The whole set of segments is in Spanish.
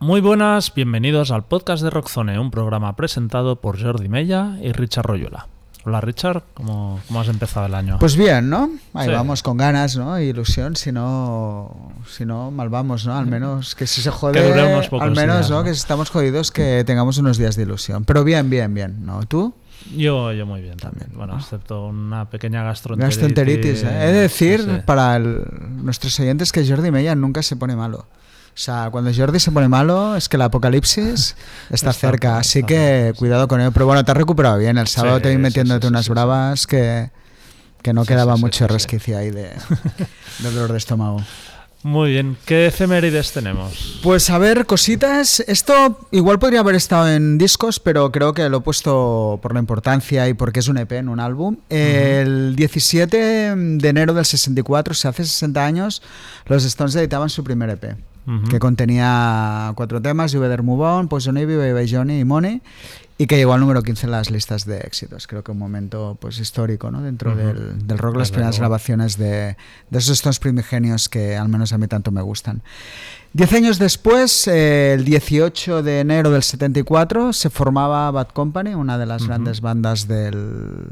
Muy buenas, bienvenidos al podcast de Rockzone, un programa presentado por Jordi Mella y Richard Royuela. Hola Richard, ¿cómo, cómo has empezado el año? Pues bien, ¿no? Ahí Sí. vamos con ganas, ¿no? Ilusión, si no, si no, mal vamos, ¿no? Al menos que si se jode, Que unos pocos al menos, días, ¿no? ¿no? Que si estamos jodidos, que tengamos unos días de ilusión. Pero bien, bien, bien, ¿no? ¿Tú? Yo, yo muy bien también. Bueno, ¿no? excepto una pequeña gastroenteritis. Gastroenteritis, ¿eh? He de decir para el- nuestros oyentes que Jordi Mella nunca se pone malo. O sea, cuando Jordi se pone malo es que el apocalipsis está, Está cerca, así está que cuidado con ello. Pero bueno, te has recuperado bien. El sábado Sí, te vi sí, metiéndote sí, unas bravas que, que no quedaba mucho resquicio ahí de, de dolor de estómago. Muy bien, ¿qué efemérides tenemos? Pues a ver, cositas. Esto igual podría haber estado en discos, pero creo que lo he puesto por la importancia y porque es un EP, en un álbum. El 17 de enero del 64, o sea, hace 60 años, los Stones editaban su primer EP, Que contenía cuatro temas, You Better Move On, Poison Ivy, Bye Johnny y Money, y que llegó al número 15 en las listas de éxitos. Creo que un momento pues histórico ¿no? dentro Ujú. del, del rock, las primeras grabaciones de, de esos Stones primigenios que al menos a mí tanto me gustan. Diez años después, eh, el 18 de enero del 74, se formaba Bad Company, una de las Ujú. grandes bandas del,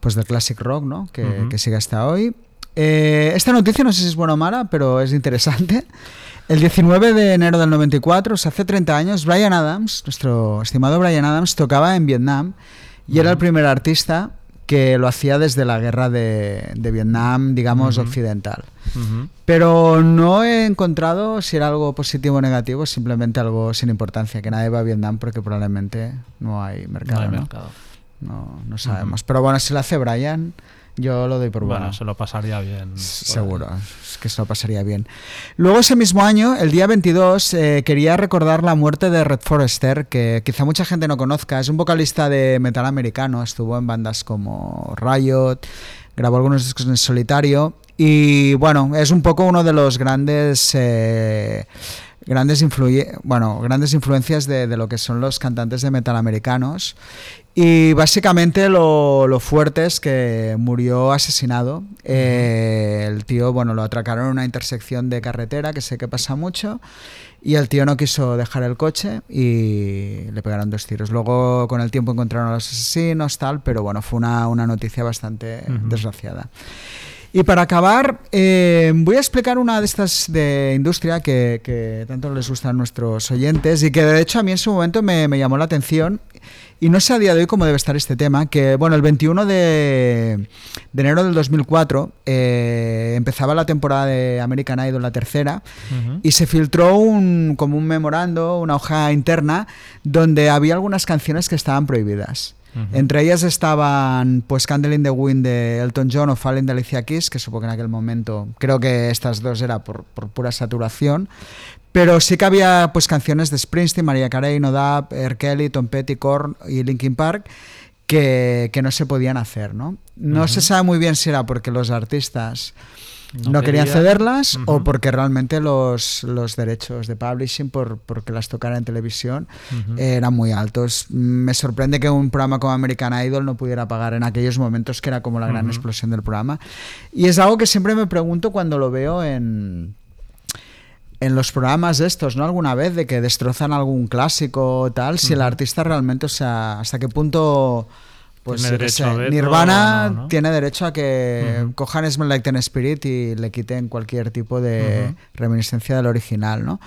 pues del classic rock, ¿no? que, Ujú. que sigue hasta hoy. Eh, esta noticia no sé si es buena o mala, pero es interesante. El 19 de enero del 94, o sea, hace 30 años, Brian Adams, nuestro estimado Brian Adams, tocaba en Vietnam y era el primer artista que lo hacía desde la guerra de, de Vietnam, digamos, occidental. Pero no he encontrado si era algo positivo o negativo, simplemente algo sin importancia, que nadie va a Vietnam porque probablemente no hay mercado. No hay ¿no? mercado. No, no sabemos. Pero bueno, si lo hace Brian, yo lo doy por bueno. Bueno, se lo pasaría bien. Seguro, es que se lo pasaría bien. Luego ese mismo año, el día 22, eh, quería recordar la muerte de Red Forrester, que quizá mucha gente no conozca. Es un vocalista de metal americano, estuvo en bandas como Riot, grabó algunos discos en solitario y bueno, es un poco uno de los grandes... eh, grandes, influye- bueno, grandes influencias de, de lo que son los cantantes de metal americanos. Y básicamente lo, lo fuerte es que murió asesinado. Eh, el tío, bueno, lo atracaron en una intersección de carretera, que sé que pasa mucho, y el tío no quiso dejar el coche y le pegaron dos tiros. Luego, con el tiempo, encontraron a los asesinos, tal, pero bueno, fue una, una noticia bastante desgraciada. Y para acabar, eh, voy a explicar una de estas de industria que, que tanto les gustan a nuestros oyentes y que de hecho a mí en su momento me, me llamó la atención. Y no sé a día de hoy cómo debe estar este tema, que bueno, el 21 de, de enero del 2004 eh, empezaba la temporada de American Idol, la tercera, y se filtró un, como un memorando, una hoja interna, donde había algunas canciones que estaban prohibidas. Entre ellas estaban pues Candle in the Wind de Elton John o Falling de Alicia Keys, que supongo que en aquel momento creo que estas dos era por, por pura saturación. Pero sí que había pues canciones de Springsteen, María Carey, No Doubt, R. Kelly, Tom Petty, Korn y Linkin Park que, que no se podían hacer, ¿no? No se sabe muy bien si era porque los artistas no, No querían cederlas o porque realmente los, los derechos de publishing por porque las tocara en televisión eran muy altos. Me sorprende que un programa como American Idol no pudiera pagar en aquellos momentos que era como la gran explosión del programa. Y es algo que siempre me pregunto cuando lo veo en en los programas estos, ¿no? Alguna vez de que destrozan algún clásico o tal, si el artista realmente, o sea, hasta qué punto pues Tiene yo qué derecho sé, a veto Nirvana o no, ¿no? tiene derecho a que Ujú. cojan Smell Like Teen Spirit y le quiten cualquier tipo de reminiscencia del original, ¿no?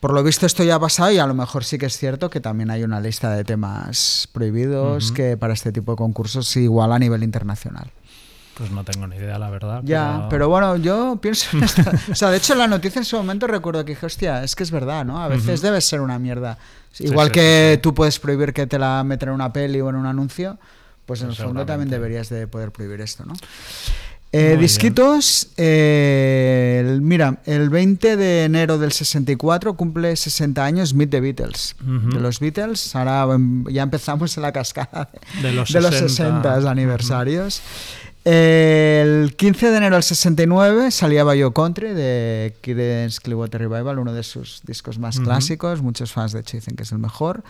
Por lo visto esto ya ha pasado y a lo mejor sí que es cierto que también hay una lista de temas prohibidos Ujú. que para este tipo de concursos igual a nivel internacional. Pues no tengo ni idea, la verdad. Ya, pero bueno, yo pienso en esta- O sea, de hecho, la noticia en su momento recuerdo que dije, hostia, es que es verdad, ¿no? A veces debe ser una mierda. Igual sí, que sí. tú puedes prohibir que te la metan en una peli o en un anuncio, pues en el fondo también deberías de poder prohibir esto, ¿no? Eh, disquitos, eh, mira, el 20 de enero del 64 cumple 60 años Meet the Beatles. Ujú. De los Beatles, ahora em, ya empezamos en la cascada De los de los 60. 60 aniversarios. El 15 de enero del 69 salía Bio Country de Creedence Clearwater Revival, uno de sus discos más Ujú. clásicos. Muchos fans de hecho dicen que es el mejor.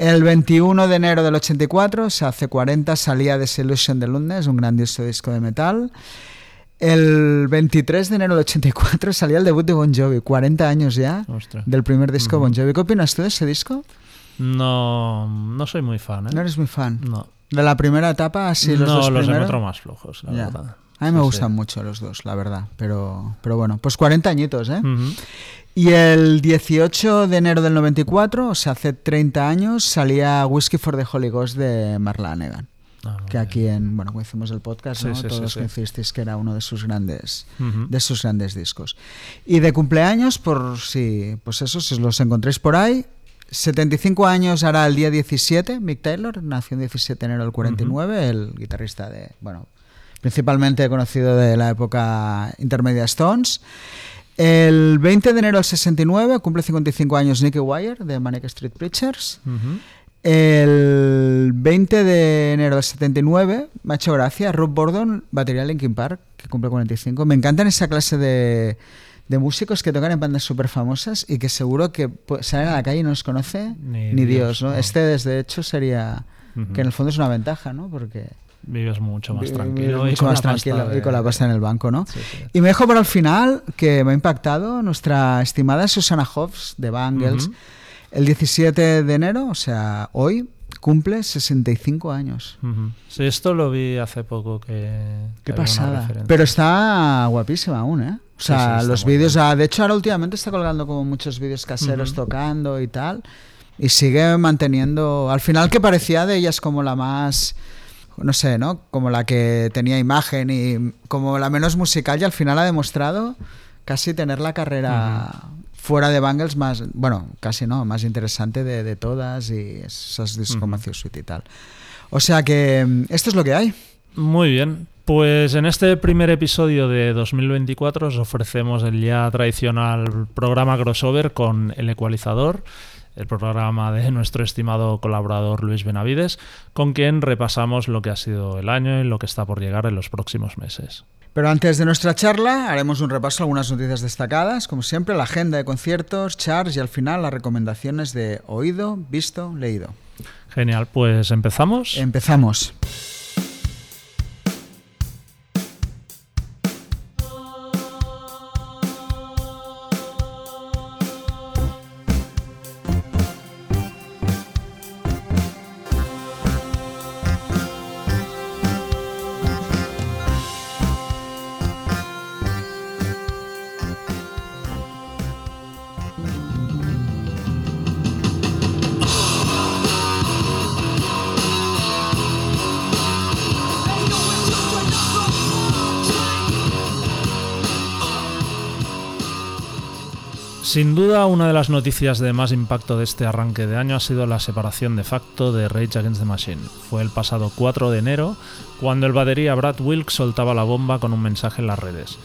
El 21 de enero del 84, o sea, hace 40, salía Desillusion de Lundnes, un grandioso disco de metal. El 23 de enero del 84 salía el debut de Bon Jovi, 40 años ya Ostras. del primer disco. Bon Jovi. ¿Qué opinas tú de ese disco? No, no soy muy fan, ¿eh? No eres muy fan. No. De la primera etapa, así los no, dos los primeros. encuentro más flojos, la Ya. verdad. A mí me Sí, gustan sí. mucho los dos, la verdad. Pero, pero bueno, pues 40 añitos, ¿eh? Y el 18 de enero del 94, o sea, hace 30 años, salía Whiskey for the Holy Ghost de Marla Negan. Ah, Que aquí en, bueno, hicimos el podcast, Sí, ¿no? sí, todos sí. coincidisteis que era uno de sus grandes Ujú. de sus grandes discos. Y de cumpleaños, por si, pues eso, si os los encontréis por ahí, 75 años hará el día 17, Mick Taylor, nació el 17 de enero del 49, el guitarrista de, bueno, principalmente conocido de la época intermedia Stones. El 20 de enero del 69 cumple 55 años Nicky Wire de Manic Street Preachers. El 20 de enero del 79 me ha hecho gracia Rob Bordon, batería Linkin Park, que cumple 45. Me encantan esa clase de, de músicos que tocan en bandas súper famosas y que seguro que pues, salen a la calle y no los conoce Ni ni, Dios, Dios. ¿no? no. Este, desde hecho, sería que en el fondo es una ventaja, ¿no? Porque Vives mucho más tranquilo. vives y mucho con más tranquilo y de- con la pasta en el banco, ¿no? Sí, sí. Y me dejo para el final, que me ha impactado, nuestra estimada Susana Hobbs de Bangles. El 17 de enero, o sea, hoy, cumple 65 años. Sí, esto lo vi hace poco que... Qué pasada. Pero está guapísima aún, ¿eh? O sea, sí, los vídeos, ah, de hecho ahora últimamente está colgando como muchos vídeos caseros tocando y tal. Y sigue manteniendo, al final que parecía de ellas como la más, no sé, ¿no? Como la que tenía imagen y como la menos musical y al final ha demostrado casi tener la carrera fuera de Bangles más, bueno, casi no, más interesante de, de todas y esas discos Sweet y tal. O sea que mm, esto es lo que hay. Muy bien. Pues en este primer episodio de 2024 os ofrecemos el ya tradicional programa crossover con El Ecualizador, el programa de nuestro estimado colaborador Luis Benavides, con quien repasamos lo que ha sido el año y lo que está por llegar en los próximos meses. Pero antes de nuestra charla haremos un repaso a algunas noticias destacadas, como siempre la agenda de conciertos, charts y al final las recomendaciones de oído, visto, leído. Genial, pues empezamos. Empezamos. Sin duda, una de las noticias de más impacto de este arranque de año ha sido la separación de facto de Rage Against the Machine. Fue el pasado 4 de enero cuando el batería Brad Wilk soltaba la bomba con un mensaje en las redes.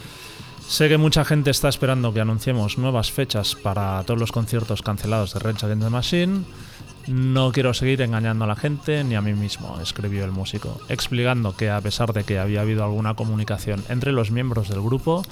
Sé que mucha gente está esperando que anunciemos nuevas fechas para todos los conciertos cancelados de Rage Against the Machine. No quiero seguir engañando a la gente ni a mí mismo, escribió el músico, explicando que a pesar de que había habido alguna comunicación entre los miembros del grupo,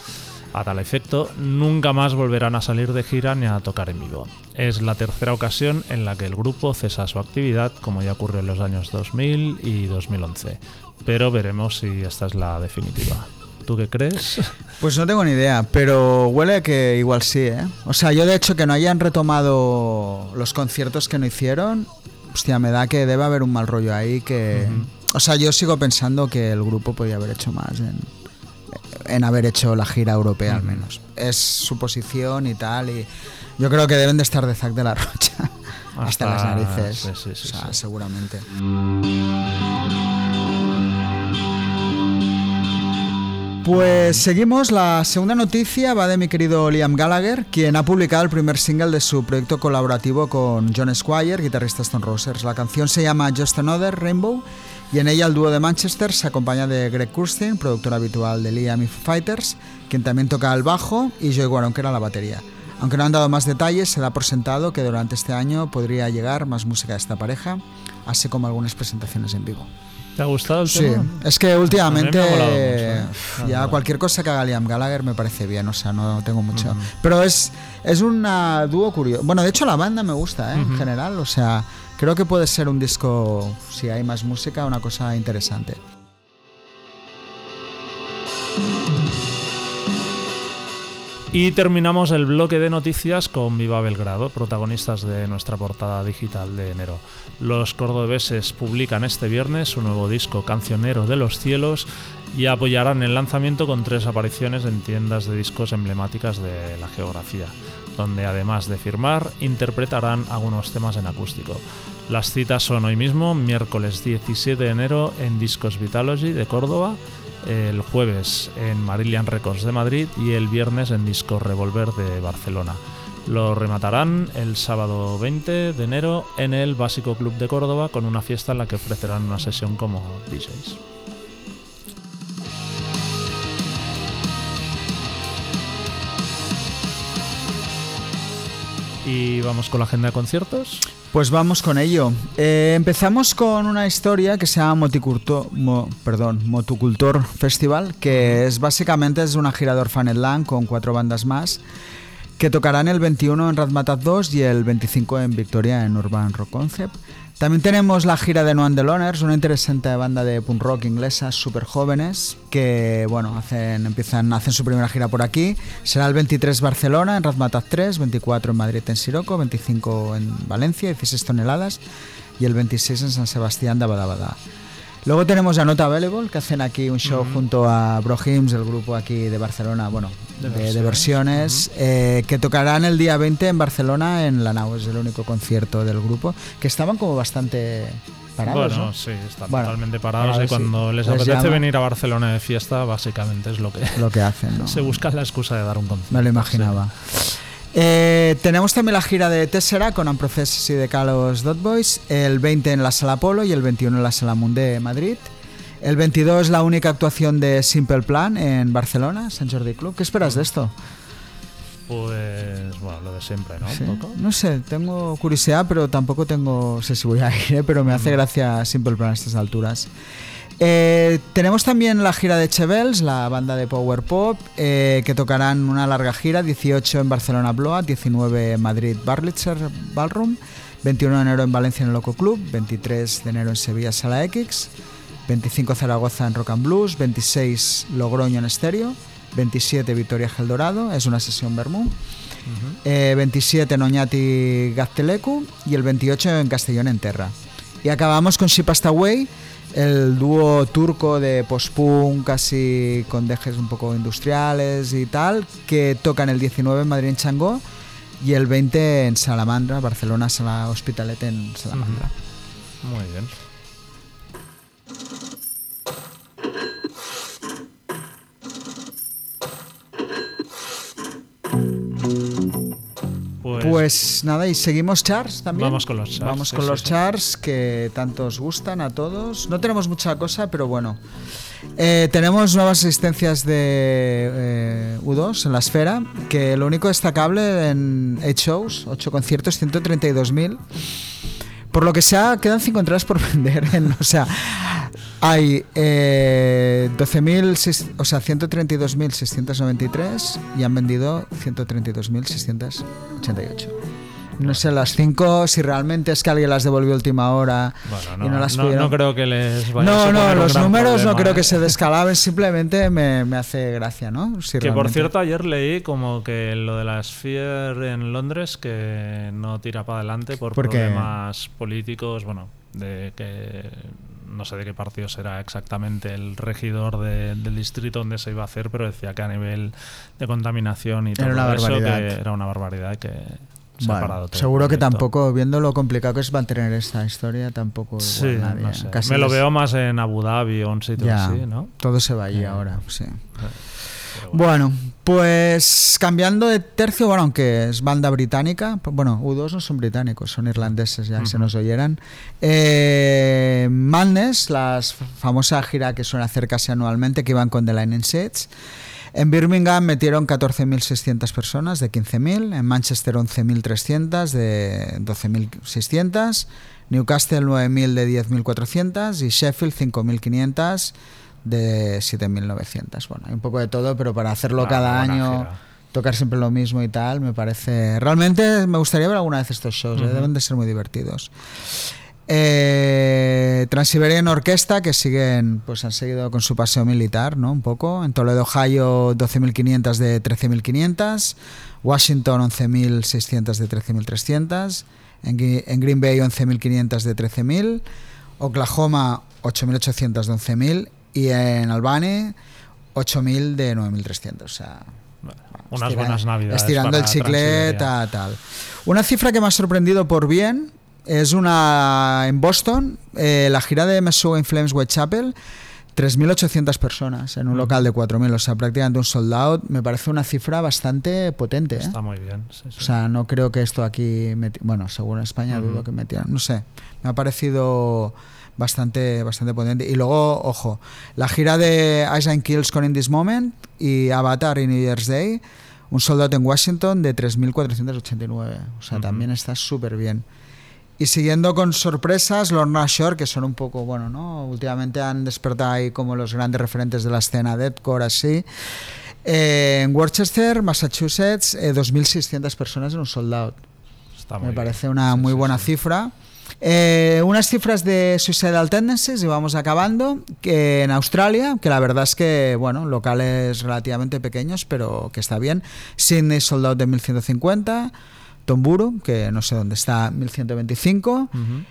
a tal efecto, nunca más volverán a salir de gira ni a tocar en vivo. Es la tercera ocasión en la que el grupo cesa su actividad, como ya ocurrió en los años 2000 y 2011. Pero veremos si esta es la definitiva. ¿Tú qué crees? Pues no tengo ni idea, pero huele que igual sí, ¿eh? O sea, yo de hecho que no hayan retomado los conciertos que no hicieron, hostia, me da que debe haber un mal rollo ahí que... O sea, yo sigo pensando que el grupo podía haber hecho más en, en haber hecho la gira europea al menos. Es su posición y tal, y yo creo que deben de estar de Zack de la Rocha hasta, Hasta- las narices. sí, sí, sí, o sea, sí. seguramente. Pues seguimos, la segunda noticia va de mi querido Liam Gallagher, quien ha publicado el primer single de su proyecto colaborativo con John Squire, guitarrista Stone Roses. La canción se llama Just Another Rainbow y en ella el dúo de Manchester se acompaña de Greg Kurstin, productor habitual de Liam y Fighters, quien también toca el bajo, y Joey Warren, que era la batería. Aunque no han dado más detalles, se da por sentado que durante este año podría llegar más música de esta pareja, así como algunas presentaciones en vivo. ¿Te ha gustado el Sí, tema? es que últimamente A mucho, ¿eh? ya cualquier cosa que haga Liam Gallagher me parece bien, o sea, no tengo mucho. Pero es, es un dúo curioso. Bueno, de hecho la banda me gusta, ¿eh? en general, o sea, creo que puede ser un disco, si hay más música, una cosa interesante. Y terminamos el bloque de noticias con Viva Belgrado, protagonistas de nuestra portada digital de enero. Los cordobeses publican este viernes su nuevo disco Cancionero de los Cielos y apoyarán el lanzamiento con tres apariciones en tiendas de discos emblemáticas de la geografía, donde además de firmar, interpretarán algunos temas en acústico. Las citas son hoy mismo, miércoles 17 de enero en Discos Vitalogy de Córdoba, el jueves en Marillion Records de Madrid y el viernes en Disco Revolver de Barcelona. Lo rematarán el sábado 20 de enero en el Básico Club de Córdoba con una fiesta en la que ofrecerán una sesión como DJs. Y vamos con la agenda de conciertos. Pues vamos con ello. Eh, empezamos con una historia que se llama perdón, Motocultor Festival, que es básicamente es una gira de Orphaned con cuatro bandas más, que tocarán el 21 en Razmataz 2 y el 25 en Victoria en Urban Rock Concept. También tenemos la gira de No Loners, una interesante banda de punk rock inglesa súper jóvenes que bueno, hacen, empiezan, hacen su primera gira por aquí. Será el 23 Barcelona en Razmataz 3, 24 en Madrid en Siroco, 25 en Valencia, 16 toneladas y el 26 en San Sebastián de Badabada. Luego tenemos a Nota Available, que hacen aquí un show junto a Brohims, el grupo aquí de Barcelona, bueno, de, versiones, eh, que tocarán el día 20 en Barcelona en La Nau, es el único concierto del grupo, que estaban como bastante parados. Bueno, sí, están totalmente parados y cuando les, apetece venir a Barcelona de fiesta, básicamente es lo que, lo que hacen. ¿no? Se busca la excusa de dar un concierto. Me lo imaginaba. Eh, tenemos también la gira de Tessera con Amproceses y de Carlos Dot Boys, el 20 en la Sala Polo y el 21 en la Sala Mundé Madrid. El 22 es la única actuación de Simple Plan en Barcelona, San Jordi Club. ¿Qué esperas de esto? Pues bueno, lo de siempre, ¿no? No sé, tengo curiosidad, pero tampoco tengo, sé si voy a ir, ¿eh? pero me hace mm. gracia Simple Plan a estas alturas. Eh, tenemos también la gira de Chevels, la banda de Power Pop, eh, que tocarán una larga gira, 18 en Barcelona Bloat, 19 en Madrid Barlitzer Ballroom, 21 de enero en Valencia en el Loco Club, 23 de enero en Sevilla Sala X, 25 Zaragoza en Rock and Blues, 26 Logroño en Estéreo, 27 Victoria Geldorado, es una sesión Bermú, 27 en Oñati Gaztelecu y el 28 en Castellón en Terra. Y acabamos con Ship Way el dúo turco de post-punk, casi con dejes un poco industriales y tal, que tocan el 19 en Madrid en Changó y el 20 en Salamandra, Barcelona, Sala Hospitalet en Salamandra. Muy bien. Pues nada, y seguimos charts también. Vamos con los charts. Vamos con los charts que tanto os gustan a todos. No tenemos mucha cosa, pero bueno. Eh, tenemos nuevas asistencias de eh, U2 en la esfera, que lo único destacable en 8 shows, 8 conciertos, 132.000. Por lo que sea, quedan 5 entradas por vender. o sea, hay eh, 12.000, o sea, 132.693 y han vendido 132.688. No sé, las 5, si realmente es que alguien las devolvió última hora no, y no las no, no creo que les vaya No, a no, los números no creo ¿eh? que se descalaben, simplemente me, me hace gracia, ¿no? que por cierto, ayer leí como que lo de la Sphere en Londres que no tira para adelante por problemas políticos, bueno, de que no sé de qué partido será exactamente el regidor del distrito donde se iba a hacer, pero decía que a nivel de contaminación y todo eso que era una barbaridad que se ha parado todo seguro que tampoco, viendo lo complicado que es mantener esta historia, tampoco sí, no sé. Me lo veo más en Abu Dhabi o un sitio así, ¿no? Todo se va allí ahora, sí. Bueno. pues cambiando de tercio, bueno, aunque es banda británica, bueno, U2 no son británicos, son irlandeses, ya se nos oyeran. Eh, Madness, la famosa gira que suele hacer casi anualmente, que iban con The Lightning Sets. En Birmingham metieron 14.600 personas de 15.000, en Manchester 11.300 de 12.600, Newcastle 9.000 de 10.400 y Sheffield 5.500 de 7.900. Bueno, hay un poco de todo, pero para hacerlo cada año, tocar siempre lo mismo y tal, me parece... Realmente me gustaría ver alguna vez estos shows, ¿eh? deben de ser muy divertidos. Eh, Transiberian Orquesta, que siguen, pues han seguido con su paseo militar, ¿no? Un poco. En Toledo, Ohio, 12.500 de 13.500. Washington, 11.600 de 13.300. En, en Green Bay, 11.500 de 13.000. Oklahoma, 8.800 de 11.000. Y en Albany, 8.000 de 9.300. O sea, Unas estira- buenas navidades. Estirando el chicle, tal, tal. Una cifra que me ha sorprendido por bien es una en Boston, eh, la gira de Meshuggah in Flames Whitechapel. 3.800 personas en un local de 4.000, o sea, prácticamente un sold out. Me parece una cifra bastante potente. ¿eh? Está muy bien. sí, sí. O sea, no creo que esto aquí, bueno, según España Ujú. dudo que metieran, no sé, me ha parecido bastante, bastante potente. Y luego, ojo, la gira de Ice and Kills con In This Moment y Avatar y New Year's Day, un soldado en Washington de 3.489, o sea, también está súper bien. Y siguiendo con sorpresas, Lorna Shore, que son un poco, bueno, ¿no? Últimamente han despertado ahí como los grandes referentes de la escena deathcore, así. Eh, en Worcester, Massachusetts, eh, 2.600 personas en un sold out. Está muy Me bien. parece una Sí, muy sí, buena sí. cifra. Eh, unas cifras de Suicidal Tendencies y vamos acabando. Que en Australia, que la verdad es que, bueno, locales relativamente pequeños, pero que está bien. Sydney sold out de 1150. Tomburu, que no sé dónde está, 1125. Ujú.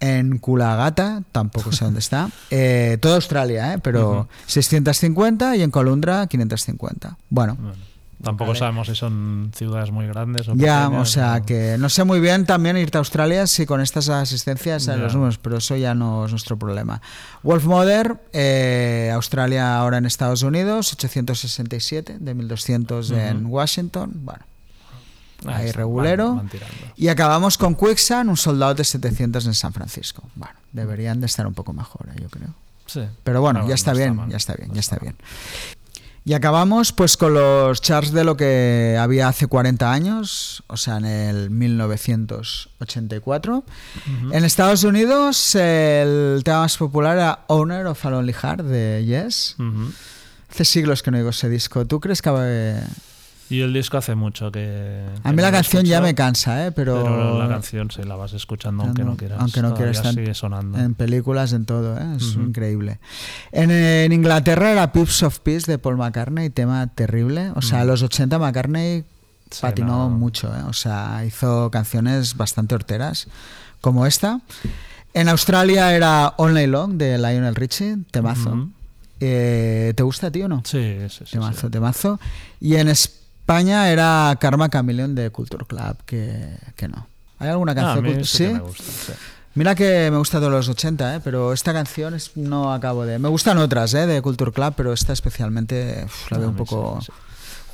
En Kulagata, tampoco sé dónde está. Eh, toda Australia, ¿eh? pero Ujú. 650 y en Colundra 550. Bueno, Bueno, tampoco Vale. sabemos si son ciudades muy grandes o ya, pequeñas, o sea o- que no sé muy bien también irte a Australia si con estas asistencias a Ya. los números, pero eso ya no es nuestro problema. Wolf Mother, eh, Australia ahora en Estados Unidos, 867 de 1200 en Ujú. Washington. Bueno, ahí está, regulero. van- van y acabamos con Quicksand, un soldado de 700 en San Francisco. Bueno, deberían de estar un poco mejor, eh, yo creo. Sí. Pero bueno, No, ya no está bien, ya está bien, ya está bien. Y acabamos pues con los charts de lo que había hace 40 años, o sea, en el 1984. Ujú. En Estados Unidos el tema más popular era Owner of a Lonely Heart de Yes. Hace siglos que no digo ese disco. ¿Tú crees que... Y el disco hace mucho que. A mí no la lo canción ya escucho, me cansa, ¿eh? Pero, Pero la canción sí la vas escuchando aunque no quieras. Aunque no quieras, sigue sonando. En películas, en todo, ¿eh? es Ujú. increíble. En, en Inglaterra era Pips of Peace de Paul McCartney, tema terrible. O sea, Mm. en los 80 McCartney Sí, patinó no. mucho, ¿eh? o sea, hizo canciones bastante horteras, como esta. En Australia era All Night Long de Lionel Richie, temazo. Ujú. Eh, ¿Te gusta a ti o no? Sí, sí, sí. Temazo, sí. temazo. Y en España era Karma Chameleon de Culture Club, que, que no. ¿Hay alguna Ah, canción? cult- sí que me gusta. sí. Mira que me gusta de los 80, ¿eh? pero esta canción es, no acabo de... Me gustan otras ¿eh? de Culture Club, pero esta especialmente uf, la Ah, veo un poco sí, sí.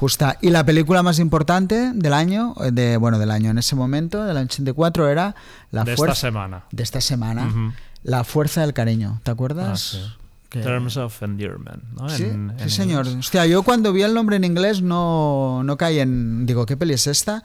justa. Y la película más importante del año, eh, de bueno, del año en ese momento, del año 84, era La de Fuerza... esta semana. de esta semana. Ujú. La Fuerza del Cariño, ¿te acuerdas? Ah. Que- Terms of Endearment. ¿no? Sí, En- sí, en señor. Hostia, yo cuando vi el nombre en inglés no, no caí en. Digo, ¿qué peli es esta?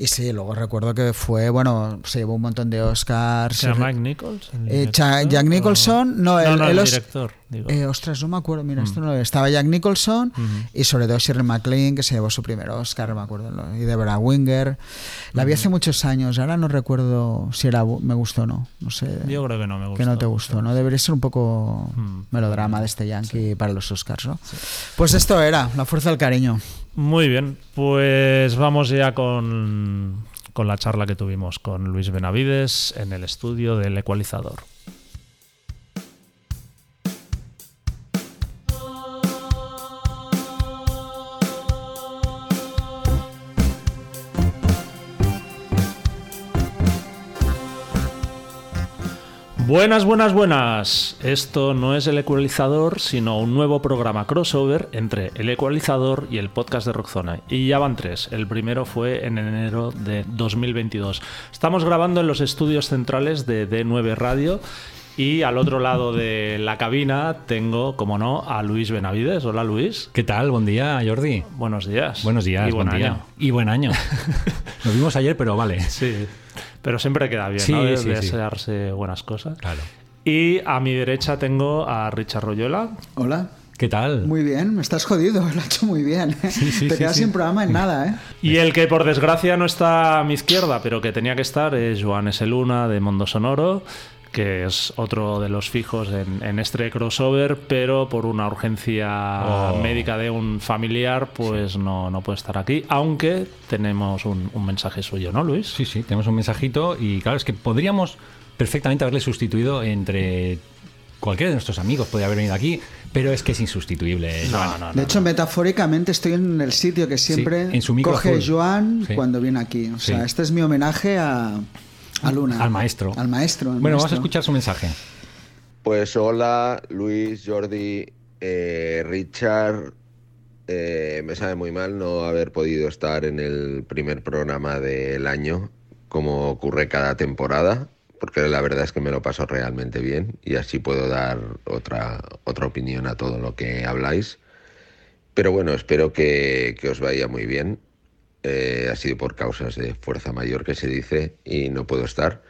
Y sí, luego recuerdo que fue, bueno, se llevó un montón de Oscars. ¿Se llama Mike Nichols? Eh, director, Jack o- Nicholson, no, el- no, el el os- director. Digo. Eh, ostras, no me acuerdo, mira, esto Mm. no estaba Jack Nicholson y sobre todo Shirley MacLaine, que se llevó su primer Oscar, me acuerdo, y Deborah Winger. La vi hace muchos años, ahora no recuerdo si era me gustó o no, no sé. Yo creo que no me gustó. que no te gustó, ¿no? Debería ser un poco Mm. melodrama de este yankee para los Oscars, ¿no? Pues esto era, La Fuerza del Cariño. Muy bien, pues vamos ya con, con la charla que tuvimos con Luis Benavides en el estudio del ecualizador. Buenas, buenas, buenas. Esto no es el ecualizador, sino un nuevo programa crossover entre el ecualizador y el podcast de Rockzona. Y ya van tres. El primero fue en enero de 2022. Estamos grabando en los estudios centrales de D9 Radio. Y al otro lado de la cabina tengo, como no, a Luis Benavides. Hola Luis. ¿Qué tal? Buen día, Jordi. Buenos días. Buenos días, Y buen buen día. año. Y buen año. Nos vimos ayer, pero vale. Sí. Pero siempre queda bien, Sí, ¿no? De- sí, sí. desearse buenas cosas. Claro. Y a mi derecha tengo a Richard Royola. Hola. ¿Qué tal? Muy bien, me estás jodido, lo ha hecho muy bien. Sí, sí, Te sí, quedas sí. sin programa en nada, ¿eh? Y el que por desgracia no está a mi izquierda, pero que tenía que estar, es Joan S. Luna de Mundo Sonoro. Que es otro de los fijos en, en este crossover, pero por una urgencia Oh. médica de un familiar, pues no, no puede estar aquí, aunque tenemos un, un mensaje suyo, ¿no, Luis? Sí, sí, tenemos un mensajito y claro, es que podríamos perfectamente haberle sustituido entre cualquiera de nuestros amigos, podría haber venido aquí, pero es que es insustituible. Joan. De hecho, metafóricamente estoy en el sitio que siempre en su micro coge. Joan Sí. cuando viene aquí. O sea, Sí. este es mi homenaje a, a Luna. Al maestro. Al maestro. al Bueno, vamos a maestro. escuchar su mensaje. Pues hola, Luis, Jordi, eh, Richard. Eh, me sabe muy mal no haber podido estar en el primer programa del año, como ocurre cada temporada, porque la verdad es que me lo paso realmente bien y así puedo dar otra, otra opinión a todo lo que habláis. Pero bueno, espero que, que os vaya muy bien. Eh, ha sido por causas de fuerza mayor que se dice y no puedo estar.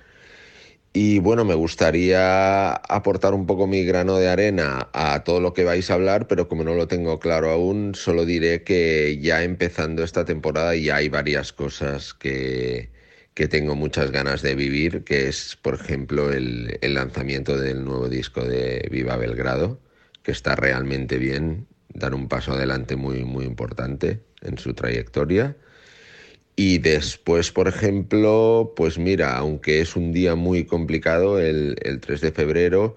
Y bueno, me gustaría aportar un poco mi grano de arena a todo lo que vais a hablar, pero como no lo tengo claro aún, solo diré que ya empezando esta temporada ya hay varias cosas que, que tengo muchas ganas de vivir, que es, por ejemplo, el, el lanzamiento del nuevo disco de Viva Belgrado, que está realmente bien, dar un paso adelante muy, muy importante en su trayectoria. Y después, por ejemplo, pues mira, aunque es un día muy complicado, el, el 3 de febrero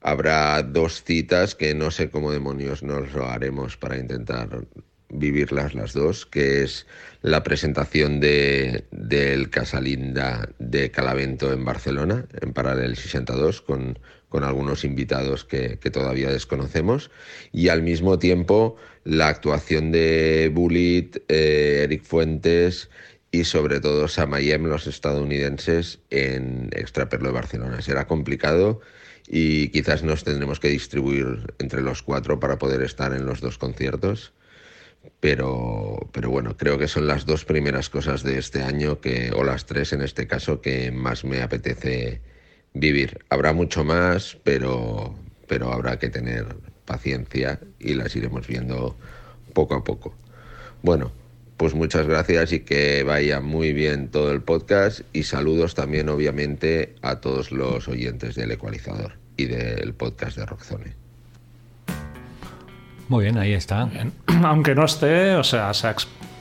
habrá dos citas que no sé cómo demonios nos lo haremos para intentar vivirlas las dos, que es la presentación de, del Casalinda de Calavento en Barcelona, en Paralel 62, con, con algunos invitados que, que todavía desconocemos, y al mismo tiempo la actuación de Bullet, eh, Eric Fuentes y sobre todo Samayem, los estadounidenses, en Extraperlo de Barcelona. Será complicado y quizás nos tendremos que distribuir entre los cuatro para poder estar en los dos conciertos. Pero, pero bueno, creo que son las dos primeras cosas de este año, que, o las tres en este caso, que más me apetece vivir. Habrá mucho más, pero, pero habrá que tener paciencia y las iremos viendo poco a poco. Bueno, pues muchas gracias y que vaya muy bien todo el podcast y saludos también obviamente a todos los oyentes del ecualizador y del podcast de Rockzone. Muy bien, ahí está. Aunque no esté, o sea, se ha,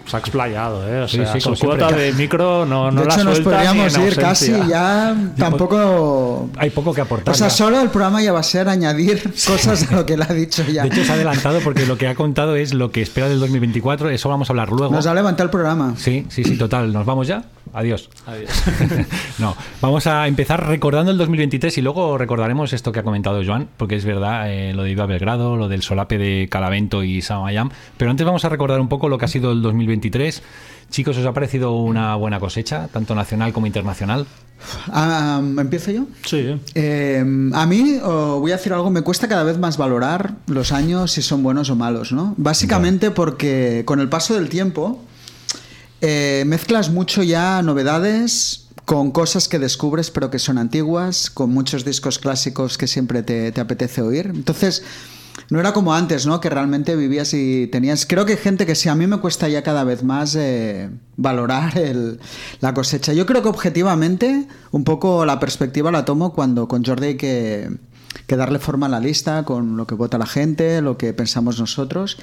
se ha explayado, ¿eh? O Sí, sea, siempre. cuota de micro no, no de la hecho, nos podríamos ir casi ya. Tampoco. Hay poco que aportar. O sea, ya. solo el programa ya va a ser añadir cosas a lo que él ha dicho ya. De hecho, se ha adelantado porque lo que ha contado es lo que espera del 2024. Eso vamos a hablar luego. Nos ha levantado el programa. Sí, sí, sí, total. ¿Nos vamos ya? Adiós. Adiós. no, vamos a empezar recordando el 2023 y luego recordaremos esto que ha comentado Joan, porque es verdad, eh, lo de Viva Belgrado, lo del solape de Calavento y Samayam. Pero antes vamos a recordar un poco lo que ha sido el 2023. Chicos, ¿os ha parecido una buena cosecha, tanto nacional como internacional? Ah, ¿Empiezo yo? Sí. Eh, a mí, oh, voy a decir algo, me cuesta cada vez más valorar los años si son buenos o malos, ¿no? Básicamente porque con el paso del tiempo eh, mezclas mucho ya novedades con cosas que descubres pero que son antiguas, con muchos discos clásicos que siempre te, te apetece oír. Entonces, no era como antes, ¿no? Que realmente vivías y tenías... Creo que gente que sí, a mí me cuesta ya cada vez más eh, valorar el- la cosecha. Yo creo que objetivamente un poco la perspectiva la tomo cuando con Jordi hay que darle forma a la lista, con lo que vota la gente, lo que pensamos nosotros.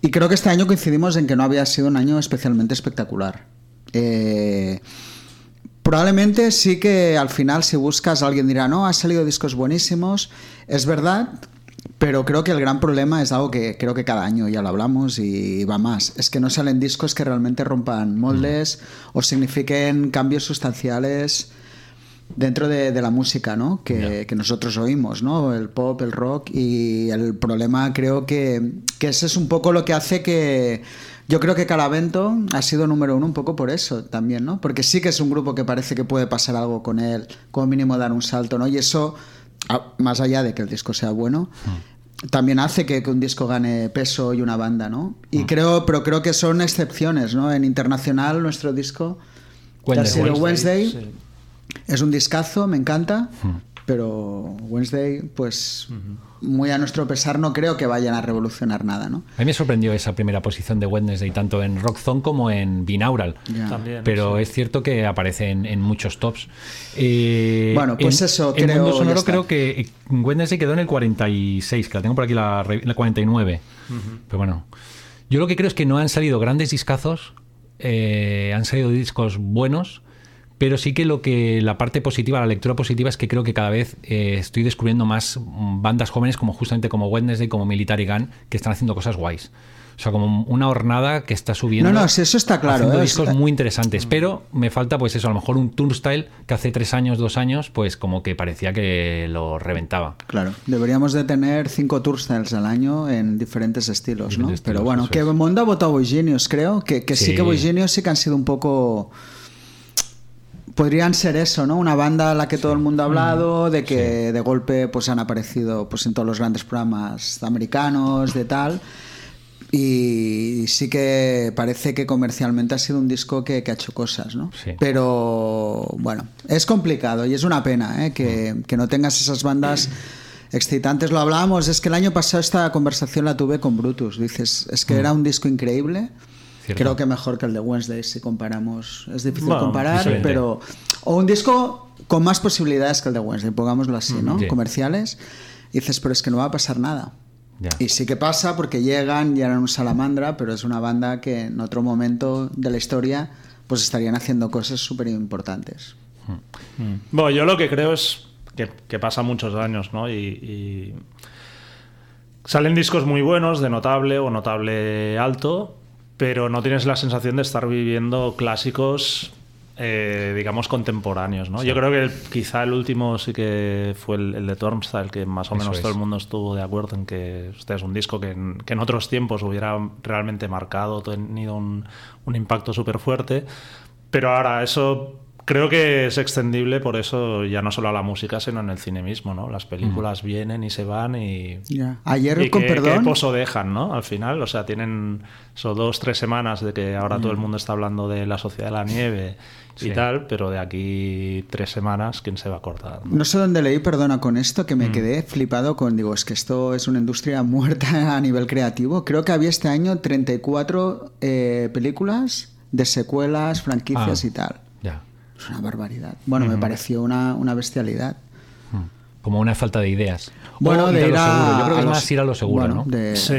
Y creo que este año coincidimos en que no había sido un año especialmente espectacular. Eh, Probablemente sí que al final si buscas alguien dirá, no, ha salido discos buenísimos, es verdad, pero creo que el gran problema es algo que creo que cada año ya lo hablamos y va más, es que no salen discos que realmente rompan moldes o signifiquen cambios sustanciales dentro de, de la música ¿no? que, que nosotros oímos, ¿no? el pop, el rock y el problema creo que, que ese es un poco lo que hace que yo creo que Calavento ha sido número uno un poco por eso también, ¿no? Porque sí que es un grupo que parece que puede pasar algo con él, como mínimo dar un salto, ¿no? Y eso, más allá de que el disco sea bueno, también hace que, que un disco gane peso y una banda, ¿no? Y creo, pero creo que son excepciones, ¿no? En internacional nuestro disco que ha Wednesday. sido Wednesday, sí. Es un discazo, me encanta. pero Wednesday, pues muy a nuestro pesar, no creo que vayan a revolucionar nada, ¿no? A mí me sorprendió esa primera posición de Wednesday, tanto en Rock Zone como en Binaural. También, Pero sí. es cierto que aparece en, en muchos tops. Eh, Bueno, pues en- eso, en creo, Mundo Sonoro creo que Wednesday quedó en el 46, que la tengo por aquí la, la 49. Pero bueno, yo lo que creo es que no han salido grandes discazos, eh, han salido discos buenos, pero sí que lo que la parte positiva, la lectura positiva es que creo que cada vez eh, estoy descubriendo más mm, bandas jóvenes como justamente como Wednesday, como Military Gun, que están haciendo cosas guays. O sea, como una hornada que está subiendo. No, no, eso está claro, haciendo ¿eh? discos muy interesantes. Pero me falta, pues eso, a lo mejor un turnstyle que hace tres años, dos años, pues como que parecía que lo reventaba. Claro, deberíamos de tener cinco tourstyles al año en diferentes estilos, ¿no? Diferentes Pero estilos, bueno, eso que es. Mondo ha votado Boy Genius, creo, que, que sí. Sí. que Boy Genius sí que han sido un poco... Podrían ser eso, ¿no? Una banda a la que todo el mundo ha hablado, de que de golpe pues han aparecido pues en todos los grandes programas americanos, de tal. Y sí que parece que comercialmente ha sido un disco que, que ha hecho cosas, ¿no? Sí. Pero bueno, es complicado y es una pena ¿eh? que, que no tengas esas bandas excitantes. Lo hablábamos, es que el año pasado esta conversación la tuve con Brutus. Dices, es que era un disco increíble. Cierto. Creo que mejor que el de Wednesday si comparamos. Es difícil Bueno, comparar, diferente. pero... O un disco con más posibilidades que el de Wednesday, pongámoslo así, ¿no? Sí. Comerciales. Y dices, pero es que no va a pasar nada. Ya. Y sí que pasa porque llegan y eran un salamandra, pero es una banda que en otro momento de la historia pues estarían haciendo cosas súper importantes. Bueno, yo lo que creo es que, que pasa muchos años, ¿no? Y, y salen discos muy buenos, de notable o notable alto, pero no tienes la sensación de estar viviendo clásicos, eh, digamos, contemporáneos, ¿no? Yo creo que el- quizá el último sí que fue el, el de Turnstile, que más o Eso menos todo el mundo estuvo de acuerdo en que este es un disco que en, que en otros tiempos hubiera realmente marcado, tenido un, un impacto súper fuerte. Pero ahora, eso creo que es extendible por eso ya no solo a la música, sino en el cine mismo, ¿no? Las películas vienen y se van y... Ya. Ayer, y con qué- perdón, qué pozo dejan, ¿no? Al final, o sea, tienen son dos, tres semanas de que ahora todo el mundo está hablando de la sociedad de la nieve y tal, pero de aquí tres semanas, ¿quién se va a acordar? no? no sé dónde leí, perdona con esto, que me quedé flipado con, digo, es que esto es una industria muerta a nivel creativo. Creo que había este año 34 eh, películas de secuelas, franquicias Ah. y tal. Ya. Es una barbaridad. Bueno, me pareció una, una bestialidad. Como una falta de ideas. Bueno, de a ir lo a, seguro. Yo creo que a es los- más ir a lo seguro, bueno, ¿no? De, Sí.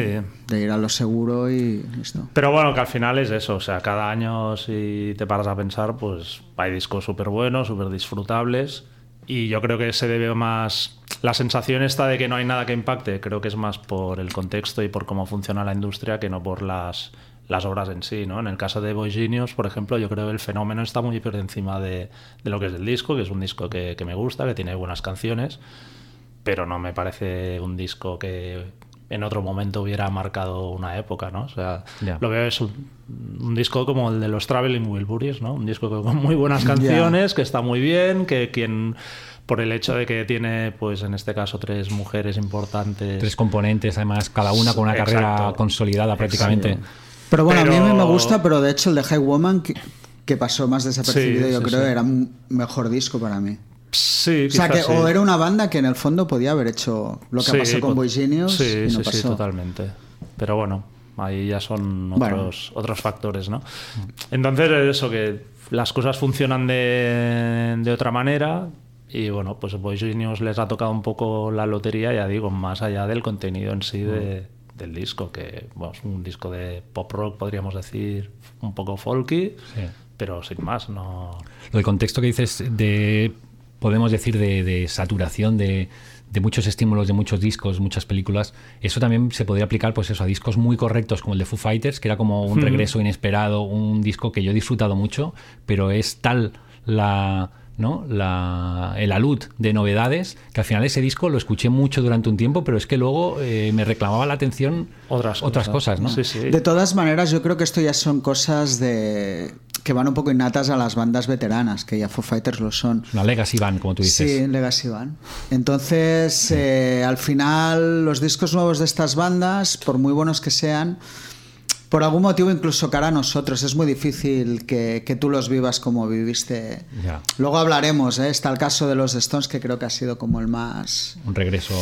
de ir a lo seguro y listo. Pero bueno, que al final es eso, o sea, cada año si te paras a pensar, pues hay discos súper buenos, súper disfrutables y yo creo que se debe más, la sensación esta de que no hay nada que impacte, creo que es más por el contexto y por cómo funciona la industria que no por las, las obras en sí, ¿no? En el caso de Boy Genius, por ejemplo, yo creo que el fenómeno está muy por encima de, de lo que es el disco, que es un disco que, que me gusta, que tiene buenas canciones, pero no me parece un disco que en otro momento hubiera marcado una época, ¿no? O sea, lo veo es un, un disco como el de los Traveling Wilburys, ¿no? Un disco con muy buenas canciones, que está muy bien, que quien por el hecho de que tiene, pues en este caso, tres mujeres importantes. Tres componentes, además, cada una con una carrera Exacto. consolidada prácticamente. Pero bueno, a mí Pero- me gusta, pero de hecho el de High Woman, que, que pasó más desapercibido, Sí, yo sí, creo, sí. era un mejor disco para mí. Sí, O sea, que o era una banda que en el fondo podía haber hecho lo que pasó con pot- Boy Genius Sí, y no sí, pasó. sí, totalmente. Pero bueno, ahí ya son Bueno. otros, otros factores, ¿no? Entonces, eso, que las cosas funcionan de, de otra manera y bueno, pues Boy Genius les ha tocado un poco la lotería, ya digo, más allá del contenido en sí de- del disco, que bueno, es un disco de pop rock, podríamos decir, un poco folky, Sí. pero sin más, no... Lo del contexto que dices de, podemos decir, de, de saturación de, de muchos estímulos, de muchos discos, muchas películas, eso también se podría aplicar pues eso, a discos muy correctos como el de Foo Fighters, que era como un regreso inesperado, un disco que yo he disfrutado mucho, pero es tal la... ¿no? La, el alud de novedades, que al final ese disco lo escuché mucho durante un tiempo, pero es que luego eh, me reclamaba la atención Otras, otras cosas, ¿no? Sí, sí. De todas maneras, yo creo que esto ya son cosas de que van un poco innatas a las bandas veteranas, que ya Foo Fighters lo son. Una legacy band, como tú dices. Sí, Legacy Band. Entonces, eh, al final, los discos nuevos de estas bandas, por muy buenos que sean, por algún motivo incluso cara a nosotros. Es muy difícil que, que tú los vivas como viviste. Ya. Luego hablaremos, ¿eh? está el caso de los Stones que creo que ha sido como el más... Un regreso.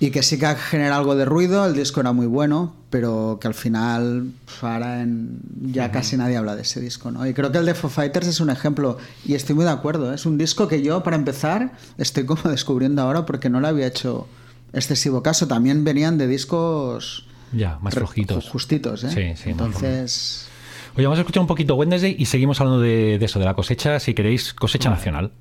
Y que sí que ha generado algo de ruido, el disco era muy bueno, pero que al final pf, ahora en- ya casi nadie habla de ese disco, ¿no? Y creo que el de Foo Fighters es un ejemplo, y estoy muy de acuerdo, ¿eh? es un disco que yo, para empezar, estoy como descubriendo ahora porque no le había hecho excesivo caso. También venían de discos Ya, más flojitos. justitos, ¿eh? Sí, sí, Entonces... Oye, vamos a escuchar un poquito Wednesday y seguimos hablando de, de eso, de la cosecha, si queréis, cosecha nacional.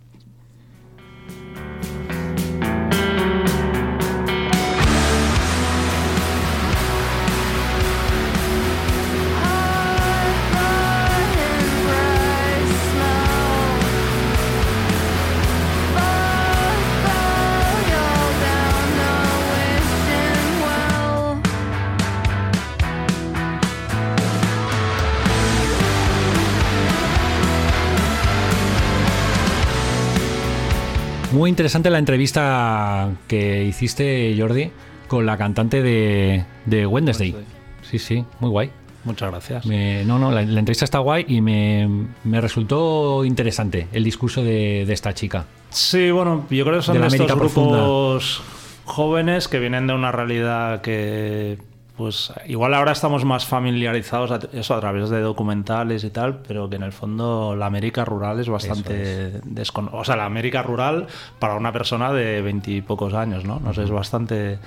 Muy interesante la entrevista que hiciste, Jordi, con la cantante de, de Wednesday. Sí, sí, muy guay. Muchas gracias. Me- no, no, la, la entrevista está guay y me, me resultó interesante el discurso de, de esta chica. Sí, bueno, yo creo que son De de, estos grupos jóvenes que vienen de una realidad que, pues, igual ahora estamos más familiarizados a, eso a través de documentales y tal, pero que en el fondo la América rural es bastante desconocida. O sea, la América rural para una persona de veintipocos años, ¿no? No sé, es bastante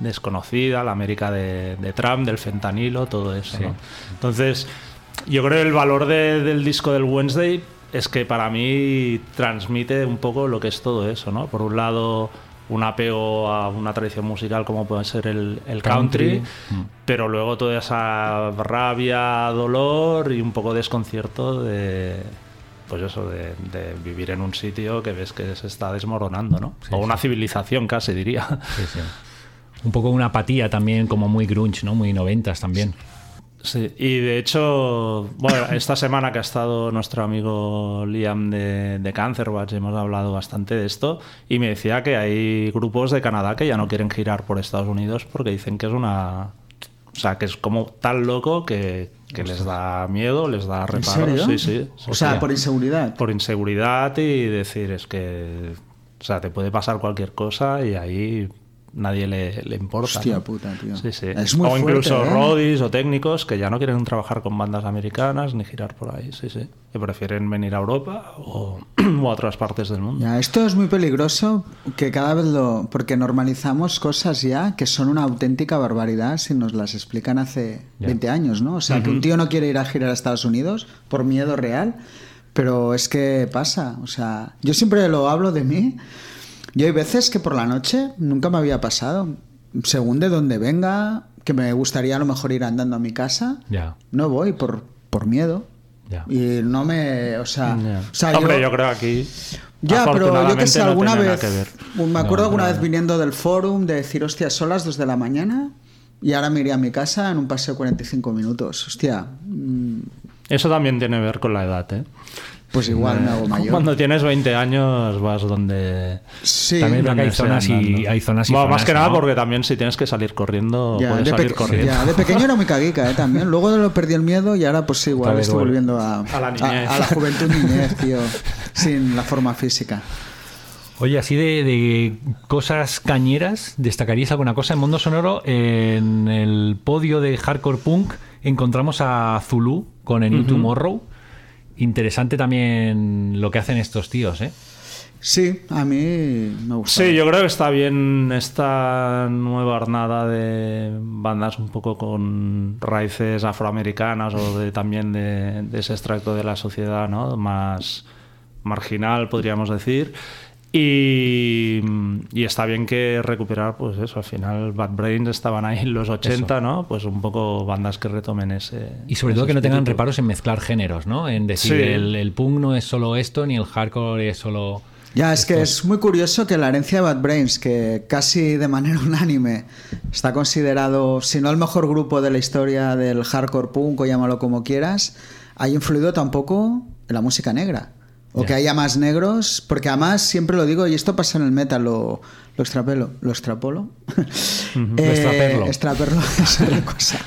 desconocida, la América de, de Trump, del fentanilo, todo eso, Sí. ¿no? Entonces, yo creo que el valor de- del disco del Wednesday es que para mí transmite un poco lo que es todo eso, ¿no? Por un lado, un apego a una tradición musical como puede ser el, el country, Country, pero luego toda esa rabia, dolor y un poco desconcierto de pues eso, de, de vivir en un sitio que ves que se está desmoronando, ¿no? Sí, o sí. una civilización casi, diría. Un poco una apatía también, como muy grunge, ¿no? Muy noventas también. Sí, y de hecho, bueno, esta semana que ha estado nuestro amigo Liam de, de Cancerwatch, hemos hablado bastante de esto, y me decía que hay grupos de Canadá que ya no quieren girar por Estados Unidos porque dicen que es una... O sea, que es como tan loco que, que les da miedo, les da ¿En reparo. serio? Sí, sí. sí, O sea, por inseguridad. por inseguridad y decir es que... O sea, te puede pasar cualquier cosa y ahí nadie le, le importa. Hostia ¿no? puta, tío. Sí, sí. Es muy o fuerte, incluso ¿eh? roadies o técnicos que ya no quieren trabajar con bandas americanas ni girar por ahí, sí, sí. Que prefieren venir a Europa o, o a otras partes del mundo. Ya, esto es muy peligroso que cada vez lo... porque normalizamos cosas ya que son una auténtica barbaridad si nos las explican hace Ya. 20 años, ¿no? O sea, que un tío no quiere ir a girar a Estados Unidos por miedo real, pero es que pasa, o sea, yo siempre lo hablo de mí. Yo hay veces que por la noche nunca me había pasado, según de donde venga, que me gustaría a lo mejor ir andando a mi casa, Ya, no voy por, por miedo. ya. Y no me, o sea, o sea, Hombre, yo- yo... creo aquí. ya, pero yo que sé, no alguna vez. Me acuerdo No, alguna no, vez no. viniendo del forum de decir, hostia, son las 2 de la mañana y ahora me iré a mi casa en un paseo de 45 minutos. Hostia, mm, Eso también tiene que ver con la edad, ¿eh? Pues igual me hago mayor. Cuando tienes 20 años vas donde... Sí, También hay zonas y, hay zonas y Bueno, zonas, más que nada porque también si tienes que salir corriendo, ya, puedes de, salir corriendo. ya, de pequeño era muy caguica, ¿eh? También. Luego lo perdí el miedo y ahora, pues sí, igual estoy volviendo a, A la niñez. a la juventud niñez, tío, sin la forma física. Oye, así de, de cosas cañeras, ¿destacaríais alguna cosa? En Mundo Sonoro, en el podio de Hardcore Punk, encontramos a Zulu con el New Tomorrow. Interesante también lo que hacen estos tíos, ¿eh? Sí, a mí me gusta. Sí, yo creo que está bien esta nueva hornada de bandas un poco con raíces afroamericanas o de, también de, de ese extracto de la sociedad ¿no? más marginal, podríamos decir. Y, y está bien que recuperar, pues eso, al final Bad Brains estaban ahí en los 80, ¿no? Pues un poco bandas que retomen ese... Y sobre ese todo que no tengan reparos en mezclar géneros, ¿no? En decir, Sí. el, el punk no es solo esto, ni el hardcore es solo... Ya, es que es muy curioso que la herencia de Bad Brains, que casi de manera unánime está considerado, si no el mejor grupo de la historia del hardcore punk o llámalo como quieras, haya influido tampoco en la música negra. O que haya más negros, porque además siempre lo digo, y esto pasa en el metal, lo, lo extrapelo, lo extrapolo. Lo extraperlo. extraperlo es otra cosa.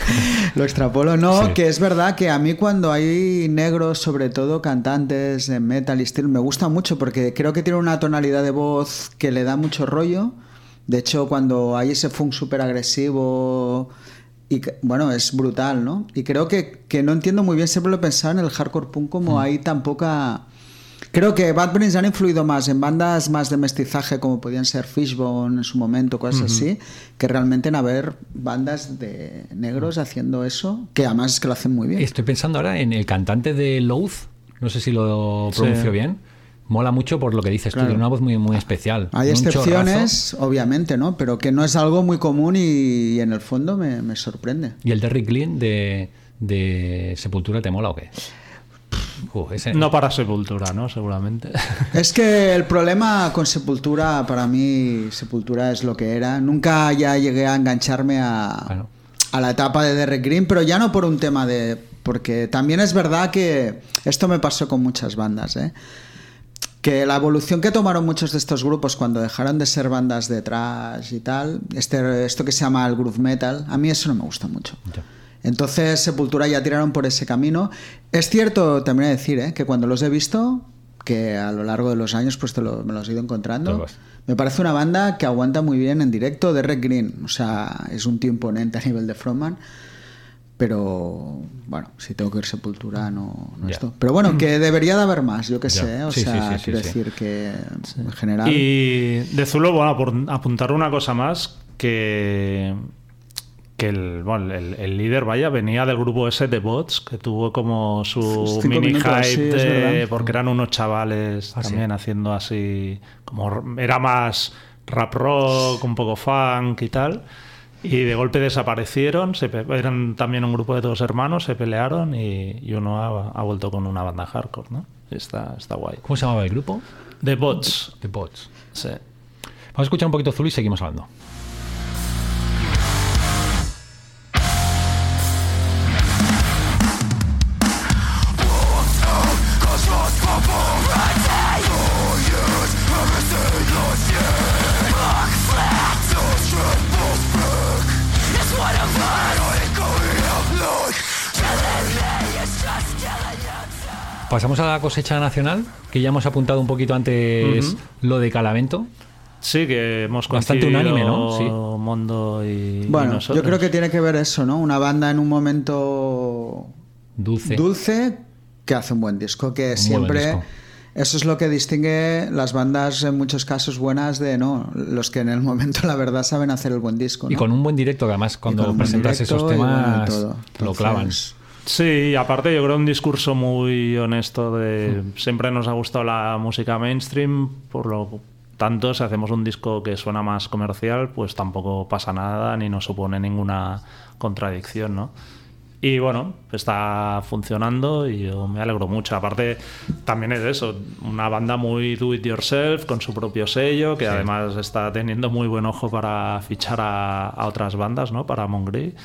lo extrapolo, no, Sí. que es verdad que a mí cuando hay negros, sobre todo cantantes en metal y estilo, me gusta mucho porque creo que tiene una tonalidad de voz que le da mucho rollo. De hecho, cuando hay ese funk súper agresivo, y bueno, es brutal, ¿no? Y creo que, que no entiendo muy bien, siempre lo he pensado en el hardcore punk como hay tan poca... Creo que Bad Brains han influido más en bandas más de mestizaje como podían ser Fishbone en su momento, cosas así, que realmente en haber bandas de negros haciendo eso, que además es que lo hacen muy bien. Estoy pensando ahora en el cantante de Loath, no sé si lo Sí. pronuncio bien. Mola mucho por lo que dices Claro. tú, tiene una voz muy, muy especial. Hay excepciones, obviamente, ¿no? Pero que no es algo muy común y, y en el fondo me, me sorprende. ¿Y el Derrick Glynn de, de Sepultura te mola o qué? Uh, ese- No para Sepultura, ¿no? Seguramente. Es que el problema con Sepultura, para mí, Sepultura es lo que era. Nunca ya llegué a engancharme a, Bueno. a la etapa de Derek Green, pero ya no por un tema de... Porque también es verdad que esto me pasó con muchas bandas, ¿eh? Que la evolución que tomaron muchos de estos grupos cuando dejaron de ser bandas de trash y tal, este, esto que se llama el groove metal, a mí eso no me gusta mucho. Entonces Sepultura ya tiraron por ese camino. Es cierto, también de decir, ¿eh? que cuando los he visto, que a lo largo de los años pues te lo- me los he ido encontrando, me parece una banda que aguanta muy bien en directo. Derek Green, o sea, es un tío imponente a nivel de frontman. Pero bueno, si tengo que ir Sepultura, no, no Ya. esto. Pero bueno, que debería de haber más, yo qué sé. O Sí, sí, sea, sí, sí, quiero sí. decir que en general. Y de Zulo, bueno, por apuntar una cosa más, que, que el, bueno, el, el líder, vaya, venía del grupo ese de Bots, que tuvo como su mini minutos, hype, sí, de- porque eran unos chavales Ah, sí. también haciendo así, como era más rap rock, un poco funk y tal. Y de golpe desaparecieron, se eran también un grupo de dos hermanos, se pelearon y, y uno ha, ha vuelto con una banda hardcore, ¿no? Está, está guay. ¿Cómo se llamaba el grupo? The Bots, The Bots. sí. Vamos a escuchar un poquito Zulu y seguimos hablando. Pasamos a la cosecha nacional, que ya hemos apuntado un poquito antes lo de Calavento. Sí, que hemos Bastante unánime, ¿no? Sí. Mondo y, y bueno, nosotros. yo creo que tiene que ver eso, ¿no? Una banda en un momento Dulce. dulce que hace un buen disco, que buen siempre disco. eso es lo que distingue las bandas en muchos casos buenas de no, los que en el momento la verdad saben hacer el buen disco. Y con un buen directo, que además Y cuando un presentas esos y bueno, temas todo. lo clavan. Sí, aparte yo creo un discurso muy honesto de Hmm. siempre nos ha gustado la música mainstream, por lo tanto si hacemos un disco que suena más comercial, pues tampoco pasa nada ni nos supone ninguna contradicción, ¿no? Y bueno, está funcionando y yo me alegro mucho. Aparte, también es eso, una banda muy do it yourself, con su propio sello, que además está teniendo muy buen ojo para fichar a, a otras bandas, ¿no? Para Mongri.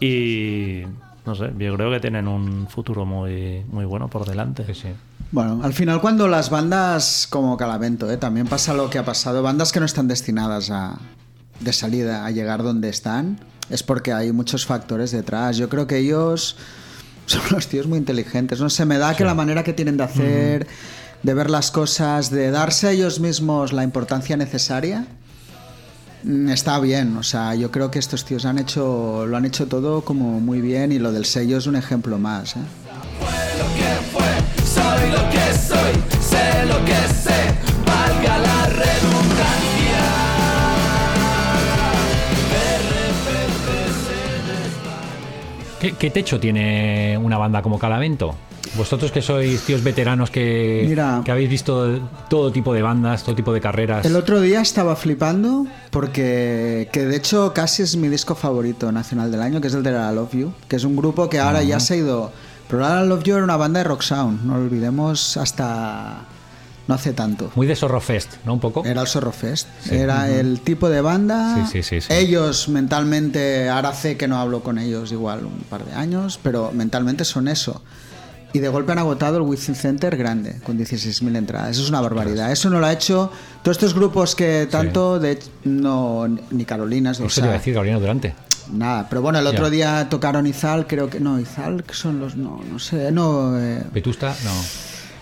Y no sé, yo creo que tienen un futuro muy, muy bueno por delante. Sí, sí. Bueno, al final cuando las bandas como Calavento, ¿eh? también pasa lo que ha pasado, bandas que no están destinadas a de salida a llegar donde están, es porque hay muchos factores detrás. Yo creo que ellos son los tíos muy inteligentes. No sé, me da que la manera que tienen de hacer, de ver las cosas, de darse a ellos mismos la importancia necesaria, está bien. O sea, yo creo que estos tíos han hecho, lo han hecho todo como muy bien y lo del sello es un ejemplo más. ¿Qué, qué techo tiene una banda como Calavento? Vosotros que sois tíos veteranos que, Mira. que habéis visto todo tipo de bandas, todo tipo de carreras. El otro día estaba flipando porque que de hecho casi es mi disco favorito nacional del año, que es el de La Love You, que es un grupo que ahora ya se ha ido. Pero La Love You era una banda de rock sound, no lo olvidemos hasta no hace tanto. Muy de Zorro Fest, ¿no? Un poco. Era el Zorro Fest. Era el tipo de banda. Sí, sí. Ellos mentalmente, ahora sé que no hablo con ellos igual un par de años, pero mentalmente son eso. y de golpe han agotado el Within Center grande, con 16.000 entradas. Eso es una barbaridad. Eso no lo ha hecho todos estos grupos que tanto, de no, ni Carolinas, Eso iba a decir, Gabriel, durante. nada. Pero bueno, el otro Ya. día tocaron Izal, creo que, no, Izal, que son los, no, no sé, no, eh, Vetusta, no.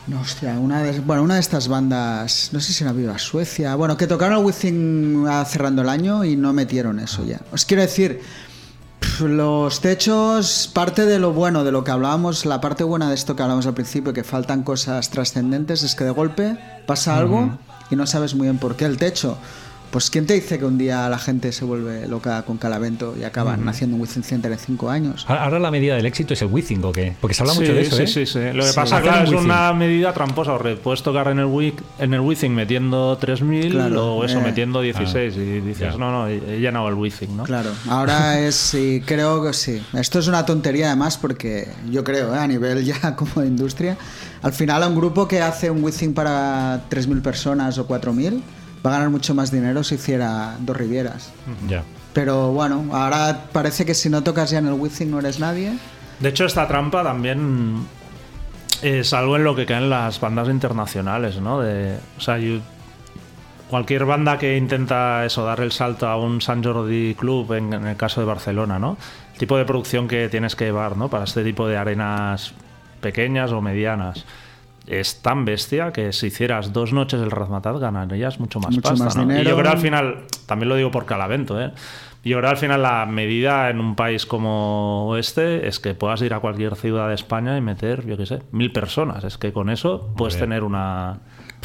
No, hostia, una de, bueno, una de estas bandas, no sé si era Viva Suecia, bueno, que tocaron el Within ah, cerrando el año y no metieron eso ya. Os quiero decir, los techos, parte de lo bueno, de lo que hablábamos, la parte buena de esto que hablábamos al principio, que faltan cosas trascendentes, es que de golpe pasa algo y no sabes muy bien por qué el techo. Pues ¿quién te dice que un día la gente se vuelve loca con Calavento y acaban haciendo un Within Center en cinco años? Ahora la medida del éxito es el Withing, ¿o qué? Porque se habla sí, mucho de eso, sí, ¿eh? sí, sí. Lo que Sí. pasa, claro, es una medida tramposa. Porque puedes tocar en el, Wick, en el Withing metiendo 3.000 Claro, o eso eh. metiendo 16 y dices, ya. no, no, he llenado el Withing, ¿no? Claro, ahora es, sí, creo que sí. Esto es una tontería además porque yo creo, ¿eh? a nivel ya como de industria, al final a un grupo que hace un Withing para 3.000 personas o 4.000 va a ganar mucho más dinero si hiciera dos Rivieras. Ya. Pero bueno, ahora parece que si no tocas ya en el Withing no eres nadie. De hecho, esta trampa también es algo en lo que caen las bandas internacionales, ¿no? De, o sea, yo- cualquier banda que intenta eso, dar el salto a un San Jordi Club, en, en el caso de Barcelona, ¿no? El tipo de producción que tienes que llevar, ¿no? Para este tipo de arenas pequeñas o medianas. Es tan bestia que si hicieras dos noches el Razmataz ganarías mucho más Mucho pasta. más ¿no? Y yo creo al final, también lo digo por Calavento, ¿eh? Yo creo al final la medida en un país como este es que puedas ir a cualquier ciudad de España y meter, yo qué sé, mil personas. Es que con eso puedes tener una,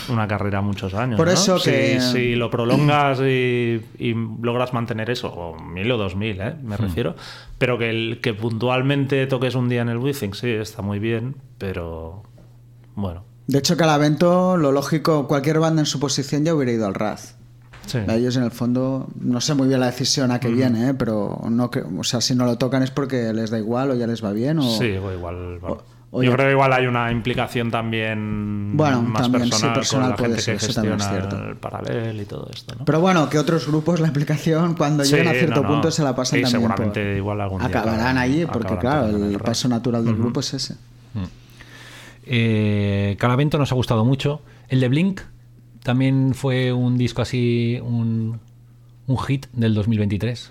una carrera muchos años. Por ¿no? eso Si- que- Si, lo prolongas y, y logras mantener eso, o mil o dos mil, ¿eh? me refiero, pero que, el, que puntualmente toques un día en el Withing, sí, está muy bien, pero bueno. De hecho, Calavento, lo lógico, cualquier banda en su posición ya hubiera ido al Raz. Sí. A ellos en el fondo, no sé muy bien la decisión a qué viene, ¿eh? pero no que, o sea, si no lo tocan es porque les da igual o ya les va bien. O... Sí, o igual. bueno. o Yo ya- creo que igual hay una implicación también Bueno, más también, sí, personal, personal con la puede gente ser, que eso también es gestiona cierto. el paralel y todo esto, ¿no? Pero bueno, que otros grupos la implicación cuando Sí, lleguen a cierto no, no. punto se la pasan Y también por- seguramente igual algún día acabarán allí porque claro el el paso natural del grupo es ese Eh, Calavento nos ha gustado mucho. El de Blink también fue un disco así, un, un hit del 2023.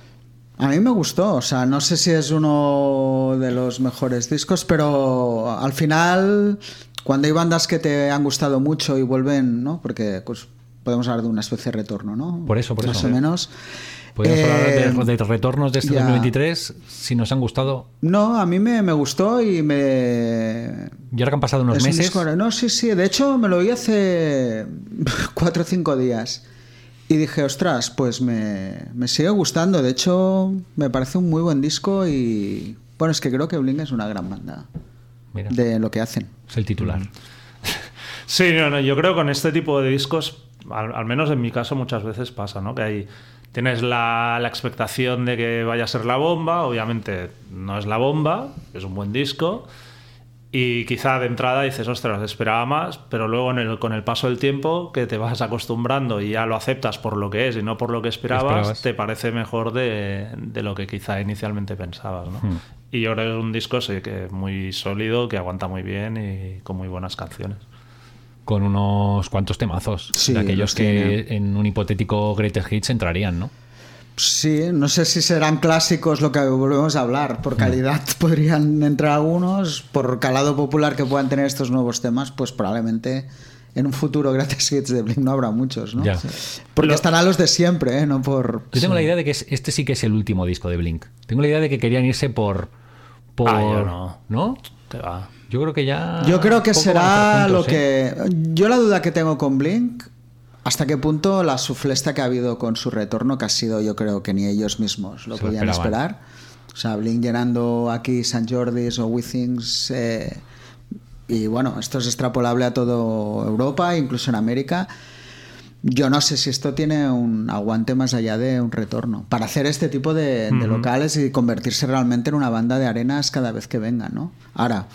a mí me gustó o sea no sé si es uno de los mejores discos pero al final cuando hay bandas que te han gustado mucho y vuelven no porque pues, podemos hablar de una especie de retorno no Por eso, por más eso. o menos Podríamos Eh, hablar de, de retornos de este ya. 2023, si nos han gustado. no a mí me, me gustó y me Y ahora que han pasado unos Es un meses, disco- no, sí, sí. De hecho, me lo oí hace cuatro o cinco días. Y dije, ostras, pues me, me sigue gustando. De hecho, me parece un muy buen disco y... Bueno, es que creo que Blink es una gran banda mira, de lo que hacen. es el titular. Sí, no, no, yo creo que con este tipo de discos, al, al menos en mi caso muchas veces pasa, ¿no? Que hay, tienes la, la expectación de que vaya a ser la bomba, obviamente no es la bomba, es un buen disco, y quizá de entrada dices, ostras, esperaba más, pero luego en el- con el paso del tiempo que te vas acostumbrando y ya lo aceptas por lo que es y no por lo que esperabas, Esperabas. te parece mejor de, de lo que quizá inicialmente pensabas, ¿no? Hmm. Y yo creo que es un disco sí, que muy sólido, que aguanta muy bien y con muy buenas canciones. Con unos cuantos temazos. Sí, de aquellos los que tiene. en un hipotético Greatest Hits entrarían, ¿no? Sí, no sé si serán clásicos lo que volvemos a hablar. Por calidad podrían entrar algunos, por calado popular que puedan tener estos nuevos temas, pues probablemente en un futuro gratis hits de Blink no habrá muchos, ¿no? Ya. Porque Lo- estarán los de siempre, ¿eh? No por... Yo tengo la idea de que es- este sí que es el último disco de Blink. Tengo la idea de que querían irse por. por Ah, yo no. ¿No? Que va. Yo creo que ya. Yo creo que será lo juntos, ¿eh? que... Yo la duda que tengo con Blink, hasta qué punto la suflesta que ha habido con su retorno, que ha sido yo creo que ni ellos mismos lo Se podían esperar. O sea, Blink llenando aquí San Jordis o Withings... eh, y bueno, esto es extrapolable a toda Europa, incluso en América. Yo no sé si esto tiene un aguante más allá de un retorno. Para hacer este tipo de, de locales y convertirse realmente en una banda de arenas cada vez que vengan, ¿no? Ahora,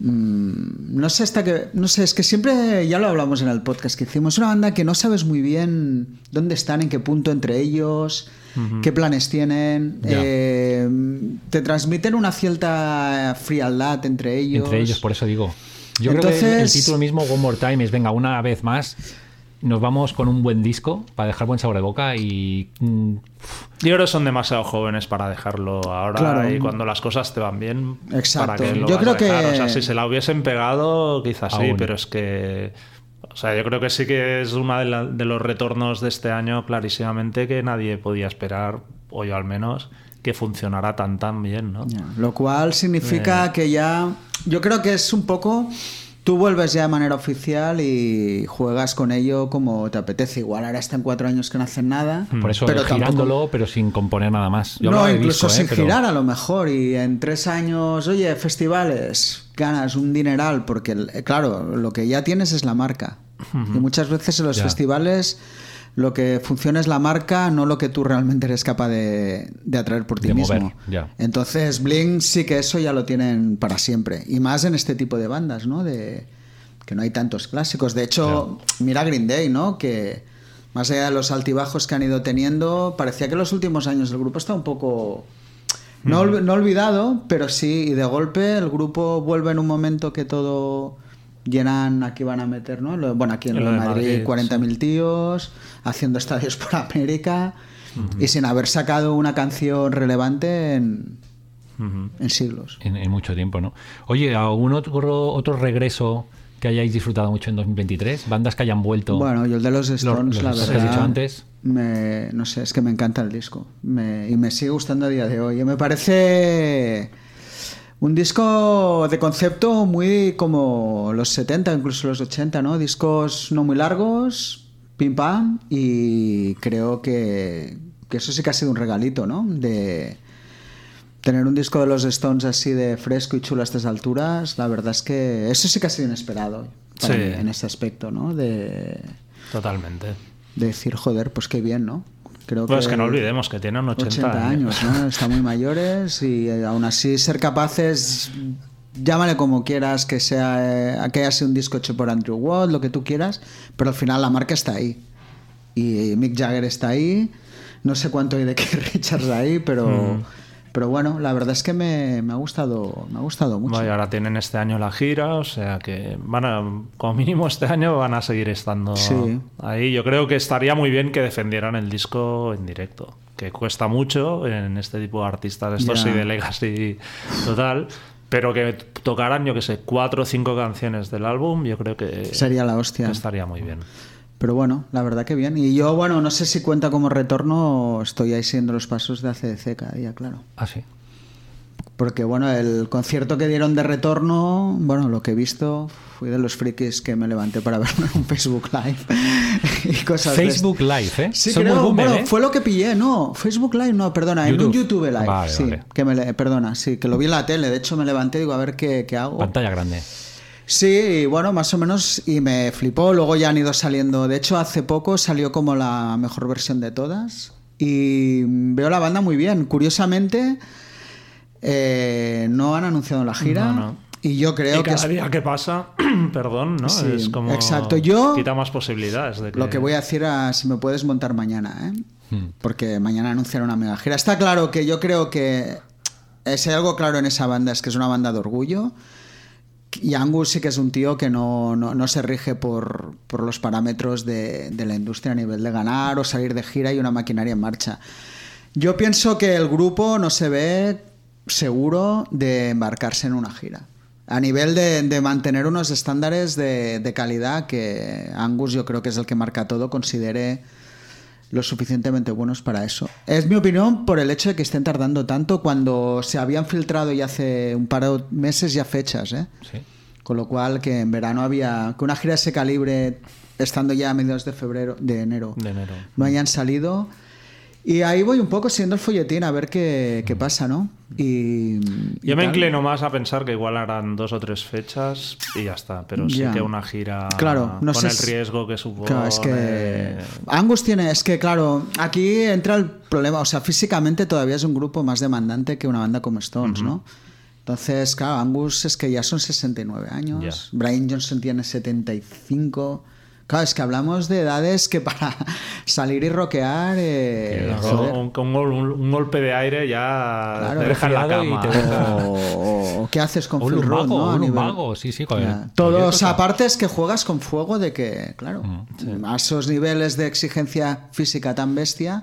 no sé hasta que. No sé, es que siempre ya lo hablamos en el podcast que hicimos. Es una banda que no sabes muy bien dónde están, en qué punto entre ellos, qué planes tienen. Eh, te transmiten una cierta frialdad entre ellos. Entre ellos, por eso digo. Yo creo que el título mismo, One More Time, es venga, una vez más, nos vamos con un buen disco para dejar buen sabor de boca y mm, Yo creo que son demasiado jóvenes para dejarlo ahora Claro. y cuando las cosas te van bien, Exacto. ¿para qué lo Yo creo a dejar? que- O sea, si se la hubiesen pegado, quizás sí, pero es que... O sea, yo creo que sí que es uno de, los retornos de este año clarísimamente que nadie podía esperar, o yo al menos, que funcionara tan tan bien, ¿no? Lo cual significa que ya. Yo creo que es un poco. Tú vuelves ya de manera oficial y juegas con ello como te apetece. Igual ahora están cuatro años que no hacen nada. por eso pero tampoco- girándolo, pero sin componer nada más. Yo no, incluso ¿eh? sin Pero- girar a lo mejor. Y en tres años, oye, festivales, ganas un dineral, porque, eh, claro, lo que ya tienes es la marca. Y muchas veces en los Ya. festivales lo que funciona es la marca, no lo que tú realmente eres capaz de, de atraer por ti De mismo. mover. Entonces, Blink sí que eso ya lo tienen para siempre. Y más en este tipo de bandas, ¿no? De que no hay tantos clásicos. De hecho, mira Green Day, ¿no? Que más allá de los altibajos que han ido teniendo, parecía que en los últimos años el grupo está un poco... No, no olvidado, pero sí, y de golpe el grupo vuelve en un momento que todo llenan, aquí van a meter, ¿no? Bueno, aquí en, En lo lo de de Madrid, Madrid, 40.000 tíos, haciendo estadios por América, y sin haber sacado una canción relevante en, siglos. En, en mucho tiempo, ¿no? Oye, ¿algún otro, otro regreso que hayáis disfrutado mucho en 2023? ¿Bandas que hayan vuelto? Bueno, yo el de los Stones, los la que has verdad. dicho antes. Me, no sé, es que me encanta el disco. Me- y me sigue gustando a día de hoy. Y Me parece un disco de concepto muy como los 70, incluso los 80, ¿no? Discos no muy largos, pim pam. Y creo que, que eso sí que ha sido un regalito, ¿no? De tener un disco de los Stones así de fresco y chulo a estas alturas, la verdad es que eso sí que ha sido inesperado para Sí. mí en este aspecto, ¿no? De, Totalmente. de decir, joder, pues qué bien, ¿no? Creo Pues que no olvidemos que tienen 80, 80 años, ¿no? Están muy mayores y eh, aún así ser capaces, llámale como quieras, que sea eh, que haya sido un disco hecho por Andrew Watt, lo que tú quieras, pero al final la marca está ahí. Y Mick Jagger está ahí, no sé cuánto hay de que Richards ahí, pero, Mm. Pero bueno, la verdad es que me, me ha gustado, me ha gustado mucho. Vaya, ahora tienen este año la gira, o sea que van a, como mínimo este año van a seguir estando Sí. ahí. Yo creo que estaría muy bien que defendieran el disco en directo, que cuesta mucho en este tipo de artistas, estos Ya. sí de Legacy total, pero que tocaran, yo que sé, cuatro o cinco canciones del álbum, yo creo que, Sería la hostia. que estaría muy bien. Pero bueno, la verdad que bien. Y yo, bueno, no sé si cuenta como retorno, estoy ahí siguiendo los pasos de ACDC cada día, claro. Ah, sí. Porque bueno, el concierto que dieron de retorno, bueno, lo que he visto, fui de los frikis que me levanté para verlo en un Facebook Live y cosas Facebook Live, ¿eh? Sí, creo, boomer, bueno, ¿eh? fue lo que pillé, no, Facebook Live no, perdona, en un YouTube. YouTube Live, Vale, sí, vale. que me le- perdona, sí, que lo vi en la tele, de hecho me levanté y digo, a ver qué, qué hago. Pantalla grande. Sí, bueno, más o menos, y me flipó. Luego ya han ido saliendo. De hecho, hace poco salió como la mejor versión de todas. Y veo la banda muy bien. Curiosamente, eh, no han anunciado la gira. No, no. Y yo creo y que cada es día que pasa, perdón, ¿no? Sí, es como exacto. Yo- quita más posibilidades de que... lo que voy a decir a si me puedes montar mañana, ¿eh? Hmm. Porque mañana anunciarán una mega gira. Está claro que yo creo que si hay algo claro en esa banda es que es una banda de orgullo. Y Angus sí que es un tío que no, no- no se rige por, por los parámetros de, de la industria a nivel de ganar o salir de gira y una maquinaria en marcha. Yo pienso que el grupo no se ve seguro de embarcarse en una gira. A nivel de, de mantener unos estándares de, de calidad que Angus yo creo que es el que marca todo, considere lo suficientemente buenos para eso. Es mi opinión por el hecho de que estén tardando tanto cuando se habían filtrado ya hace un par de meses ya fechas, ¿eh? Sí. Con lo cual que en verano había que una gira de ese calibre estando ya a mediados de febrero, de enero, De enero. no hayan salido. Y ahí voy un poco siguiendo el folletín a ver qué, qué pasa, ¿no? Y, y Yo me tal. inclino más a pensar que igual harán dos o tres fechas y ya está, pero sí Ya. que una gira Claro, no con sé el si- riesgo que supone. Claro, es que Angus tiene, es que claro, aquí entra el problema, o sea, físicamente todavía es un grupo más demandante que una banda como Stones, ¿no? Entonces, claro, Angus es que ya son 69 años. Brian Johnson tiene 75. Claro, es que hablamos de edades que para salir y rockear, eh, Un, un gol- un- un golpe de aire ya Claro, te deja en la cama. te o, o qué haces con O un lumbago, ¿no? A un nivel- lumbago, sí, sí. con- Todos, aparte es que juegas con fuego de que, claro, Mm, a esos niveles de exigencia física tan bestia,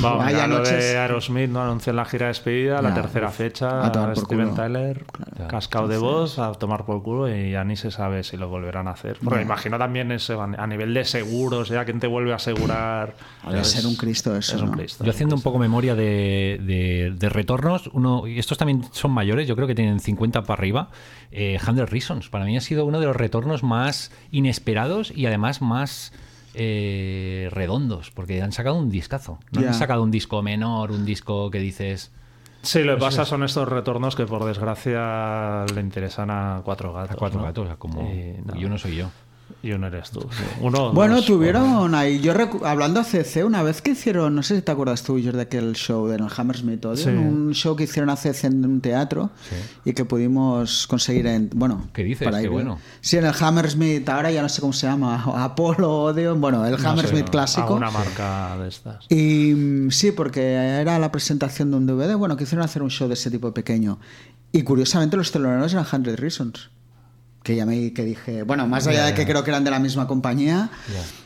Vamos, Vaya ya lo noches. de Aerosmith no anunció en la gira de despedida, la tercera uf, fecha, a tomar por Steven culo. Tyler, cascado de voz, a tomar por culo y ya ni se sabe si lo volverán a hacer. Me imagino también eso, a nivel de seguros, ya quién te vuelve a asegurar. Debe ser un Cristo eso, Es un ¿no? Cristo. Yo haciendo un poco memoria de, de- de retornos, uno, y estos también son mayores, yo creo que tienen 50 para arriba. Eh, 100 Reasons, para mí ha sido uno de los retornos más inesperados y además más eh, redondos, porque han sacado un discazo. No han sacado un disco menor, un disco que dices. Sí, lo que pasa son estos retornos que por desgracia le interesan a cuatro gatos. A cuatro ¿no? gatos, como. Y, no, Y uno soy yo. Y uno eres tú. sí. Uno, Bueno, dos, tuvieron ahí, yo hablando a CC, una vez que hicieron, no sé si te acuerdas tú, George, de aquel show en el Hammersmith Odeon, Sí. un show que hicieron a CC en un teatro y que pudimos conseguir en, bueno, ¿Qué dices? para Qué ir- bueno. Sí, en el Hammersmith, ahora ya no sé cómo se llama, Apollo Odeon, bueno, el Hammersmith a clásico. una marca de estas. Y sí, porque era la presentación de un DVD, bueno, quisieron hacer un show de ese tipo pequeño. Y curiosamente los teloneros eran 100 Reasons. Que llamé que dije, bueno, más allá de que creo que eran de la misma compañía,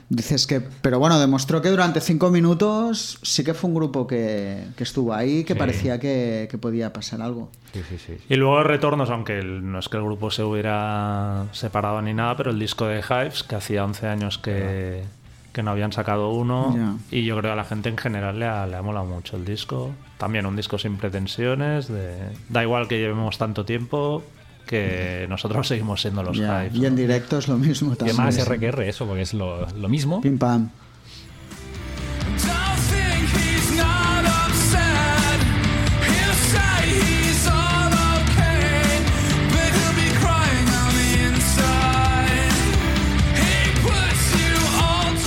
dices que, pero bueno, demostró que durante cinco minutos sí que fue un grupo que, que estuvo ahí, que Sí. parecía que, que podía pasar algo. Sí, sí, sí. Y luego retornos, aunque el- no es que el grupo se hubiera separado ni nada, pero el disco de Hives, que hacía 11 años que, que no habían sacado uno, y yo creo que a la gente en general le ha, le ha molado mucho el disco. También un disco sin pretensiones, de, da igual que llevemos tanto tiempo, que nosotros seguimos siendo los Hives. Y en directo es lo mismo Y también. además RQR, eso, porque es lo, lo mismo. Pim pam.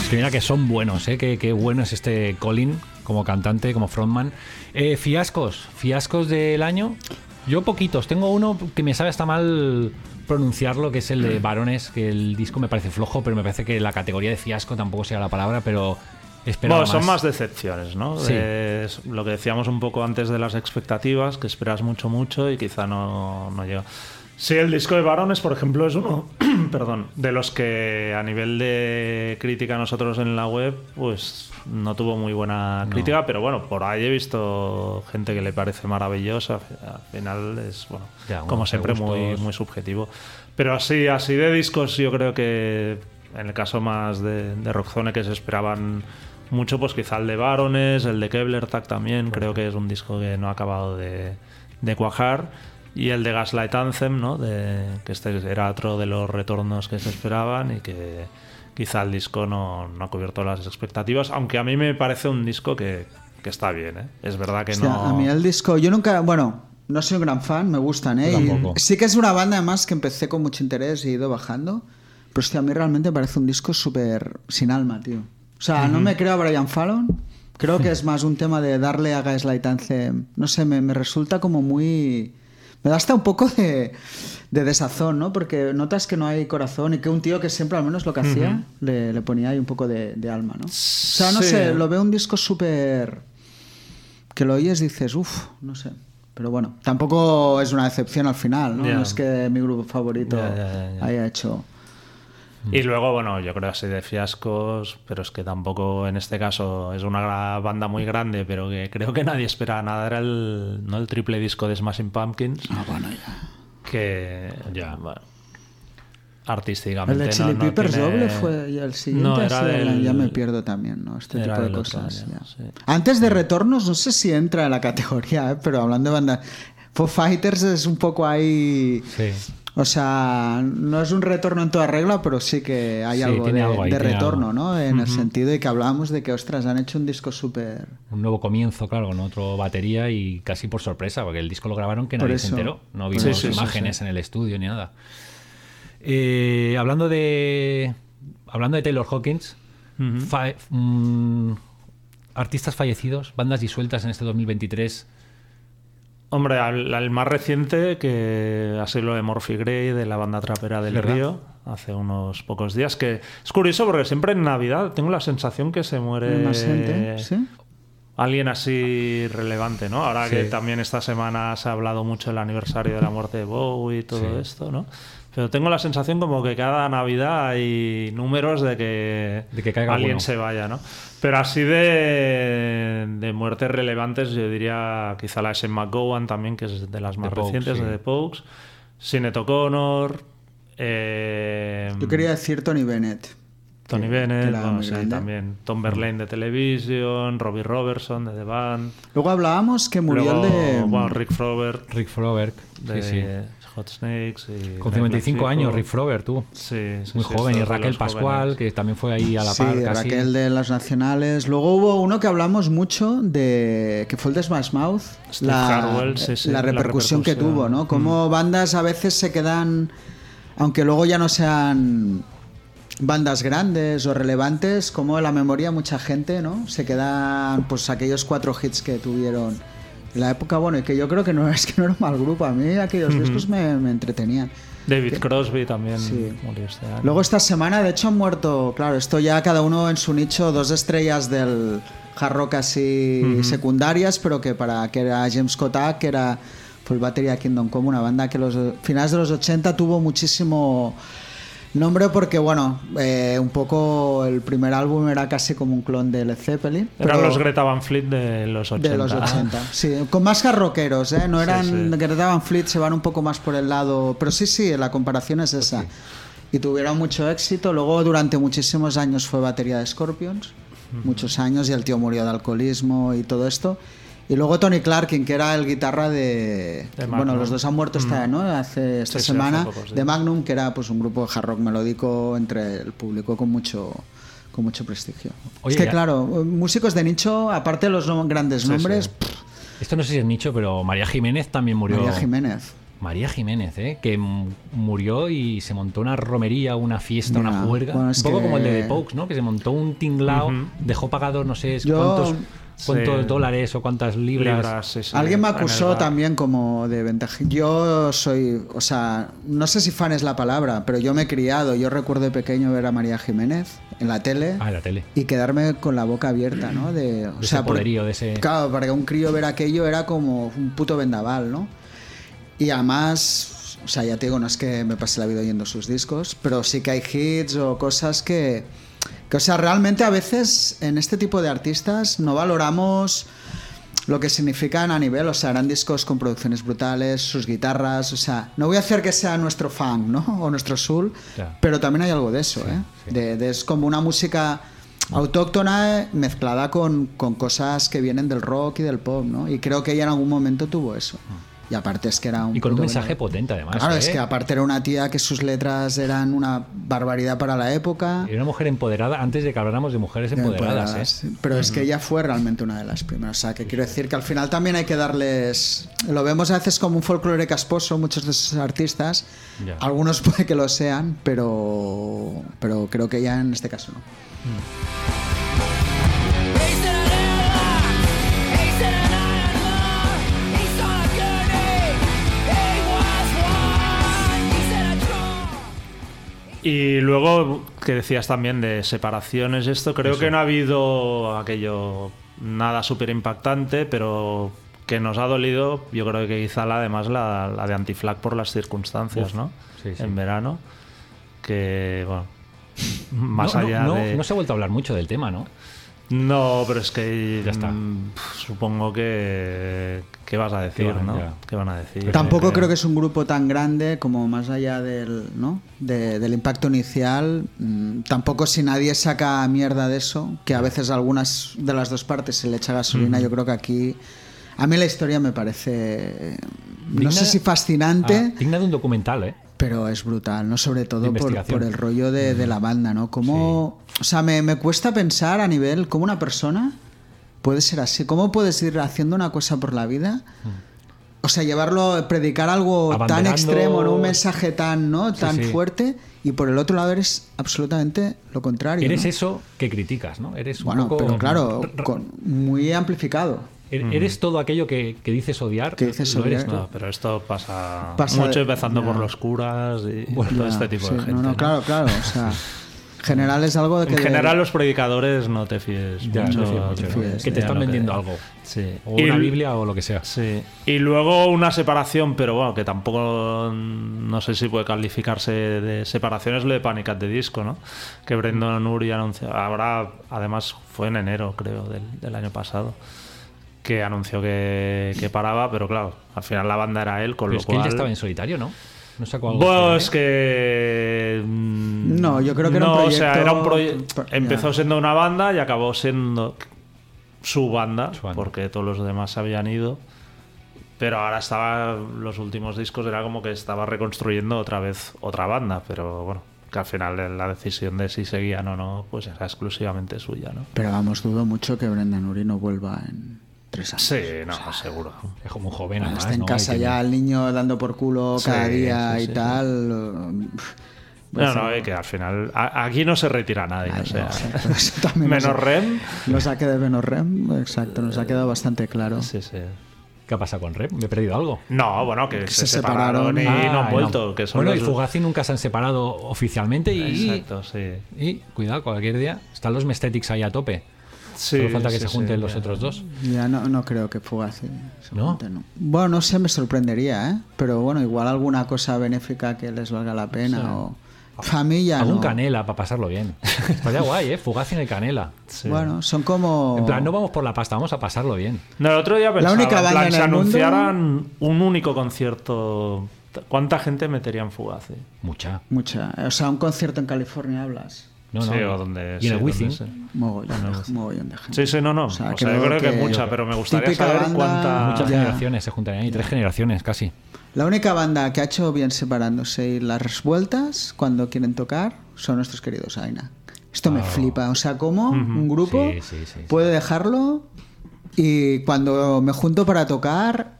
Es que mira que son buenos, ¿eh? Qué, qué bueno es este Colin como cantante, como frontman. Eh, fiascos, fiascos del año. Yo poquitos. Tengo uno que me sabe hasta mal pronunciarlo, que es el de Varones, que el disco me parece flojo, pero me parece que la categoría de fiasco tampoco sea la palabra, pero Bueno, son más. más decepciones, ¿no? Sí. Es lo que decíamos un poco antes de las expectativas, que esperas mucho, mucho y quizá no, no llega. Sí, el disco de Varones, por ejemplo, es uno, perdón, de los que a nivel de crítica nosotros en la web, pues no tuvo muy buena crítica, pero bueno, por ahí he visto gente que le parece maravillosa. Al final es, bueno, Ya, bueno, como siempre, muy, gustos. muy subjetivo. Pero así, así de discos, yo creo que en el caso más de, de Rockzone que se esperaban mucho, pues quizá el de Barones, el de Kevler Tag también, creo que es un disco que no ha acabado de, de cuajar. Y el de Gaslight Anthem, ¿no? De, que este era otro de los retornos que se esperaban y que quizá el disco no, no ha cubierto las expectativas, aunque a mí me parece un disco que, que está bien, ¿eh? Es verdad que Hostia, no... A mí el disco, yo nunca, bueno, no soy un gran fan, me gustan, ¿eh? Y sí que es una banda además que empecé con mucho interés y he ido bajando, pero hostia, a mí realmente me parece un disco súper sin alma, tío. O sea, no me creo a Brian Fallon, creo que es más un tema de darle a Gaslight Anthem, no sé, me, me resulta como muy... Me da hasta un poco de, de desazón, ¿no? Porque notas que no hay corazón y que un tío que siempre, al menos lo que hacía, le, le ponía ahí un poco de, de alma, ¿no? O sea, no Sí. sé, lo veo un disco súper que lo oyes dices, uff, no sé. Pero bueno, tampoco es una decepción al final, ¿no? No es que mi grupo favorito ya. haya hecho... Y luego, bueno, yo creo así de fiascos, pero es que tampoco en este caso es una banda muy grande, pero que creo que nadie espera nada. Era el, ¿no? el triple disco de Smashing Pumpkins, Ah, bueno, ya. que Ya. bueno, El artísticamente de Chili no, no Peppers tiene- doble fue y el siguiente. No, era de- del- Ya me pierdo también, ¿no? Este era tipo de cosas. año, ya. sí. Antes de retornos, no sé si entra en la categoría, ¿eh? pero hablando de banda. Foo Fighters es un poco ahí. Sí. O sea, no es un retorno en toda regla, pero sí que hay Sí, algo de, algo ahí, de tiene retorno, algo. ¿no? En el sentido de que hablábamos de que, ostras, han hecho un disco súper. Un nuevo comienzo, claro, con otro batería y casi por sorpresa, porque el disco lo grabaron que nadie se enteró. No vimos eso. Sí, sí, sí, imágenes en el estudio ni nada. Eh, hablando de. Hablando de Taylor Hawkins, fa- mm, artistas fallecidos, bandas disueltas en este 2023. Hombre, al, al más reciente, que ha sido lo de Morphy Gray, de la banda trapera del ¿Verdad? Río, hace unos pocos días, que es curioso porque siempre en Navidad tengo la sensación que se muere Más gente, ¿sí? alguien así relevante, ¿no? Ahora que también esta semana se ha hablado mucho del aniversario de la muerte de Bowie y todo Sí. esto, ¿no? Pero tengo la sensación como que cada Navidad hay números de que, De que caiga alguien se vaya, ¿no? Pero así de, de muertes relevantes, yo diría quizá la S. McGowan también, que es de las más recientes, sí. de The Pokes. Sinead O'Connor. eh, Yo quería decir Tony Bennett. Tony que- Bennett, que bueno, sí, también. Tom Verlaine de Television, Robbie Robertson de The Band. Luego hablábamos que murió Luego, el de... bueno, Rick Frober Rick Froberg. de Sí, sí. Hot Snakes. Y Con Nightmare 55 Fijo. años, Rick Froberg, tú. Sí, sí, Muy sí, joven. Y Raquel Pascual, jóvenes. que también fue ahí a la Sí, par casi. Raquel de las nacionales. Luego hubo uno que hablamos mucho de que fue el de Smash Mouth. Steve Harwell, sí, sí, la la repercusión que tuvo, ¿no? Como bandas a veces se quedan, aunque luego ya no sean bandas grandes o relevantes, como en la memoria mucha gente, ¿no? Se quedan pues aquellos cuatro hits que tuvieron la época, bueno, y que yo creo que no es que no era un mal grupo, a mí aquellos discos me, me entretenían. David Crosby también Sí. murió este año. Luego esta semana, de hecho, han muerto, claro, esto ya cada uno en su nicho, dos estrellas del hard rock así secundarias, pero que para que era James Kotak, que era full batería Kingdom Come, una banda que los finales de los 80 tuvo muchísimo nombre porque, bueno, eh, un poco el primer álbum era casi como un clon de Led Zeppelin. Eran pero- los Greta Van Fleet de los 80. de los 80, sí, con más rockeros, ¿eh? No eran sí. Greta Van Fleet, se van un poco más por el lado, pero sí, sí, la comparación es esa. Y tuvieron mucho éxito, luego durante muchísimos años fue batería de Scorpions, muchos años, y el tío murió de alcoholismo y todo esto. Y luego Tony Clarkin, que era el guitarra de... De bueno, los dos han muerto esta, ¿no? hace esta Sí, sí, semana. hace poco, sí. De Magnum, que era pues un grupo de hard rock melódico entre el público con mucho con mucho prestigio. Oye, es que ya- claro, músicos de nicho, aparte de los grandes nombres. Esto no sé si es nicho, pero María Jiménez también murió. María Jiménez. María Jiménez, ¿eh? que murió y se montó una romería, una fiesta, una juerga. bueno, un poco que- como el de The Pokes, ¿no? Que se montó un tinglao, dejó pagado no sé Yo- cuántos, cuántos Sí. dólares o cuántas libras. Libras, sí, sí, Alguien me acusó también como de ventaja. Yo soy, o sea, no sé si fan es la palabra, pero yo me he criado. Yo recuerdo de pequeño ver a María Jiménez en la tele Ah, en la tele. y quedarme con la boca abierta, ¿no? De, o De sea, ese por- poderío, de ese... Claro, para que un crío ver aquello era como un puto vendaval, ¿no? Y además, o sea, ya te digo, no es que me pase la vida oyendo sus discos, pero sí que hay hits o cosas que, que, o sea, realmente a veces en este tipo de artistas no valoramos lo que significan a nivel, o sea, eran discos con producciones brutales, sus guitarras, o sea, no voy a hacer que sea nuestro fan, ¿no? O nuestro soul, pero también hay algo de eso, ¿eh? sí. De, de- es como una música autóctona mezclada con, con cosas que vienen del rock y del pop, ¿no? Y creo que ella en algún momento tuvo eso. Y aparte es que era un... Y con un mensaje potente, además. Claro, ¿eh? es que aparte era una tía que sus letras eran una barbaridad para la época. Era una mujer empoderada antes de que habláramos de mujeres empoderadas. ¿eh? Pero es que ella fue realmente una de las primeras. O sea, que quiero decir que al final también hay que darles. Lo vemos a veces como un folclore casposo, muchos de esos artistas. Ya. Algunos puede que lo sean, pero, pero creo que ella en este caso no. He Y luego, que decías también de separaciones, esto, creo que no ha habido aquello nada súper impactante, pero que nos ha dolido, yo creo que quizá la, además la, la de Antiflag por las circunstancias, Uf, ¿no? sí, sí. En verano, que, bueno, más No, no, allá no, de... no se ha vuelto a hablar mucho del tema, ¿no? No, pero es que Ya está. mm, supongo que... ¿Qué vas a decir, van, no? ya. ¿Qué van a decir? Tampoco Eh, creo que es un grupo tan grande como más allá del, ¿no? De- del impacto inicial. mm, tampoco si nadie saca mierda de eso, que a veces a algunas de las dos partes se le echa gasolina, yo creo que aquí... A mí la historia me parece, no Digna- sé si fascinante, Ah, digna de un documental, ¿eh? Pero es brutal, ¿no? Sobre todo por, el rollo de, de la banda, ¿no? Cómo, O sea, me, me cuesta pensar a nivel cómo una persona puede ser así. ¿Cómo puedes ir haciendo una cosa por la vida? O sea, llevarlo, predicar algo tan extremo, ¿no? Un mensaje tan, ¿no? Sí, tan sí. fuerte y por el otro lado eres absolutamente lo contrario. Eres ¿no? eso que criticas, ¿no? Eres un Bueno, poco... pero claro, con- muy amplificado. Er- Eres todo aquello que, que dices odiar. Que dices odiar. eres. No, pero esto pasa, Pasa mucho de- empezando ya. por los curas y todo Ya, este tipo sí, de gente. No, no, ¿no? claro, claro. O sea, general es algo de que. En general, los predicadores no te fíes Ya, mucho. no fíes mucho, de- ¿no? fíes, que te de están vendiendo algo. Sí. O Y una Biblia o lo que sea. Sí. Y luego una separación, pero bueno, que tampoco mm, no sé si puede calificarse de separación, es lo de Panic at the Disco, ¿no? Que Brendan Urie anunció. Ahora, además, fue en enero, creo, del, del año pasado. Que anunció que, que paraba, pero claro, al final la banda era él, con Pero lo es que él cual. ya estaba en solitario, ¿no? No sacó algo. Bueno, fuera, es ¿eh? que. mm, No, yo creo que era un no, o sea, era un proyecto. ya. Empezó siendo una banda y acabó siendo su banda, Su banda. porque todos los demás se habían ido. Pero ahora estaba. Los últimos discos era como que estaba reconstruyendo otra vez otra banda, pero bueno, que al final la decisión de si seguían o no, pues era exclusivamente suya, ¿no? Pero vamos, dudo mucho que Brendan Uri no vuelva en tres años. Sí, no, seguro. Es como un joven, además. Está en ¿no? casa ya el niño dando por culo Sí, cada día sí, y sí, tal. eh, No, no, eh, que al final. a- aquí no se retira nadie, Ay, o sea. no, exacto, nos- Menos Rem. Nos ha quedado menos Rem, exacto, nos ha quedado bastante claro. Sí, sí. ¿Qué ha pasado con Rep? ¿Me he perdido algo? No, bueno, que, se, se separaron, separaron. y no Ah, han vuelto. Que son bueno, y los- Fugazi nunca se han separado oficialmente y, Exacto, sí. y cuidado, cualquier día están los Mestetics ahí a tope. Sí, Solo falta que sí, se sí, junten los ya. otros dos. Ya no, no creo que Fugazi se ¿No? junte, no. Bueno, no sé, me sorprendería, ¿eh? Pero bueno, igual alguna cosa benéfica que les valga la pena o... Familia, Algún no. canela para pasarlo bien. Estaría guay, ¿eh? Fugazi en el canela. Sí. Bueno, son como... En plan, no vamos por la pasta, vamos a pasarlo bien. No, el otro día pensaba, única en banda plan, en si el mundo- anunciaran un único concierto, ¿cuánta gente meterían Fugazi? Mucha. Mucha. O sea, un concierto en California hablas. No, no. Sí, o donde- y en sí, el Wizzing. Mogollón, de, mogollón de gente. Sí, sí, no, no. O sea, yo creo que, mucha, pero me gustaría saber banda- cuánta... Muchas Ya. generaciones se juntarían ahí, tres generaciones casi. La única banda que ha hecho bien separándose y las vueltas cuando quieren tocar son nuestros queridos Aina. Esto me flipa. O sea, cómo un grupo Ah. Sí, sí, sí, sí. puede dejarlo y cuando me junto para tocar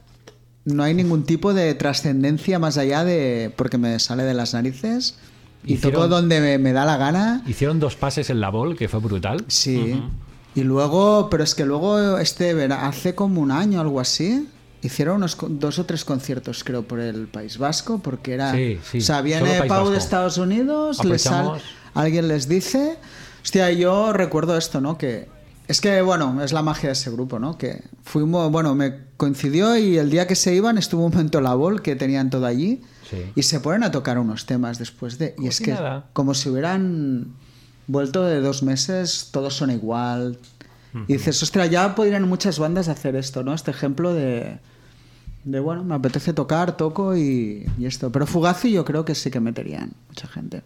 no hay ningún tipo de trascendencia más allá de porque me sale de las narices y Hicieron- toco donde me, me da la gana. Hicieron dos pases en la bol, que fue brutal. Sí. Y luego, pero es que luego este hace como un año algo así. Hicieron unos dos o tres conciertos, creo, por el País Vasco, porque era. Sí, sí, O sea, viene Pau de Vasco. Estados Unidos, les sal- alguien les dice. Hostia, yo recuerdo esto, ¿no? Que. Es que, bueno, es la magia de ese grupo, ¿no? Que fuimos, bueno, me coincidió y el día que se iban estuvo un momento la bol que tenían todo allí Sí. y se ponen a tocar unos temas después de... Y Como es si que nada. como si hubieran vuelto de dos meses, todos son igual. Y dices, ostras, ya podrían muchas bandas hacer esto, ¿no? Este ejemplo de, de bueno, me apetece tocar, toco y, y esto. Pero Fugazi yo creo que sí que meterían mucha gente.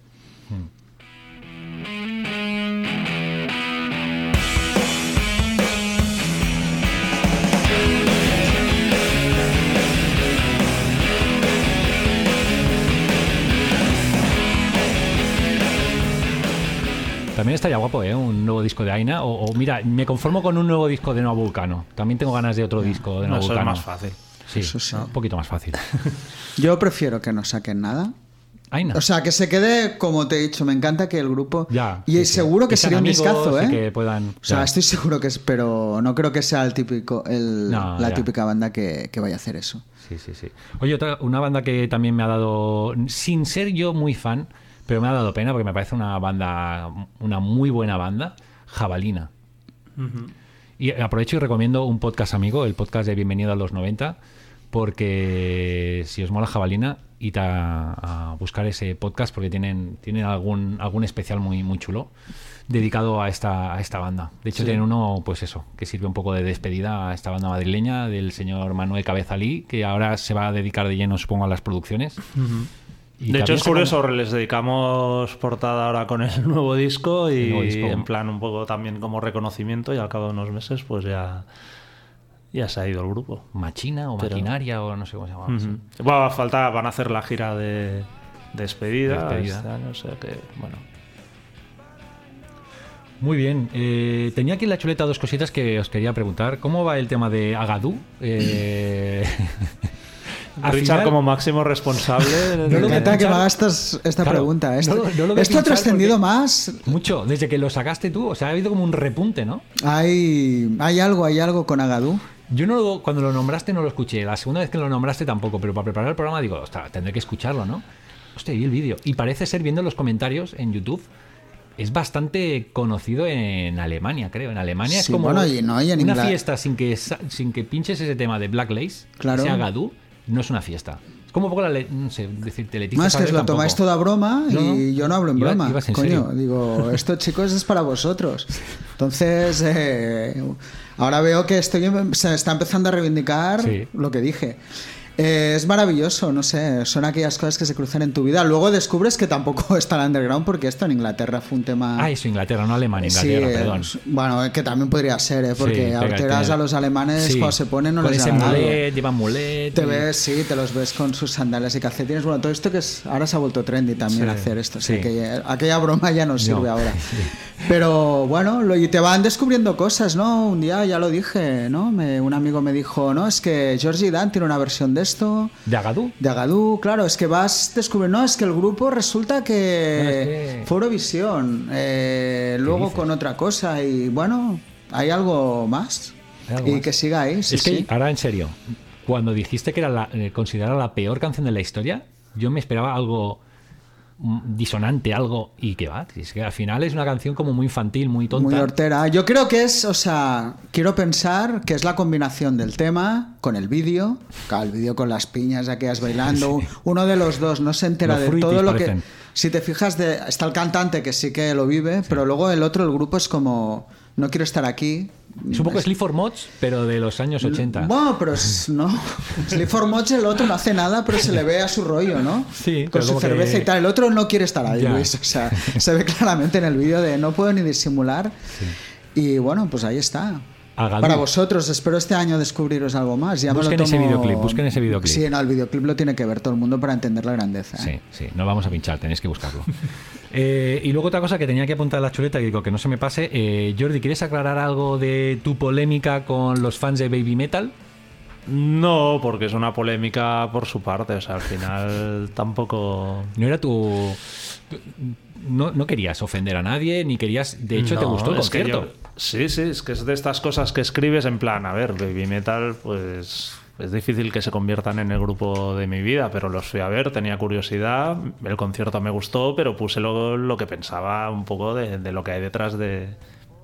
También estaría guapo, ¿eh? Un nuevo disco de Aina. O, o mira, me conformo con un nuevo disco de Nuevo Vulcano. También tengo ganas de otro disco de No, Nuevo eso es Vulcano. más fácil. Sí, Eso sí. un poquito más fácil. Yo prefiero que no saquen nada. Aina. O sea, que se quede, como te he dicho, me encanta que el grupo... ya. Y sí, sí. seguro que sería un discazo, ¿eh? Que puedan, O sea, ya. estoy seguro que es, pero no creo que sea el típico, el- No, la ya. típica banda que, que vaya a hacer eso. Sí, sí, sí. Oye, otra, una banda que también me ha dado, sin ser yo muy fan, pero me ha dado pena porque me parece una banda, una muy buena banda, Jabalina. Y aprovecho y recomiendo un podcast amigo, el podcast de Bienvenido a los 90, porque si os mola Jabalina, id a, a buscar ese podcast porque tienen, tienen algún, algún especial muy, muy chulo dedicado a esta, a esta banda. De hecho, tienen uno, pues eso, que sirve un poco de despedida a esta banda madrileña del señor Manuel Cabezalí, que ahora se va a dedicar de lleno, supongo, a las producciones. Y de hecho, es curioso, les dedicamos portada ahora con el nuevo disco y El nuevo disco. en plan un poco también como reconocimiento y al cabo de unos meses pues ya, ya se ha ido el grupo. Machina o Pero- maquinaria o no sé cómo se llama. Ujú. Bueno, falta, van a hacer la gira de despedida, Despedida. este año, o sea que, bueno. Muy bien. eh, tenía aquí en la chuleta dos cositas que os quería preguntar. ¿Cómo va el tema de Agadú? Eh, al Richard final- como máximo responsable. No lo que me pinchar. hagas estas- esta Claro, pregunta. Esto, no lo- no lo voy a esto ha trascendido más. Mucho, desde que lo sacaste tú. O sea, ha habido como un repunte, ¿no? Hay, hay algo, hay algo con Agadú. Yo no lo- cuando lo nombraste no lo escuché. La segunda vez que lo nombraste tampoco, pero para preparar el programa digo, ostras, tendré que escucharlo, ¿no? Hostia, y el vídeo. Y parece ser, viendo los comentarios en YouTube, es bastante conocido en Alemania, creo. En Alemania es como bueno, y no, y en una fiesta sin que, sin que pinches ese tema de Black Lace, Claro. ese Agadú, no es una fiesta. Es como un poco la, no sé, decirte Leticia es que os lo tampoco. tomáis toda broma y no. yo no hablo en Iba- broma. ibas en Coño, serio. digo, esto chicos es para vosotros. Entonces, eh, ahora veo que estoy, se está empezando a reivindicar Sí. lo que dije. Eh, es maravilloso, no sé, son aquellas cosas que se cruzan en tu vida. Luego descubres que tampoco está el underground porque esto en Inglaterra fue un tema... Ah, eso, Inglaterra, no Alemania, Sí, Inglaterra, eh, perdón. bueno, que también podría ser, ¿eh? porque Sí, alteras a los alemanes Sí, cuando se ponen no con les ese mulet, llevan mulet. Te y- ves, sí, te los ves con sus sandalias y calcetines. Bueno, todo esto que es, ahora se ha vuelto trendy también Sí, hacer esto. o sea, sí. que aquella broma ya no sirve No, ahora. Pero bueno, lo- y te van descubriendo cosas, ¿no? Un día ya lo dije, ¿no? Me- un amigo me dijo, no, es que Georgie Dan tiene una versión de esto. ¿De Agadú? De Agadú, claro, es que vas descubriendo, no, es que el grupo resulta que No, es que- fue Eurovisión, eh, luego dices? con otra cosa y bueno, hay algo más. Hay algo y más. que siga ahí, sí, es que sí. ahora en serio, cuando dijiste que era la, eh, considerada la peor canción de la historia, yo me esperaba algo disonante, algo y que va, es que al final es una canción como muy infantil, muy tonta. Muy hortera. Yo creo que es, o sea, quiero pensar que es la combinación del tema con el vídeo. Claro, el vídeo con las piñas aquellas bailando. Uno de los dos no se entera Los de todo lo parecen. que. Si te fijas, de, está el cantante que sí que lo vive, pero luego el otro, el grupo es como. No quiero estar aquí. Es un poco Sleep for Mods, pero de los años 80. Bueno, pero es, no. Sleep for Moch, el otro no hace nada, pero se le ve a su rollo, ¿no? Sí, Con su como que- cerveza y tal. El otro no quiere estar ahí, Ya. Luis. O sea, se ve claramente en el vídeo de no puedo ni disimular. Y bueno, pues ahí está. Para vosotros, espero este año descubriros algo más. Ya me lo Busquen ese videoclip, busquen ese videoclip. Sí, no, el videoclip lo tiene que ver todo el mundo para entender la grandeza. Sí, ¿eh? sí, no vamos a pinchar, tenéis que buscarlo. Eh, y luego otra cosa que tenía que apuntar en la chuleta y digo que no se me pase. eh, Jordi, ¿quieres aclarar algo de tu polémica con los fans de Baby Metal? No, porque es una polémica por su parte. O sea, al final tampoco. No era tu. No, no querías ofender a nadie, ni querías. De hecho, te gustó el concierto. yo- sí, sí, es que es de estas cosas que escribes en plan, a ver, Baby Metal, pues es difícil que se conviertan en el grupo de mi vida, pero los fui a ver, tenía curiosidad, el concierto me gustó, pero puse lo, lo que pensaba un poco de, de lo que hay detrás de,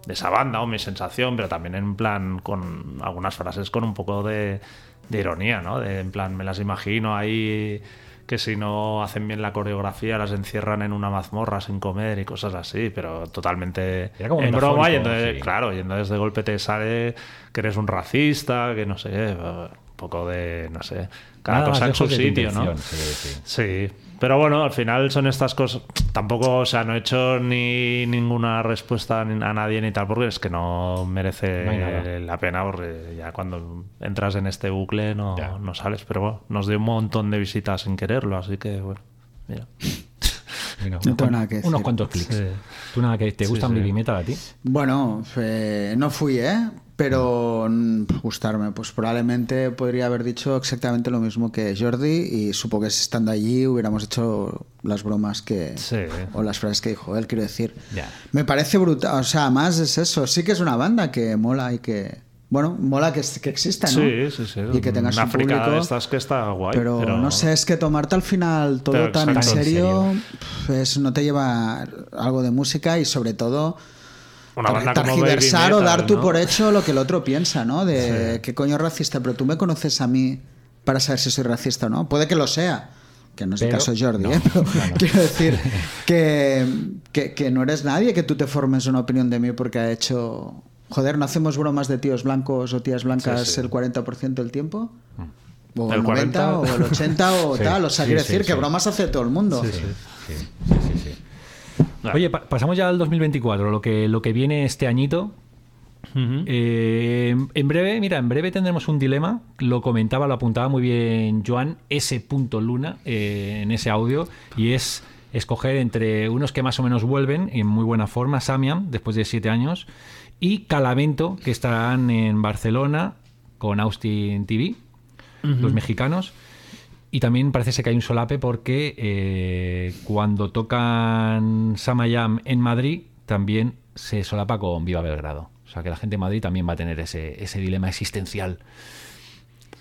de esa banda o mi sensación, pero también en plan con algunas frases con un poco de, de ironía, ¿no? De, en plan, me las imagino ahí que si no hacen bien la coreografía las encierran en una mazmorra sin comer y cosas así, pero totalmente como en broma y entonces, sí. claro, y entonces de golpe te sale que eres un racista, que no sé un poco de, no sé, cada Nada cosa en su sitio, ¿no? sí, sí. Sí, pero bueno, al final son estas cosas. Tampoco, o sea, no he hecho ni ninguna respuesta a nadie ni tal, porque es que no merece No la pena, porque ya cuando entras en este bucle no, Ya. no sales. Pero bueno, nos dio un montón de visitas sin quererlo, así que bueno, mira. Mira, No unos, tengo cuan- nada que decir. unos cuantos clics. Sí. ¿Tú nada que te Sí, gustan sí. Baby Metal a ti? Bueno, eh, no fui, ¿eh? Pero mm, gustarme, pues probablemente podría haber dicho exactamente lo mismo que Jordi y supongo que estando allí hubiéramos hecho las bromas que... Sí. O las frases que dijo él, quiero decir. Ya. Me parece brutal, o sea, más es eso, sí que es una banda que mola y que... Bueno, mola que, que exista, ¿no? Sí, sí, sí. Y que tengas una un público. de estas que está guay. Pero, no sé, es que tomarte al final todo Pero tan en exacto. serio, pues no te lleva algo de música y sobre todo Una banda como o dar tú ¿no? por hecho lo que el otro piensa, ¿no? De qué coño es racista, pero tú me conoces a mí para saber si soy racista o no. Puede que lo sea, que no es el Pero- caso de Jordi, no, ¿eh? Pero no, no. quiero decir que, que, que no eres nadie que tú te formes una opinión de mí porque ha hecho... Joder, ¿no hacemos bromas de tíos blancos o tías blancas Sí, sí. el 40% del tiempo? O El el 90 40. o el 80 o Sí, tal. O sea, sí, quiero sí, decir que sí. bromas hace todo el mundo. Sí, sí, sí, Oye, pa- pasamos ya al 2024, lo que, lo que viene este añito. Eh, en breve, mira, en breve tendremos un dilema. Lo comentaba, lo apuntaba muy bien Joan S. Luna eh, en ese audio. Y es escoger entre unos que más o menos vuelven en muy buena forma, Samian, después de siete años, y Calavento, que estarán en Barcelona con Austin TV, los mexicanos. Y también parece ser que hay un solape porque eh, cuando tocan Samayam en Madrid, también se solapa con Viva Belgrado. O sea que la gente de Madrid también va a tener ese, ese dilema existencial.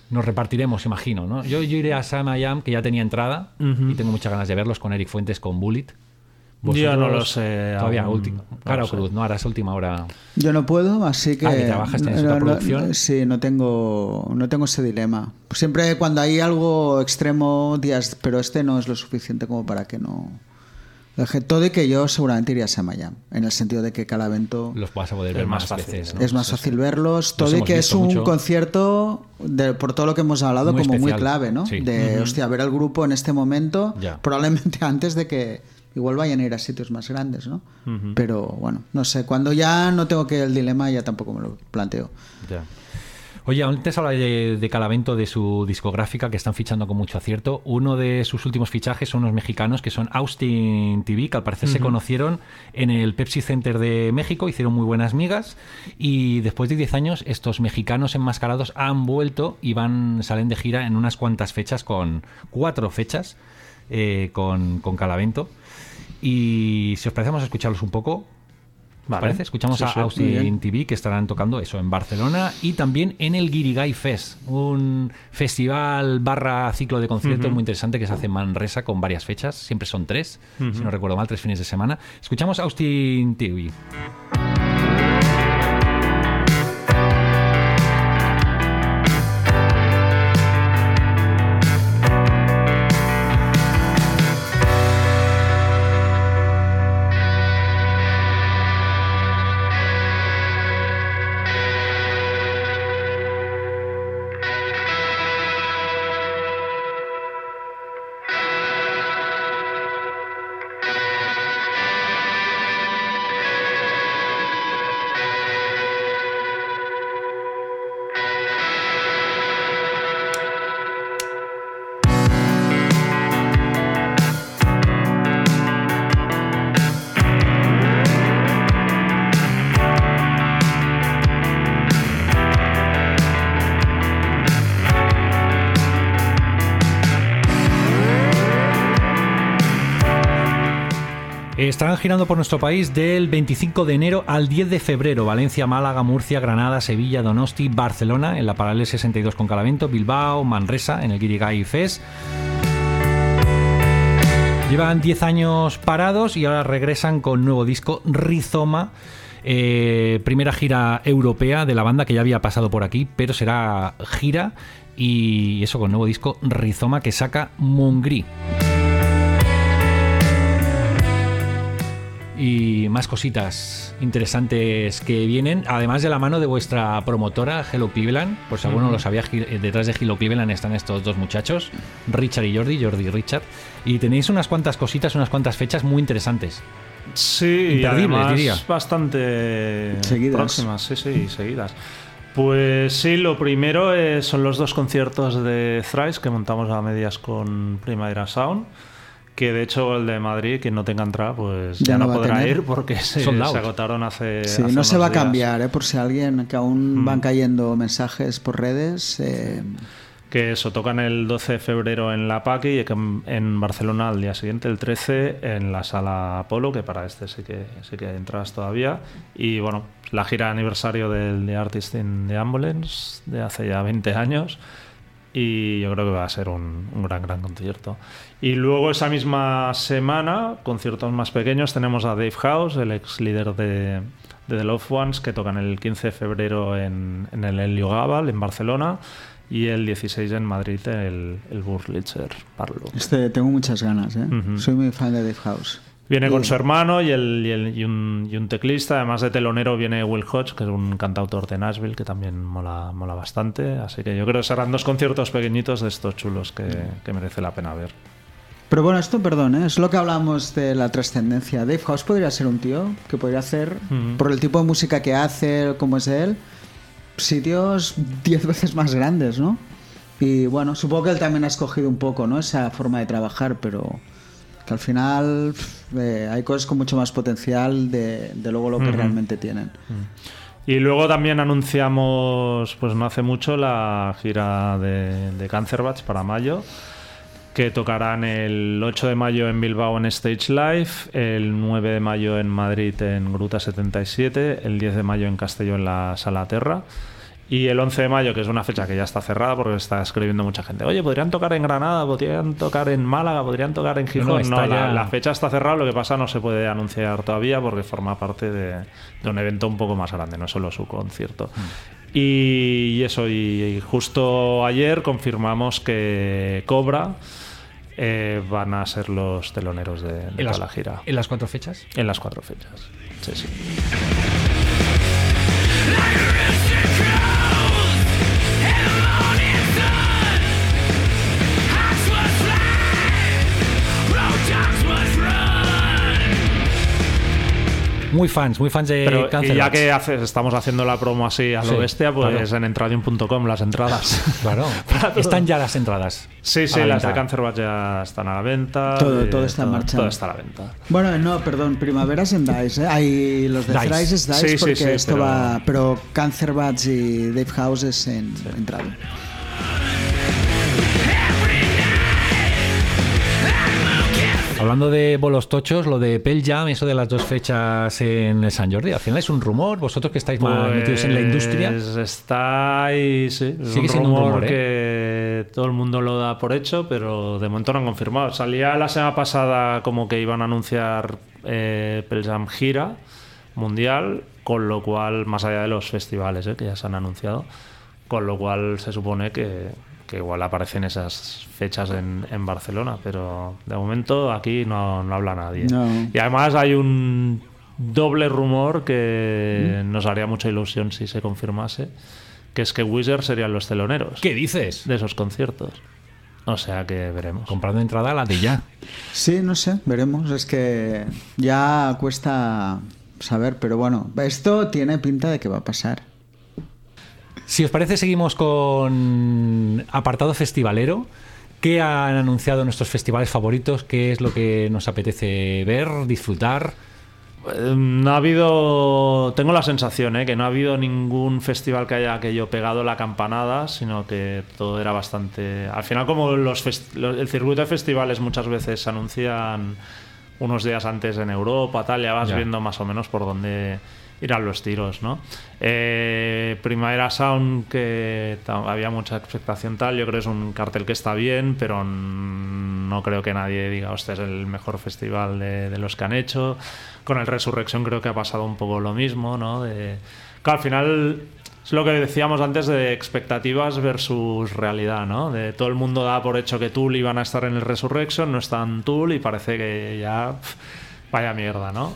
Nos repartiremos, imagino, ¿no? Yo, yo iré a Sam I Am, que ya tenía entrada, y tengo muchas ganas de verlos con Eric Fuentes, con Bullet. Yo no lo sé Todavía, aún, última. no Cara lo o cruz. ¿no? Ahora es última hora. Yo no puedo, así que. Ah, que trabajas, tienes otra producción. sí, no tengo, no tengo ese dilema. Siempre cuando hay algo extremo, días, pero este no es lo suficiente como para que no. Todo y que yo seguramente iría a Samayam, en el sentido de que cada evento Los vas a poder ver más fácil, veces. ¿no? ¿no? es más fácil verlos. Todo y hemos que es un mucho. concierto, de- por todo lo que hemos hablado, Muy como muy clave, ¿no? Sí. De, hostia, ver al grupo en este momento, Ya. probablemente antes de que igual vayan a ir a sitios más grandes, ¿no? Pero bueno, no sé, cuando ya no tengo que el dilema, ya tampoco me lo planteo. Ya. Oye, antes hablaba de, de Calavento, de su discográfica, que están fichando con mucho acierto. Uno de sus últimos fichajes son unos mexicanos que son Austin TV, que al parecer se conocieron en el Pepsi Center de México, hicieron muy buenas migas y después de 10 años estos mexicanos enmascarados han vuelto y van salen de gira en unas cuantas fechas, con cuatro fechas eh, con, con Calavento. Y si os parece, vamos a escucharlos un poco. ¿Os Vale. parece? Escuchamos Sí, a sí, Austin. TV que estarán tocando eso en Barcelona y también en el Guirigay Fest, un festival barra ciclo de conciertos muy interesante que se hace en Manresa con varias fechas, siempre son tres, si no recuerdo mal, tres fines de semana. Escuchamos Austin TV. Estarán girando por nuestro país del 25 de enero al 10 de febrero. Valencia, Málaga, Murcia, Granada, Sevilla, Donosti, Barcelona, en la Paralel 62 con Calavento, Bilbao, Manresa, en el Guirigay Fest. Llevan 10 años parados y ahora regresan con nuevo disco Rizoma. eh, primera gira europea de la banda que ya había pasado por aquí, pero será gira y eso con nuevo disco Rizoma que saca Mungri. Y más cositas interesantes que vienen, además de la mano de vuestra promotora Hello Cleveland, por si alguno no lo sabía, eh, detrás de Hello Cleveland están estos dos muchachos, Richard y Jordi, Jordi y Richard, y tenéis unas cuantas cositas, unas cuantas fechas muy interesantes. Sí, y Imperdibles, además diría. bastante Seguidas. próximas, sí, sí, seguidas. Pues sí, lo primero eh, son los dos conciertos de Thrice que montamos a medias con Primavera Sound. Que de hecho el de Madrid, quien no tenga entrada, pues ya, Ya no, no podrá ir porque se, se agotaron hace. Sí, hace no se va a cambiar, ¿eh? por si alguien que aún van cayendo mensajes por redes. eh, Que eso, tocan el 12 de febrero en La Paqui y en, Barcelona al día siguiente, el 13, en la sala Apolo, que para este sí que, sí que hay entradas todavía. Y bueno, la gira de aniversario del The Artist in the Ambulance de hace ya 20 años. Y yo creo que va a ser un, un gran, gran concierto. Y luego esa misma semana, conciertos más pequeños, tenemos a Dave House, el ex líder de, de The Loved Ones, que tocan el 15 de febrero en, en el Helio Gabal, en Barcelona, y el 16 en Madrid, el, el Burlitzer Parlo. este, tengo muchas ganas, ¿eh? Ujú. soy muy fan de Dave House. Viene con su hermano y, el, y, el- y un, y un teclista. Además de telonero viene Will Hodge, que es un cantautor de Nashville, que también mola, mola bastante. Así que yo creo que serán dos conciertos pequeñitos de estos chulos que, que merece la pena ver. Pero bueno, esto, perdón, ¿eh? es lo que hablamos de la trascendencia. Dave House podría ser un tío que podría hacer, Ujú. por el tipo de música que hace, como es él, sitios 10 veces más grandes, ¿no? Y bueno, supongo que él también ha escogido un poco, ¿no? Esa forma de trabajar, pero que al final eh, hay cosas con mucho más potencial de, de luego lo que realmente tienen. Y luego también anunciamos, pues no hace mucho, la gira de, de Cancer Batch para mayo, que tocarán el 8 de mayo en Bilbao en Stage Live, el 9 de mayo en Madrid en Gruta 77, el 10 de mayo en Castelló en la Sala Terra. Y el 11 de mayo, que es una fecha que ya está cerrada porque está escribiendo mucha gente. Oye, podrían tocar en Granada, podrían tocar en Málaga, podrían tocar en Gijón. No, la, ya- la fecha está cerrada, lo que pasa no se puede anunciar todavía porque forma parte de, de un evento un poco más grande, no es solo su concierto. Y, y eso, y, y justo ayer confirmamos que Cobra eh, van a ser los teloneros de, de ¿En toda las, la gira. ¿En las cuatro fechas? En las cuatro fechas. Sí, sí. Muy fans, muy fans de Pero Cancer y ya que hace- estamos haciendo la promo así a lo Sí, bestia, pues claro. en entradium.com las entradas. Claro, están ya las entradas. Sí, sí, la las de venta. Cancer Bats ya están a la venta. Todo- todo está en marcha. Todo está a la venta. Bueno, no, perdón, Primaveras en Dice, ¿eh? Hay los de Dice. Thrice es Dice Sí, porque sí, esto pero- va... Pero Cancer Bats y Dave House es en entrada. Hablando de bolos tochos, lo de Pearl Jam, eso de las dos fechas en el San Jordi, al final es un rumor, vosotros que estáis más metidos en la industria. Pues Está ahí, sí. Es un rumor, rumor, ¿eh? que todo el mundo lo da por hecho, pero de momento no han confirmado. Salía la semana pasada como que iban a anunciar eh, Pearl Jam gira mundial, con lo cual, más allá de los festivales eh, que ya se han anunciado, con lo cual se supone que, que igual aparecen esas fechas en, en Barcelona, pero de momento aquí no, no habla nadie. No. Y además hay un doble rumor que ¿Mm? nos haría mucha ilusión si se confirmase, que es que Wizard serían los teloneros ¿Qué dices? de esos conciertos. O sea que veremos. Comprando entrada la de ya. Sí, no sé, veremos. Es que ya cuesta saber, pero bueno, esto tiene pinta de que va a pasar. Si os parece, seguimos con apartado festivalero. ¿Qué han anunciado nuestros festivales favoritos? ¿Qué es lo que nos apetece ver, disfrutar? Eh, No ha habido. Tengo la sensación, ¿eh? que no ha habido ningún festival que haya que yo pegado la campanada, sino que todo era bastante. Al final, como los fest- el circuito de festivales muchas veces se anuncian unos días antes en Europa, tal, ya vas Ya. viendo más o menos por dónde irán los tiros, ¿no? Eh, Primavera Sound, que había mucha expectación tal, yo creo que es un cartel que está bien, pero no creo que nadie diga, hostia, es el mejor festival de, de los que han hecho. Con el Resurrection creo que ha pasado un poco lo mismo, ¿no? De, claro, al final es lo que decíamos antes de expectativas versus realidad, ¿no? De todo el mundo da por hecho que Tool iban a estar en el Resurrection, no están Tool y parece que ya pf, vaya mierda, ¿no?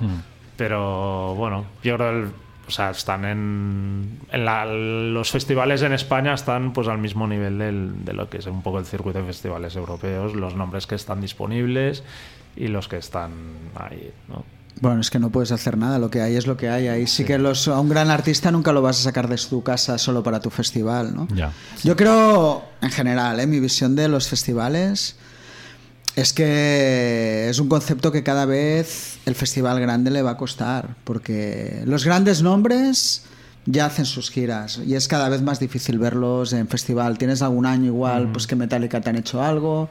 Pero bueno, yo creo el- o sea, están en, en la- los festivales en España están pues al mismo nivel del- de lo que es un poco el circuito de festivales europeos, los nombres que están disponibles y los que están ahí, ¿no? Bueno, es que no puedes hacer nada, lo que hay es lo que hay. Ahí sí, que los, a un gran artista nunca lo vas a sacar de tu casa solo para tu festival, ¿no? Ya. Yo creo, en general, ¿eh? mi visión de los festivales es que es un concepto que cada vez el festival grande le va a costar, porque los grandes nombres ya hacen sus giras y es cada vez más difícil verlos en festival. Tienes algún año igual, pues que Metallica te han hecho algo.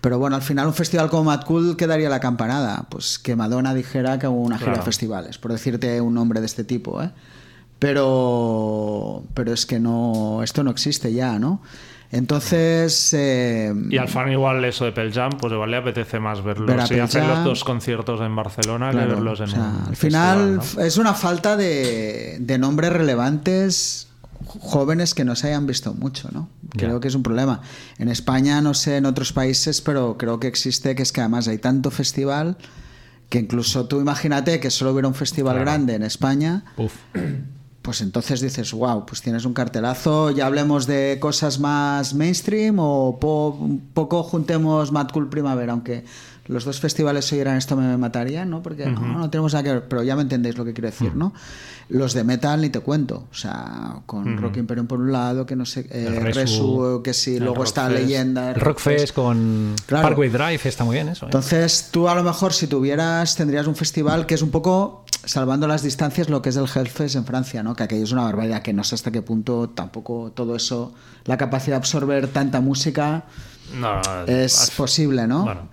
Pero bueno, al final un festival como Mad Cool quedaría la campanada. Pues que Madonna dijera que hubo una gira de festivales, por decirte un nombre de este tipo, ¿eh? Pero, pero es que no, esto no existe ya, ¿no? Entonces, eh, Y al fan igual eso de Pearl Jam, pues igual le apetece más verlos Ver Pearl hacen los dos conciertos en Barcelona que claro, verlos en o sea, un al final festival, ¿no? es una falta de, de nombres relevantes jóvenes que no se hayan visto mucho, ¿no? Creo que es un problema. En España, no sé, en otros países, pero creo que existe, que es que además hay tanto festival que incluso tú imagínate que solo hubiera un festival grande en España, Uf. Pues entonces dices, wow, pues tienes un cartelazo, ya hablemos de cosas más mainstream o po- poco juntemos Mad Cool Primavera, aunque los dos festivales si oyeran esto me matarían, ¿no? Porque no, no tenemos nada que ver, pero ya me entendéis lo que quiero decir, ¿no? Los de metal ni te cuento, o sea, con Rock Imperium por un lado, que no sé, eh, Resu, Resu, que sí, luego está Rockfest. Leyenda, Rockfest con Claro. Parkway Drive está muy bien eso. ¿eh? entonces, tú a lo mejor si tuvieras, tendrías un festival que es un poco, salvando las distancias, lo que es el Hellfest en Francia, ¿no? Que aquello es una barbaridad, que no sé hasta qué punto tampoco todo eso, la capacidad de absorber tanta música, No, es posible, ¿no? Bueno.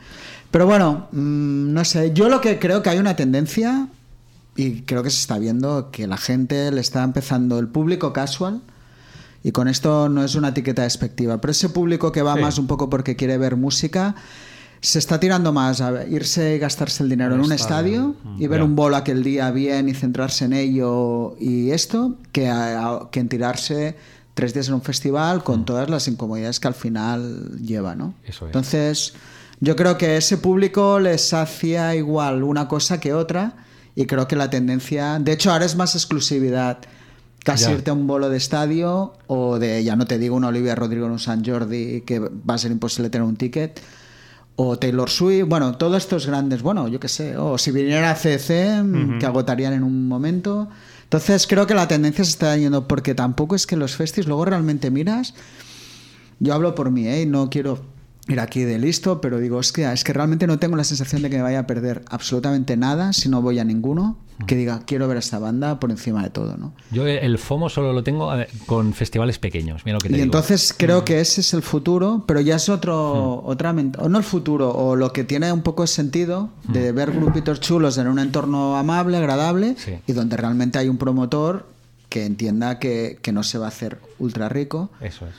Pero bueno, mm, no sé, yo lo que creo que hay una tendencia, y creo que se está viendo, que la gente le está empezando, el público casual, y con esto no es una etiqueta despectiva, pero ese público que va Sí. más un poco porque quiere ver música, se está tirando más a irse y gastarse el dinero en un estadio. estadio y ver un bolo aquel día bien y centrarse en ello y esto, que, a- que en tirarse tres días en un festival con todas las incomodidades que al final lleva, ¿no? Eso es. Entonces, yo creo que ese público les hacía igual una cosa que otra y creo que la tendencia, de hecho ahora es más exclusividad casi Ya. irte a un bolo de estadio o de, ya no te digo, un Olivia Rodrigo en un San Jordi que va a ser imposible tener un ticket o Taylor Swift, bueno, todos estos grandes, bueno, yo qué sé, o si viniera CC, mm, que agotarían en un momento. Entonces creo que la tendencia se está yendo porque tampoco es que los festis luego realmente miras yo hablo por mí, ¿eh? No quiero ir aquí de listo, pero digo, es que, es que realmente no tengo la sensación de que me vaya a perder absolutamente nada si no voy a ninguno que diga, quiero ver a esta banda por encima de todo, ¿no? Yo el FOMO solo lo tengo con festivales pequeños. Mira lo que te Y digo. entonces creo que ese es el futuro, pero ya es otro, otra, ment- o no el futuro, o lo que tiene un poco de sentido de ver grupitos chulos en un entorno amable, agradable, Sí. y donde realmente hay un promotor que entienda que, que no se va a hacer ultra rico, Eso es.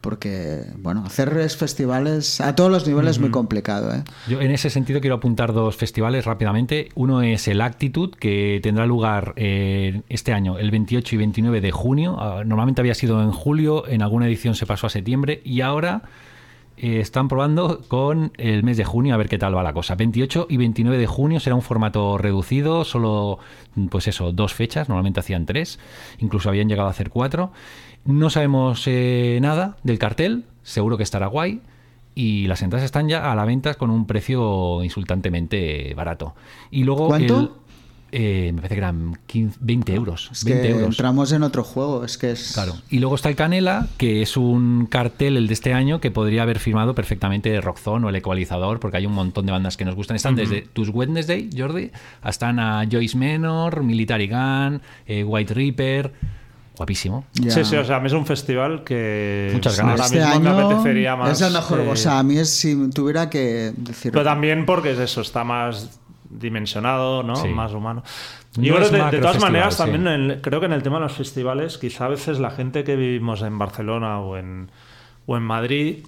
Porque, bueno, hacer es- festivales a todos los niveles es muy complicado, ¿eh? Yo en ese sentido quiero apuntar dos festivales rápidamente. Uno es el Actitude, que tendrá lugar eh, este año, el 28 y 29 de junio. Ah, Normalmente había sido en julio, en alguna edición se pasó a septiembre y ahora eh, están probando con el mes de junio a ver qué tal va la cosa. 28 y 29 de junio será un formato reducido, solo pues eso, dos fechas, normalmente hacían tres, incluso habían llegado a hacer cuatro. No sabemos eh, nada del cartel, seguro que estará guay. Y las entradas están ya a la venta con un precio insultantemente barato. Y luego ¿Cuánto? el- eh, me parece que eran 15 20 euros. Es 20 que euros. entramos en otro juego, es que es... Claro. Y luego está el Canela, que es un cartel, el de este año, que podría haber firmado perfectamente Rockzone o el Ecualizador, porque hay un montón de bandas que nos gustan. Están desde Tus Wednesday, Jordi, hasta a Joyce Menor, Military Gun, eh, White Reaper. Guapísimo. Ya. Sí, sí, o sea, a mí es un festival que Muchas ganas. ahora este mismo me año apetecería más. es el mejor, eh, o sea, a mí es si tuviera que decir... Pero también porque es eso, está más dimensionado, ¿no? Sí. Más humano. No Yo creo de, todas maneras, sí. también en- creo que en el tema de los festivales, quizá a veces la gente que vivimos en Barcelona o en, o en Madrid,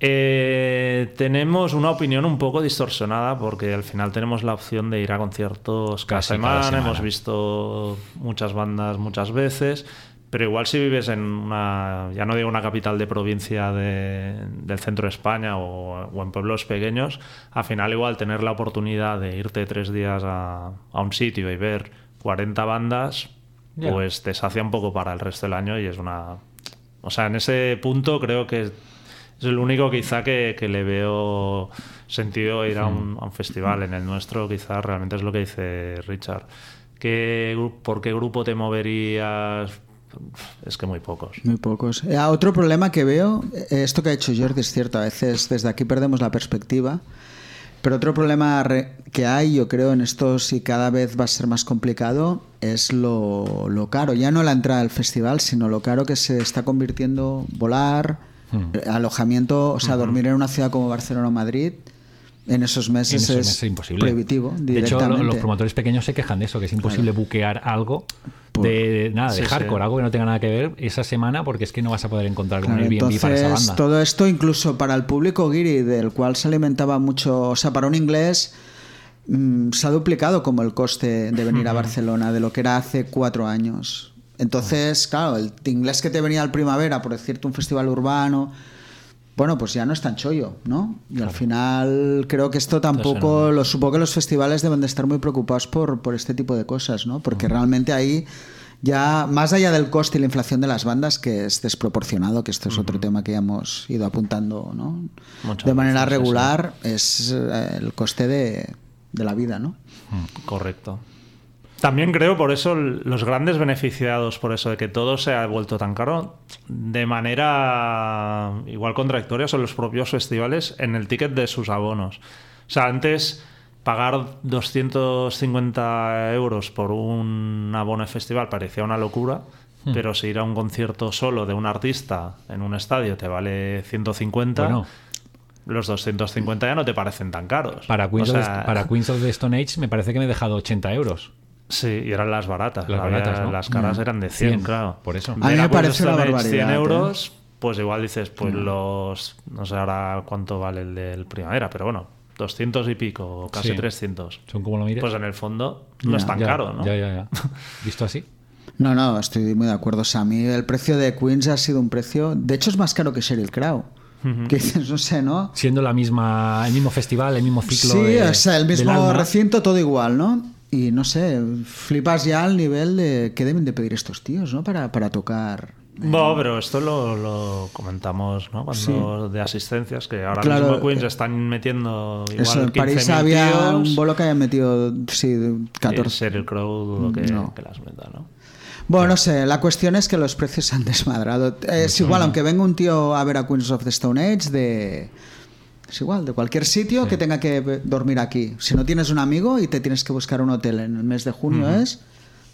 eh, tenemos una opinión un poco distorsionada porque al final tenemos la opción de ir a conciertos cada Casi cada semana. hemos visto muchas bandas muchas veces, pero igual si vives en una, ya no digo una capital de provincia de- del centro de España o, o en pueblos pequeños, al final igual tener la oportunidad de irte tres días a, a un sitio y ver 40 bandas, pues te sacia un poco para el resto del año y es una... O sea, en ese punto creo que es el único quizá que, que le veo sentido ir a un, a un festival. En el nuestro quizá realmente es lo que dice Richard. ¿Qué, ¿Por qué grupo te moverías? Es que muy pocos. Muy pocos. Eh, otro problema que veo, eh, esto que ha hecho Jordi es cierto, a veces desde aquí perdemos la perspectiva, pero otro problema que hay, yo creo, en esto sí cada vez va a ser más complicado, es lo, lo caro. Ya no la entrada al festival, sino lo caro que se está convirtiendo volar, eh, alojamiento, o sea, dormir en una ciudad como Barcelona o Madrid. En esos meses En esos es meses es imposible. prohibitivo De hecho, los promotores pequeños se quejan de eso, que es imposible buquear algo de, de- nada, de Sí, sí. hardcore, algo que no tenga nada que ver esa semana, porque es que no vas a poder encontrar un Claro, Airbnb para esa entonces, banda. todo esto incluso para el público guiri, del cual se alimentaba mucho, o sea, para un inglés mm, se ha duplicado como el coste de venir a Barcelona de lo que era hace cuatro años. Entonces, claro, el inglés que te venía al primavera, por decirte un festival urbano, bueno, pues ya no es tan chollo, ¿no? Y al final creo que esto tampoco, lo supongo que los festivales deben de estar muy preocupados por, por este tipo de cosas, ¿no? Porque realmente ahí ya, más allá del coste y la inflación de las bandas, que es desproporcionado, que esto es otro tema que ya hemos ido apuntando, ¿no? Muchas de manera veces, sí, sí. regular, es eh, el coste de, de la vida, ¿no? Correcto. También creo por eso los grandes beneficiados por eso de que todo se ha vuelto tan caro, de manera igual contradictoria son los propios festivales en el ticket de sus abonos. O sea, antes pagar 250 euros por un abono de festival parecía una locura, pero si ir a un concierto solo de un artista en un estadio te vale 150, Bueno, los 250 ya no te parecen tan caros. Para Queens, O of sea, para Queens of the Stone Age me parece que me he dejado 80 euros. Sí, y eran las baratas. Las Había- baratas, ¿no? Las caras Mm. eran de 100, 100, claro. por eso. A mí me of una Age 100 barbaridad, ¿eh? euros, pues igual dices, pues los... No sé ahora cuánto vale el del primavera, pero bueno, 200 y pico, o casi Sí. 300. Son como lo mires. Pues en el fondo no Ya, es tan Ya, caro, ¿no? Ya, ya, ya. ¿Visto así? No, no, estoy muy de acuerdo. O sea, a mí el precio de Queens ha sido un precio. De hecho, es más caro que Sheryl Crow. Que dices, no sé, ¿no? Siendo la misma, el mismo festival, el mismo ciclo. Sí, de- o sea, el mismo recinto, todo igual, ¿no? Y no sé, flipas ya al nivel de qué deben de pedir estos tíos, ¿no? Para, para tocar. No, pero esto lo, lo comentamos, ¿no? Cuando de asistencias, que ahora Claro, mismo Queens eh, están metiendo igual Eso, en 15.000 París había tíos, un bolo que hayan metido, sí, de y 14. Sheryl Crow dudo que, No. que las meta, ¿no? Bueno, no sé, la cuestión es que los precios se han desmadrado. Es igual, aunque venga un tío a ver a Queens of the Stone Age de... Es igual, de cualquier sitio que tenga que dormir aquí. Si no tienes un amigo y te tienes que buscar un hotel en el mes de junio es...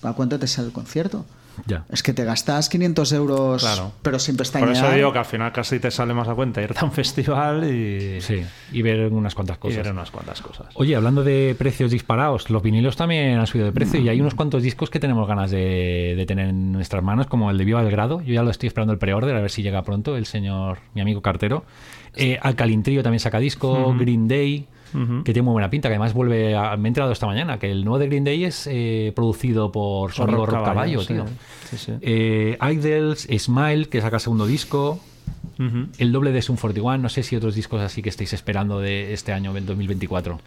¿A cuánto te sale el concierto? Ya. Es que te gastas 500 euros, Claro. pero sin Por pestañear. eso digo que al final casi te sale más a cuenta irte a un festival y, Sí, y ver unas cuantas y cosas. ver unas cuantas cosas. Oye, hablando de precios disparados, los vinilos también han subido de precio y hay unos cuantos discos que tenemos ganas de, de tener en nuestras manos, como el de Viva Belgrado. Yo ya lo estoy esperando el pre-order, a ver si llega pronto el señor, mi amigo cartero. Eh, Alcalin Trio también saca disco, Green Day, que tiene muy buena pinta, que además vuelve a, me he enterado esta mañana, que el nuevo de Green Day es eh, producido por Sonido Rock Caballo, tío. Sí, sí. Eh, Idols, Smile, que saca segundo disco. El doble de Sum 41, no sé si otros discos así que estáis esperando de este año, del 2024.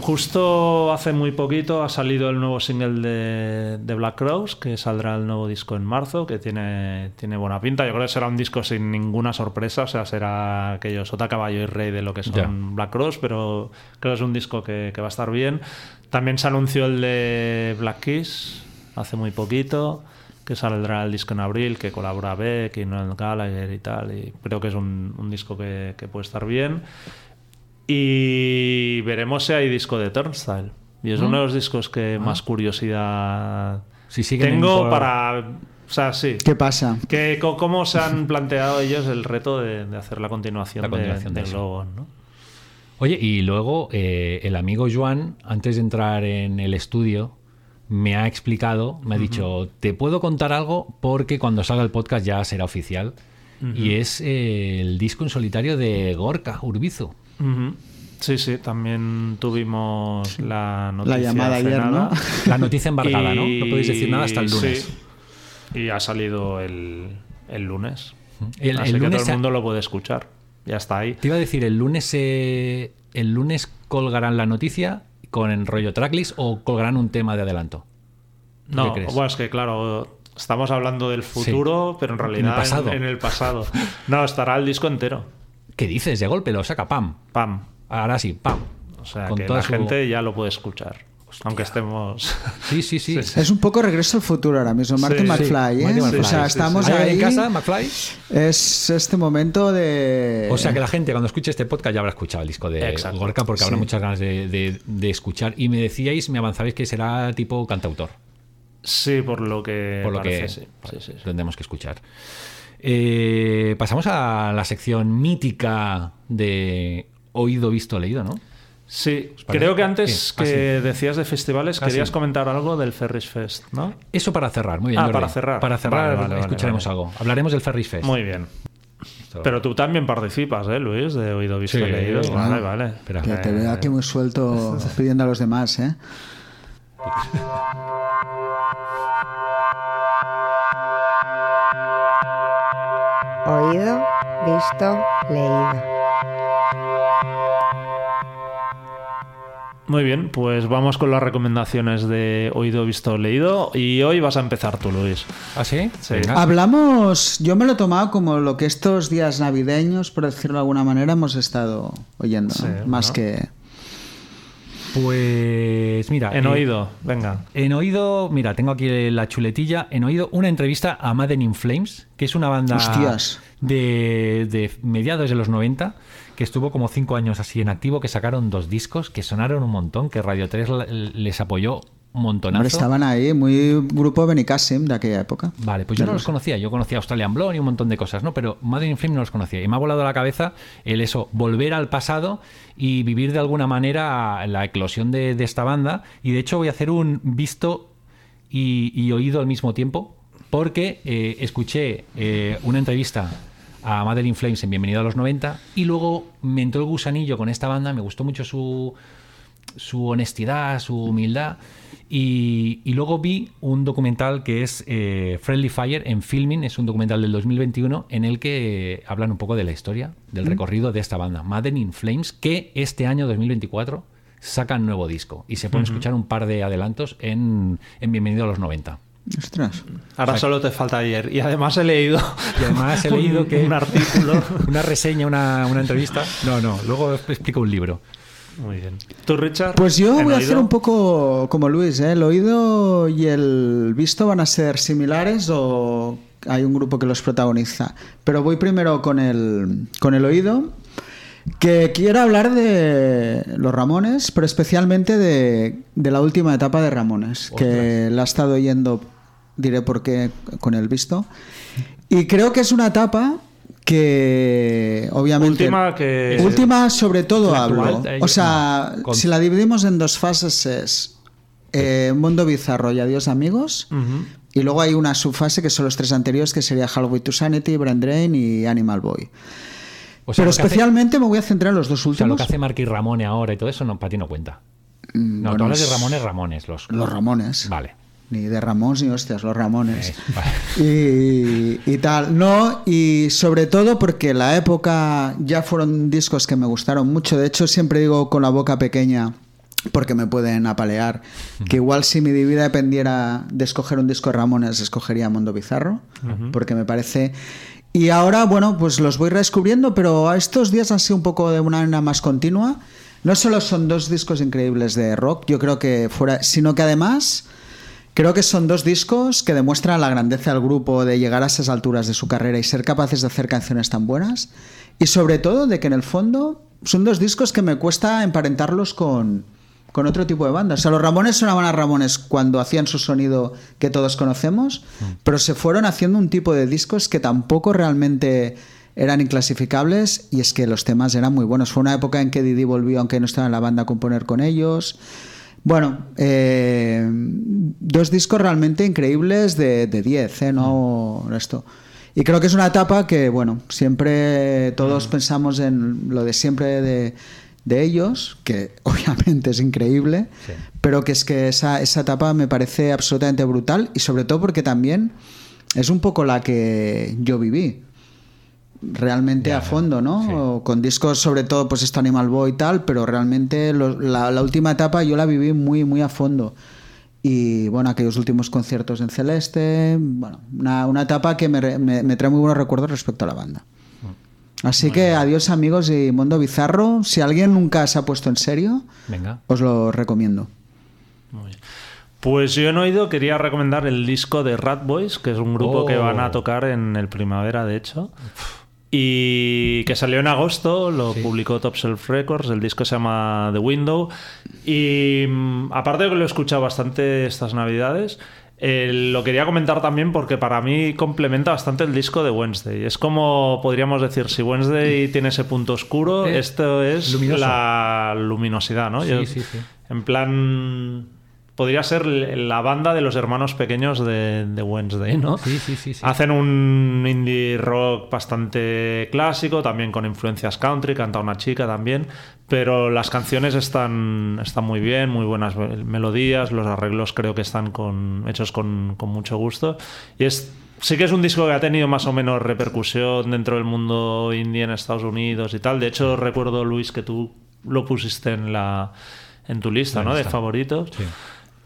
Justo hace muy poquito ha salido el nuevo single de, de Black Crowes, que saldrá el nuevo disco en marzo, que tiene, tiene buena pinta. Yo creo que será un disco sin ninguna sorpresa, o sea, será aquello sota, caballo y rey de lo que son Ya. Black Crowes, pero creo que es un disco que, que va a estar bien. También se anunció el de Black Keys hace muy poquito, que saldrá el disco en abril, que colabora Beck y Noel Gallagher y tal, y creo que es un, un disco que, que puede estar bien. Y veremos si hay disco de Turnstile. Y es uno de los discos que más curiosidad Si tengo por- para... O sea, sí. ¿Qué pasa? Que, ¿Cómo se han planteado ellos el reto de, de hacer la continuación, La continuación de, de ¿no? Oye, y luego eh, el amigo Joan, antes de entrar en el estudio, me ha explicado, me ha dicho, te puedo contar algo porque cuando salga el podcast ya será oficial. Y es eh, el disco en solitario de Gorka Urbizu. Sí, sí, también tuvimos la noticia llamada ayer. ¿no? La noticia embargada, ¿no? Y- No podéis decir nada hasta el lunes. sí. Y ha salido el, el lunes. El, Así el que lunes todo el mundo lo puede escuchar. Ya está ahí. Te iba a decir, el lunes eh, el lunes colgarán la noticia con el rollo tracklist o colgarán un tema de adelanto. ¿Tú No, bueno, es que claro, estamos hablando del futuro, pero en realidad pasado. En, en el pasado. No, estará el disco entero. ¿Qué dices? De golpe lo saca, pam. Pam. Ahora sí, pam. O sea, Con que toda la su- gente ya lo puede escuchar. Aunque estemos. Sí, sí, sí. Sí, Es un poco regreso al futuro ahora mismo. Martin Sí, McFly, sí. ¿eh? Marty O McFly, sea, sí, estamos ¿Hay alguien ahí. en casa, McFly? Es este momento de. O sea que la gente cuando escuche este podcast ya habrá escuchado el disco de Exacto. Gorka porque habrá muchas ganas de, de- de escuchar. Y me decíais, me avanzabais que será tipo cantautor. Sí, por lo que Por lo parece, que sí. Sí, sí, sí. tendremos que escuchar. Eh, pasamos a la sección mítica de oído, visto, leído, ¿no? Sí, creo que antes ¿Qué? Ah, que sí. decías de festivales, Ah, querías sí. comentar algo del Ferris Fest, ¿no? Eso para cerrar, muy bien. Ah, Jordi. para cerrar. Para cerrar, Vale, escucharemos vale. algo. Hablaremos del Ferris Fest. Muy bien. Pero tú también participas, ¿eh, Luis? De oído, visto, Sí, leído. Vale, vale. Espera. Que te veo aquí muy suelto pidiendo a los demás, ¿eh? Leído. Muy bien, pues vamos con las recomendaciones de oído, visto, leído. Y hoy vas a empezar tú, Luis. ¿Ah, sí? Sí. Hablamos, yo me lo he tomado como lo que estos días navideños, por decirlo de alguna manera, hemos estado oyendo, más que... Pues mira. En eh, oído, venga. En oído, mira, tengo aquí la chuletilla. En oído, una entrevista a Madden in Flames, que es una banda Hostias. De, de mediados de los 90, que estuvo como cinco años así en activo, que sacaron dos discos, que sonaron un montón, que Radio 3 la- les apoyó montonazo. Hombre, estaban ahí, muy grupo Benicassim de aquella época. Vale, pues yo no los conocía. Yo conocía Australian Blonde y un montón de cosas, ¿no? Pero Mother in Flame no los conocía. Y me ha volado a la cabeza el eso, volver al pasado y vivir de alguna manera la eclosión de, de esta banda. Y de hecho voy a hacer un visto y, y oído al mismo tiempo, porque eh, escuché eh, una entrevista a in Flames en Bienvenido a los 90 y luego me entró el gusanillo con esta banda, me gustó mucho su, su honestidad, su humildad. Y, y luego vi un documental que es eh, Friendly Fire en Filming, es un documental del 2021 en el que hablan un poco de la historia, del recorrido de esta banda, in Flames, que este año 2024 sacan nuevo disco y se pueden escuchar un par de adelantos en, en Bienvenido a los 90. Ostras. Ahora solo te falta ayer. Y además he leído. Y además he leído un- que Un artículo. una reseña, una, una entrevista. No, no, luego explico un libro. Muy bien. ¿Tú, Richard? Pues yo ¿En voy a hacer un poco como Luis, ¿eh? El oído y el visto van a ser similares o hay un grupo que los protagoniza. Pero voy primero con el, con el oído, que quiero hablar de los Ramones, pero especialmente de, de la última etapa de Ramones, que la he estado oyendo, diré por qué, con el visto. Y creo que es una etapa que obviamente... Última que- Última sobre todo hablo. actual, eh, O sea, no, con- si la dividimos en dos fases es eh, Mundo Bizarro y Adiós Amigos. Ujú. Y luego hay una subfase que son los tres anteriores, que sería Halfway to Sanity, Brand Drain y Animal Boy. O sea, Pero hace- especialmente me voy a centrar en los dos o sea, lo últimos. que hace Marky Ramone ahora y todo eso, no, para ti no cuenta. Mm, No, tú bueno, hablas de es- Ramones, Ramones. Los, Los Ramones. Vale. Ni de Ramones ni hostias, los Ramones. Eh, vale. y, y tal. No, y sobre todo porque la época ya fueron discos que me gustaron mucho. De hecho, siempre digo con la boca pequeña, porque me pueden apalear, que igual si mi vida dependiera de escoger un disco de Ramones, escogería Mundo Bizarro, porque me parece... Y ahora, bueno, pues los voy redescubriendo, pero estos días han sido un poco de una manera más continua. No solo son dos discos increíbles de rock, yo creo que fuera, sino que además Creo que son dos discos que demuestran la grandeza del grupo de llegar a esas alturas de su carrera y ser capaces de hacer canciones tan buenas. Y sobre todo de que en el fondo son dos discos que me cuesta emparentarlos con, con otro tipo de bandas. O sea, los Ramones sonaban a Ramones cuando hacían su sonido que todos conocemos, pero se fueron haciendo un tipo de discos que tampoco realmente eran inclasificables y es que los temas eran muy buenos. Fue una época en que Didi volvió, aunque no estaba en la banda, a componer con ellos. Bueno, eh, dos discos realmente increíbles de, de 10, ¿eh? No esto. Y creo que es una etapa que, bueno, siempre todos pensamos en lo de siempre de, de ellos, que obviamente es increíble, Sí. pero que es que esa, esa etapa me parece absolutamente brutal y sobre todo porque también es un poco la que yo viví realmente Ya, a fondo, ¿no? sí. Con discos sobre todo pues esto Animal Boy y tal, pero realmente lo- la, la última etapa yo la viví muy muy a fondo. Y bueno, aquellos últimos conciertos en Celeste, bueno, una, una etapa que me, me- me trae muy buenos recuerdos respecto a la banda. Así que adiós amigos y Mundo Bizarro, si alguien nunca se ha puesto en serio, Venga. os lo recomiendo. Muy bien. Pues yo en oído quería recomendar el disco de Rat Boys, que es un grupo Oh. que van a tocar en el primavera, de hecho. Y que salió en agosto, lo publicó Top Shelf Records, el disco se llama The Window. Y mm, aparte de que lo he escuchado bastante estas navidades, eh, lo quería comentar también porque para mí complementa bastante el disco de Wednesday. Es como podríamos decir, si Wednesday tiene ese punto oscuro, Eh, esto es luminoso. la luminosidad, ¿no? Sí, Yo- sí, sí. en plan. Podría ser la banda de los hermanos pequeños de, de Wednesday, ¿no? Sí, sí, sí, sí. Hacen un indie rock bastante clásico, también con influencias country, canta una chica también, pero las canciones están, están muy bien, muy buenas melodías, los arreglos creo que están con, hechos con, con mucho gusto. Y es, sí que es un disco que ha tenido más o menos repercusión dentro del mundo indie en Estados Unidos y tal. De hecho, recuerdo, Luis, que tú lo pusiste en la en tu lista, La ¿no? De lista. favoritos. Sí.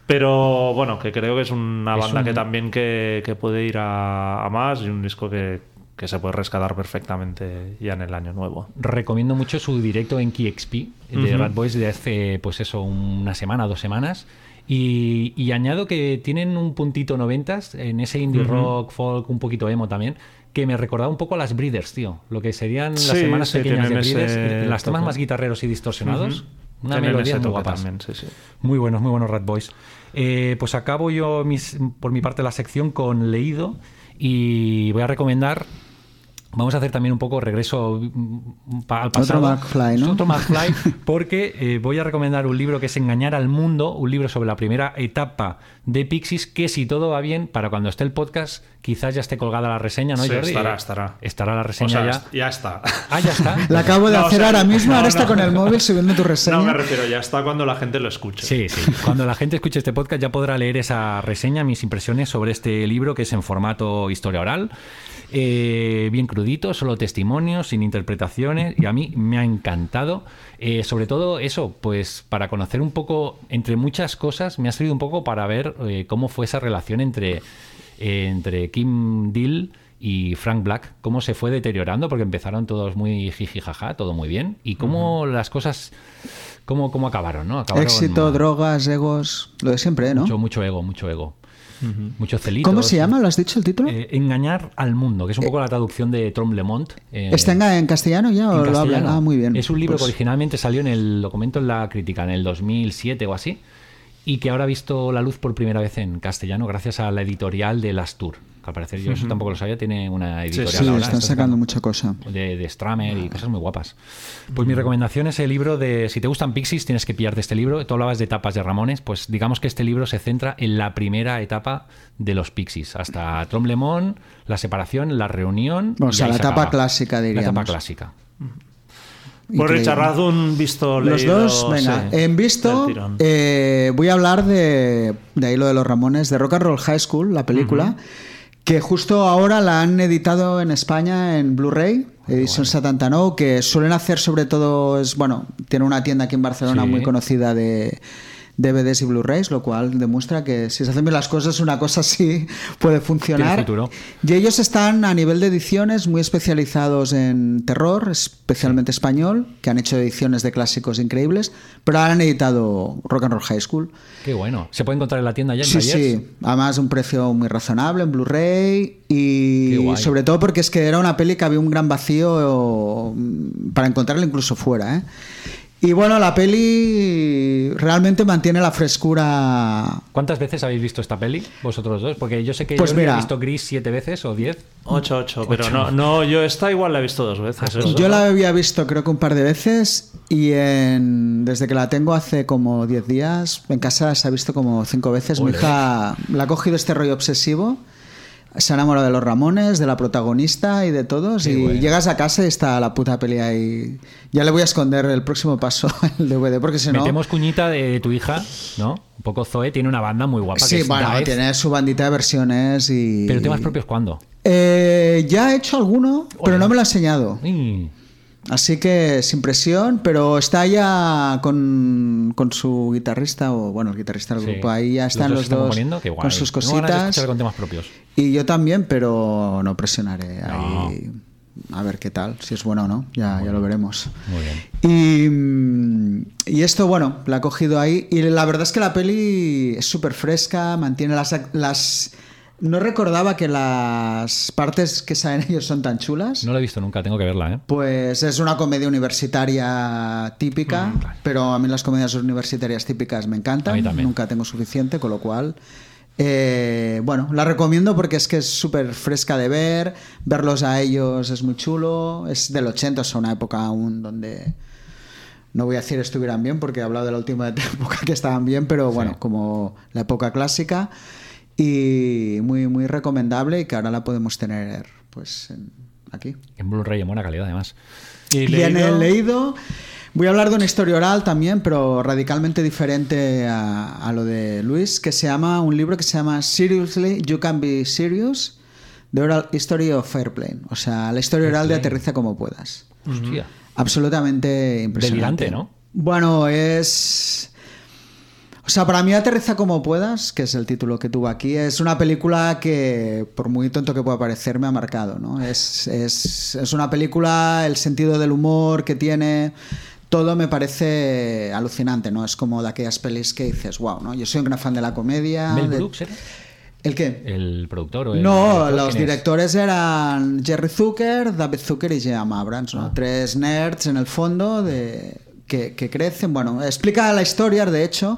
Pero bueno, que creo que es una Es banda un- que también que, que puede ir a, a más y un disco que, que se puede rescatar perfectamente ya en el año nuevo. Recomiendo mucho su directo en KXP de. Rat Boys de hace, pues eso, una semana, dos semanas. Y, y añado que tienen un puntito noventas en ese indie rock, folk, un poquito emo también, que me recordaba un poco a las Breeders, tío. Lo que serían las Sí, semanas sí, pequeñas de Breeders, las toque. más guitarreros y distorsionados. Una melodía muy también, sí, sí. Muy buenos, muy buenos Rat Boys. Eh, pues acabo yo mis- por mi parte la sección con leído y voy a recomendar. Vamos a hacer también un poco regreso mm, pa- al pasado. McFly, ¿no? Otro McFly, porque eh, voy a recomendar un libro que es Engañar al Mundo, un libro sobre la primera etapa de Pixies, que si todo va bien, para cuando esté el podcast, quizás ya esté colgada la reseña, ¿no, Sí, Jordi? estará, Eh, estará. Estará la O reseña sea, ya. ya está. Ah, ya está. La acabo de No, o hacer sea, ahora mismo, no, ahora está no. con el móvil subiendo tu reseña. No me refiero, ya está cuando la gente lo escuche. Sí, sí. Cuando la gente escuche este podcast ya podrá leer esa reseña, mis impresiones sobre este libro que es en formato historia oral. Eh, bien crudito, solo testimonios, sin interpretaciones, y a mí me ha encantado. Eh, sobre todo eso, pues para conocer un poco, entre muchas cosas, me ha servido un poco para ver eh, cómo fue esa relación entre, entre Kim Deal y Frank Black, cómo se fue deteriorando, porque empezaron todos muy jiji jaja, todo muy bien, y cómo las cosas, cómo, cómo acabaron, ¿no? Acabaron Éxito, mal. drogas, egos, lo de siempre, ¿no? Mucho, mucho ego, mucho ego. Mucho celito. ¿Cómo se llama? ¿Lo has dicho el título? Eh, engañar al mundo, que es un poco la traducción de Tromlemont. eh, ¿Está en, en castellano ya o lo hablan? Ah, muy bien. Es un libro Pues- que originalmente salió en el documento en la crítica en el 2007 o así, y que ahora ha visto la luz por primera vez en castellano gracias a la editorial de Lastur. Que al parecer yo eso tampoco lo sabía, tiene una editorial Sí, ahora, están está sacando mucha cosa. de, de Stramer y cosas muy guapas. Pues mi recomendación es el libro de, si te gustan Pixies, tienes que pillarte este libro. Tú hablabas de etapas de Ramones, pues digamos que este libro se centra en la primera etapa de los Pixies, hasta Tromlemont, la separación, la reunión. O y sea, la etapa acaba. clásica, La etapa diríamos. clásica. Increíble. Richard, un visto Los leído, dos, venga. sí, en visto, eh, voy a hablar de, de ahí lo de los Ramones, de Rock and Roll High School, la película, que justo ahora la han editado en España en Blu-ray, edición 79, que suelen hacer sobre todo, es bueno, tiene una tienda aquí en Barcelona Sí. muy conocida de DVDs y Blu-rays, lo cual demuestra que si se hacen bien las cosas, una cosa así puede funcionar. futuro. Y ellos están a nivel de ediciones muy especializados en terror, especialmente español, que han hecho ediciones de clásicos increíbles, pero ahora han editado Rock and Roll High School. Qué bueno. ¿Se puede encontrar en la tienda ya en Sí, sí, además un precio muy razonable en Blu-ray y sobre todo porque es que era una peli que había un gran vacío mm, para encontrarla incluso fuera. ¿eh? Y bueno, la peli realmente mantiene la frescura ¿Cuántas veces habéis visto esta peli, vosotros dos? Porque yo sé que Pues yo he mira. visto Gris siete veces o diez. 8, 8, pero no, no, yo esta igual la he visto dos veces. eso. Yo la había visto creo que un par de veces y en- desde que la tengo hace como 10 días, en casa se ha visto como 5 veces. Mi hija le ha cogido este rollo obsesivo, se ha enamorado de los Ramones, de la protagonista y de todos y bueno. llegas a casa y está la puta peli ahí. Ya le voy a esconder el próximo paso el DVD porque si no... Metemos cuñita de tu hija, ¿no? Un poco Zoe tiene una banda muy guapa. que Sí, es bueno, Dive. tiene su bandita de versiones y... Pero temas propios, ¿cuándo? Eh, ya he hecho alguno, pero no me lo ha enseñado. Así que sin presión, pero está ya con, con su guitarrista, o bueno, el guitarrista del sí. grupo, ahí ya están los, dos con sus cositas. escuchar con temas propios. Y yo también, pero no presionaré No. ahí. A ver qué tal, si es bueno o no, ya, ya lo veremos. Muy bien. Y, mm, y esto, bueno, la he cogido ahí. Y la verdad es que la peli es súper fresca, mantiene las, las... No recordaba que las partes que salen ellos son tan chulas. No lo he visto nunca, tengo que verla, ¿eh? Pues es una comedia universitaria típica, Mm, claro. pero a mí las comedias universitarias típicas me encantan. A mí también. Nunca tengo suficiente, con lo cual. eh, bueno, la recomiendo porque es que es súper fresca de ver. Verlos a ellos es muy chulo. Es del 80, es una época aún donde. No voy a decir estuvieran bien porque he hablado de la última época que estaban bien, pero bueno, como la época clásica. Y muy, muy recomendable y que ahora la podemos tener pues en- aquí. En Blu-ray en buena calidad, además. Y Y en leído- el leído voy a hablar de una historia oral también, pero radicalmente diferente a, a lo de Luis, que se llama un libro que se llama Seriously, You Can Be Serious, The Oral History of Airplane. O sea, la historia oral de aterriza como puedas. Hostia. Absolutamente impresionante. Delirante, ¿no? Bueno, es... O sea, para mí Aterriza como puedas, que es el título que tuvo aquí, es una película que, por muy tonto que pueda parecer, me ha marcado, ¿no? Es, es, es una película, el sentido del humor que tiene, todo me parece alucinante, ¿no? Es como de aquellas pelis que dices, wow, ¿no? Yo soy un gran fan de la comedia. Mel de- Brooks, ¿era? ¿El qué? ¿El productor o el No, director? los ¿Quién es? directores eran Jerry Zucker, David Zucker y J.M. Abrams, Ah. ¿no? Tres nerds en el fondo de, que, que crecen. Bueno, explica la historia, de hecho,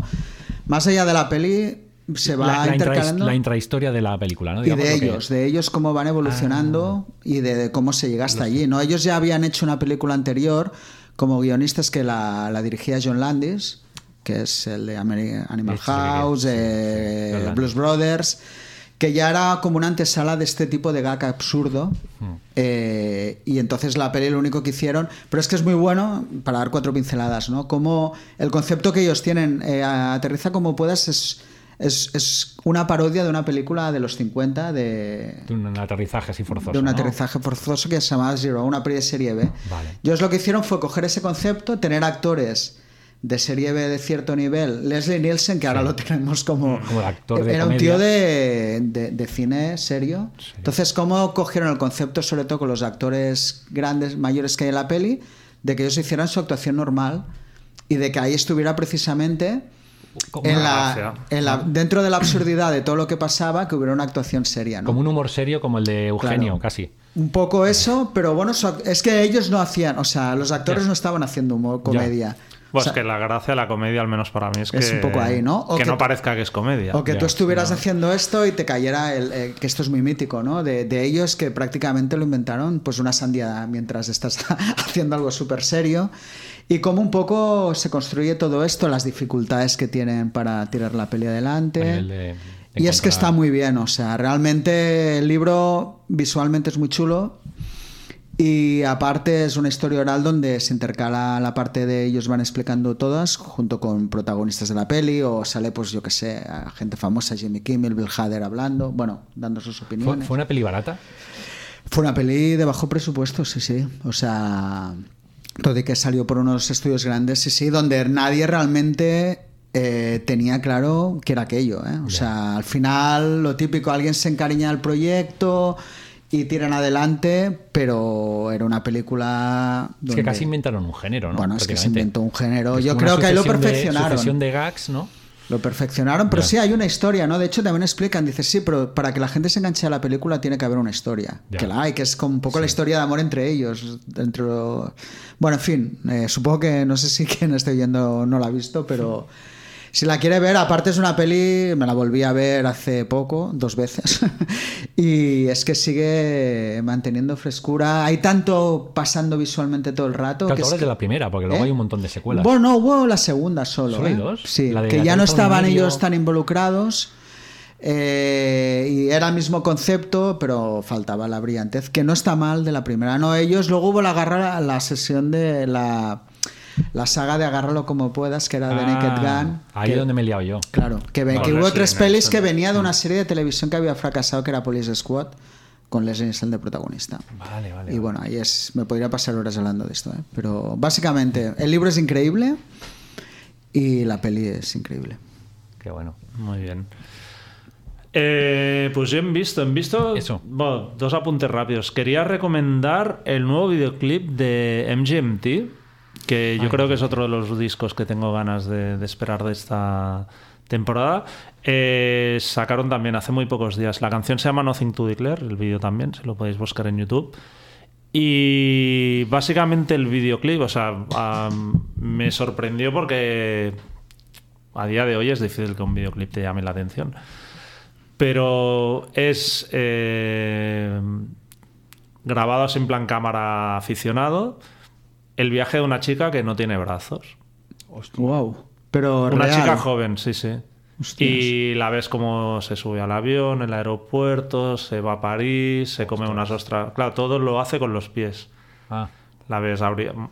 Más allá de la peli, se va la, la, intra- intercalando. la intrahistoria de la película, ¿no? y de que- ellos, de ellos cómo van evolucionando y de cómo se llega hasta allí. ¿no? Ellos ya habían hecho una película anterior como guionistas que la, la dirigía John Landis, que es el de Animal sí House, sí, sí, eh. Blues Brothers, que ya era como una antesala de este tipo de gag absurdo. Hmm. Eh, y entonces la peli lo único que hicieron, pero es que es muy bueno para dar cuatro pinceladas, ¿no? Como el concepto que ellos tienen, eh, aterriza como puedas, es, es, es una parodia de una película de los 50 de, de un aterrizaje así forzoso. de un ¿no? aterrizaje forzoso que se llama Zero, una peli de serie B. Vale. Ellos lo que hicieron fue coger ese concepto, tener actores de serie B de cierto nivel. Leslie Nielsen, que ahora lo tenemos como... Como actor de Era un comedia. tío de, de- de cine serio. Entonces, ¿cómo cogieron el concepto, sobre todo con los actores grandes, mayores que hay en la peli, de que ellos hicieran su actuación normal y de que ahí estuviera precisamente... En la, en la- dentro de la absurdidad de todo lo que pasaba, que hubiera una actuación seria. ¿no? Como un humor serio como el de Eugenio, Claro. casi. Un poco eso, pero bueno, es que ellos no hacían, o sea, los actores Ya. no estaban haciendo humor, comedia. Pues O sea, que la gracia de la comedia, al menos para mí, es que, Es un poco ahí, ¿no? O que, que- no parezca que es comedia. O que Ya, tú estuvieras haciendo esto y te cayera el, eh, que esto es muy mítico, ¿no? De, de ellos que prácticamente lo inventaron, pues una sandía mientras estás haciendo algo súper serio. Y cómo un poco se construye todo esto, las dificultades que tienen para tirar la peli adelante. Y es que está muy bien, o sea, realmente el libro visualmente es muy chulo. Y aparte es una historia oral donde se intercala la parte de ellos van explicando todas junto con protagonistas de la peli o sale pues yo que sé, gente famosa, Jimmy Kimmel, Bill Hader hablando, bueno, dando sus ¿Fue, opiniones. fue una peli barata? Fue una peli de bajo presupuesto, sí, sí. O sea, todo y que salió por unos estudios grandes, sí, sí, donde nadie realmente eh, tenía claro que era aquello. ¿eh? O sea, al final, lo típico, alguien se encariña del proyecto y tiran adelante, pero era una película. Es que casi inventaron un género, ¿no? Bueno, es que se inventó un género. Es Yo creo que ahí lo de- perfeccionaron. sucesión de gags, ¿no? Lo perfeccionaron, pero sí hay una historia, ¿no? De hecho, también explican, dice, sí, pero para que la gente se enganche a la película tiene que haber una historia. Que la hay, que es como un poco la historia de amor entre ellos. Dentro... Bueno, en fin, eh, supongo que no sé si quien esté oyendo no la ha visto, pero si la quiere ver, aparte es una peli, me la volví a ver hace poco, dos veces, y es que sigue manteniendo frescura. Hay tanto pasando visualmente todo el rato. Claro, que es que- de la primera, porque luego ¿Eh? hay un montón de secuelas. bueno, no, hubo la segunda solo. ¿Solo ¿eh? dos? Sí, La de que ya no estaban medio. ellos tan involucrados. eh, y era el mismo concepto, pero faltaba la brillantez, que no está mal de la primera. No, ellos luego hubo la garra, la sesión de la, la saga de agárralo como puedas, que era de Ah, Naked Gun. Ahí que- es donde me he liado yo. Claro, que, hubo tres pelis que venía de una serie de televisión que había fracasado, que era Police Squad, con Leslie Nielsen de protagonista. Vale, vale. Y bueno, ahí es, me podría pasar horas hablando de esto, ¿eh? pero básicamente el libro es increíble y la peli es increíble. Qué bueno. Muy bien. Eh, pues yo he visto, he visto Eso. bueno, dos apuntes rápidos. Quería recomendar el nuevo videoclip de MGMT, que yo creo que es otro de los discos que tengo ganas de, de esperar de esta temporada. Eh, sacaron también hace muy pocos días. La canción se llama Nothing to Declare, el vídeo también, si lo podéis buscar en YouTube. Y básicamente el videoclip, o sea, me sorprendió porque a día de hoy es difícil que un videoclip te llame la atención. Pero es eh, grabado así en plan cámara aficionado. El viaje de una chica que no tiene brazos. Wow. Pero Una real. chica joven, sí, sí. Hostias. Y la ves como se sube al avión, el aeropuerto, se va a París, se come unas ostras. Claro, todo lo hace con los pies. Ah, La ves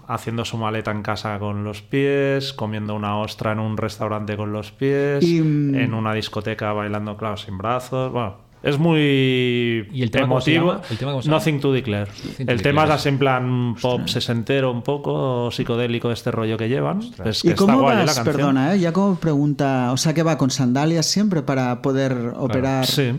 haciendo su maleta en casa con los pies, comiendo una ostra en un restaurante con los pies, Y, mm, en una discoteca bailando, claro, sin brazos. Bueno, es muy ¿Y el tema cómo se emotivo. ¿El tema? Nothing to declare. el tema es declare. así en plan pop sesentero un poco, psicodélico este rollo que llevan. Pues que ¿Y está cómo guay, ¿eh, la vas? canción. Perdona, ¿eh? ya como pregunta, o sea que va con sandalias siempre para poder operar. Sí.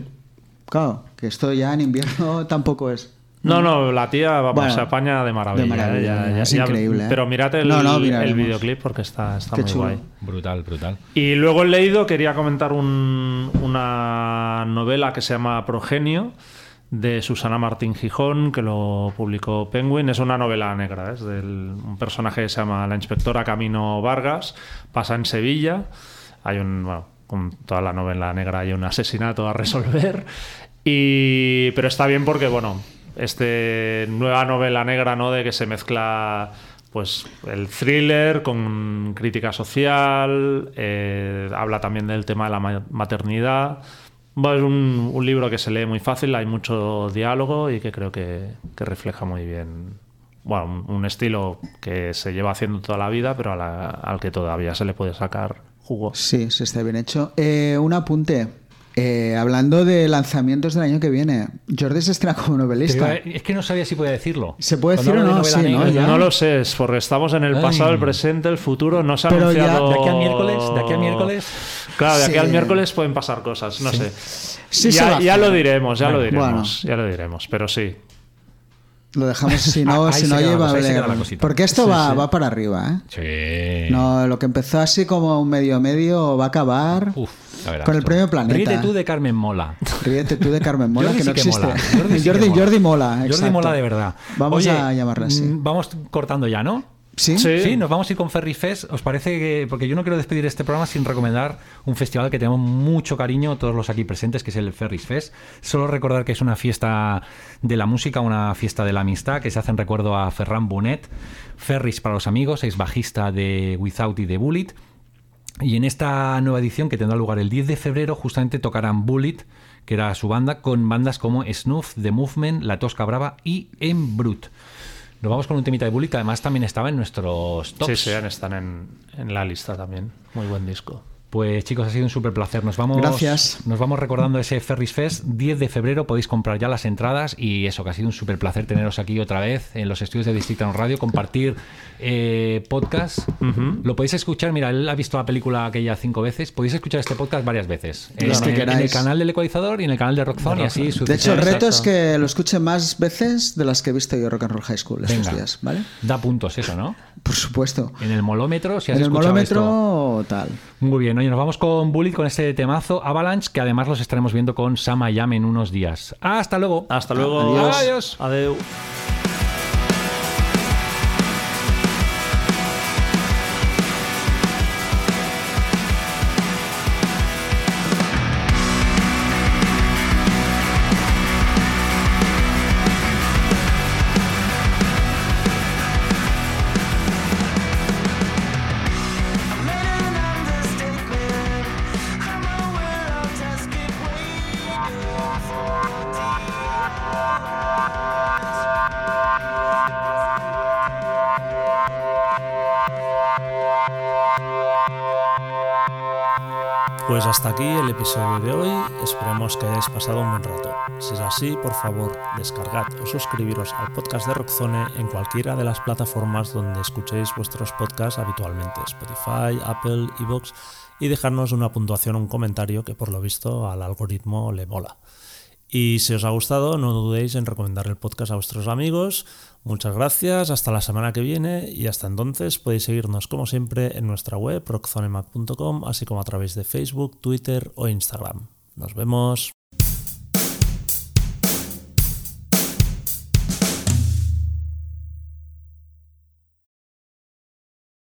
Claro, que esto ya en invierno tampoco es. No, no, la tía vamos, Bueno, se apaña de maravilla. de maravilla, ¿eh? Ya- ya- es ya- increíble, ¿eh? Pero mirad el, No, no, el videoclip porque está, está Qué muy chulo. guay. brutal, brutal. Y luego he leído, quería comentar un- una novela que se llama Progenio de Susana Martín Gijón, que lo publicó Penguin. Es una novela negra, ¿eh? es del un personaje que se llama la inspectora Camino Vargas, pasa en Sevilla. Hay un, bueno, con toda la novela negra hay un asesinato a resolver. Y, pero está bien porque, bueno, este nueva novela negra, ¿no? De que se mezcla pues el thriller con crítica social, eh, habla también del tema de la ma- maternidad. Bueno, es un, libro que se lee muy fácil, hay mucho diálogo y que creo que, que refleja muy bien bueno, un, estilo que se lleva haciendo toda la vida, pero la- al que todavía se le puede sacar jugo. Sí, sí, está bien hecho. Eh, un apunte. Eh, hablando de lanzamientos del año que viene, Jordi se estrena como novelista. Es que no sabía si podía decirlo. ¿Se puede decir o de no? ¿no? negra, Ya. No lo sé, es porque estamos en el Ay. pasado, el presente, el futuro. No se ha Pero ya- anunciado. de aquí al miércoles, de aquí al miércoles. Claro, de aquí al miércoles pueden pasar cosas, no sé. Sí ya, lo diremos, ya lo Bueno. diremos, ya lo diremos, pero sí. Lo dejamos, si no, si no lleva. Porque esto Sí, va, sí. va para arriba, ¿eh? Sí. No, lo que empezó así como un medio medio va a acabar. Uf, verás Con el tú. premio Planeta. Ríete tú de Carmen Mola. Ríete tú de Carmen Mola, Jordi que no sí que existe. mola. Jordi, sí que Jordi, mola. Jordi mola, Jordi exacto. mola de verdad. Vamos Oye, a llamarla así. mm, Vamos cortando ya, ¿no? ¿Sí? Sí. Sí, nos vamos a ir con Ferry Fest. ¿Os parece que.? Porque yo no quiero despedir este programa sin recomendar un festival que tenemos mucho cariño, todos los aquí presentes, que es el Ferris Fest. Solo recordar que es una fiesta de la música, una fiesta de la amistad, que se hace en recuerdo a Ferran Bonet. Ferris para los amigos, es bajista de Without y de Bullet. Y en esta nueva edición, que tendrá lugar el 10 de febrero, justamente tocarán Bullet, que era su banda, con bandas como Snuff, The Movement, La Tosca Brava y En Brut. Nos vamos con un temita de Bullet, que además también estaba en nuestros tops. Sí, sí, están en, en la lista también. Muy buen disco. Pues chicos, ha sido un súper placer. Nos vamos, Gracias. Nos vamos recordando ese Ferris Fest. 10 de febrero podéis comprar ya las entradas y eso, que ha sido un súper placer teneros aquí otra vez en los estudios de Distrito Radio, compartir eh, podcast. Lo podéis escuchar, mira, él ha visto la película aquella cinco veces. Podéis escuchar este podcast varias veces. En, Las que en- en el canal del ecualizador y en el canal de Rockzone y así De hecho, el reto es que lo escuche más veces de las que he visto yo Rock and Roll High School estos Venga. días, ¿vale? Da puntos eso, ¿no? Por supuesto. En el molómetro, si has En el escuchado esto- molómetro, tal. Muy bien, oye, nos vamos con Bullet con este temazo Avalanche, que además los estaremos viendo con Sama Yam en unos días. Hasta luego. Hasta luego. Adiós. Adiós. Adeu. Episodio de hoy. Esperemos que hayáis pasado un buen rato. Si es así, por favor, descargad o suscribiros al podcast de Rockzone en cualquiera de las plataformas donde escuchéis vuestros podcasts habitualmente, Spotify, Apple, Evox, y dejarnos una puntuación o un comentario que por lo visto al algoritmo le mola. Y si os ha gustado, no dudéis en recomendar el podcast a vuestros amigos. Muchas gracias, hasta la semana que viene y hasta entonces podéis seguirnos como siempre en nuestra web rockzonemac.com, así como a través de Facebook, Twitter o Instagram. Nos vemos.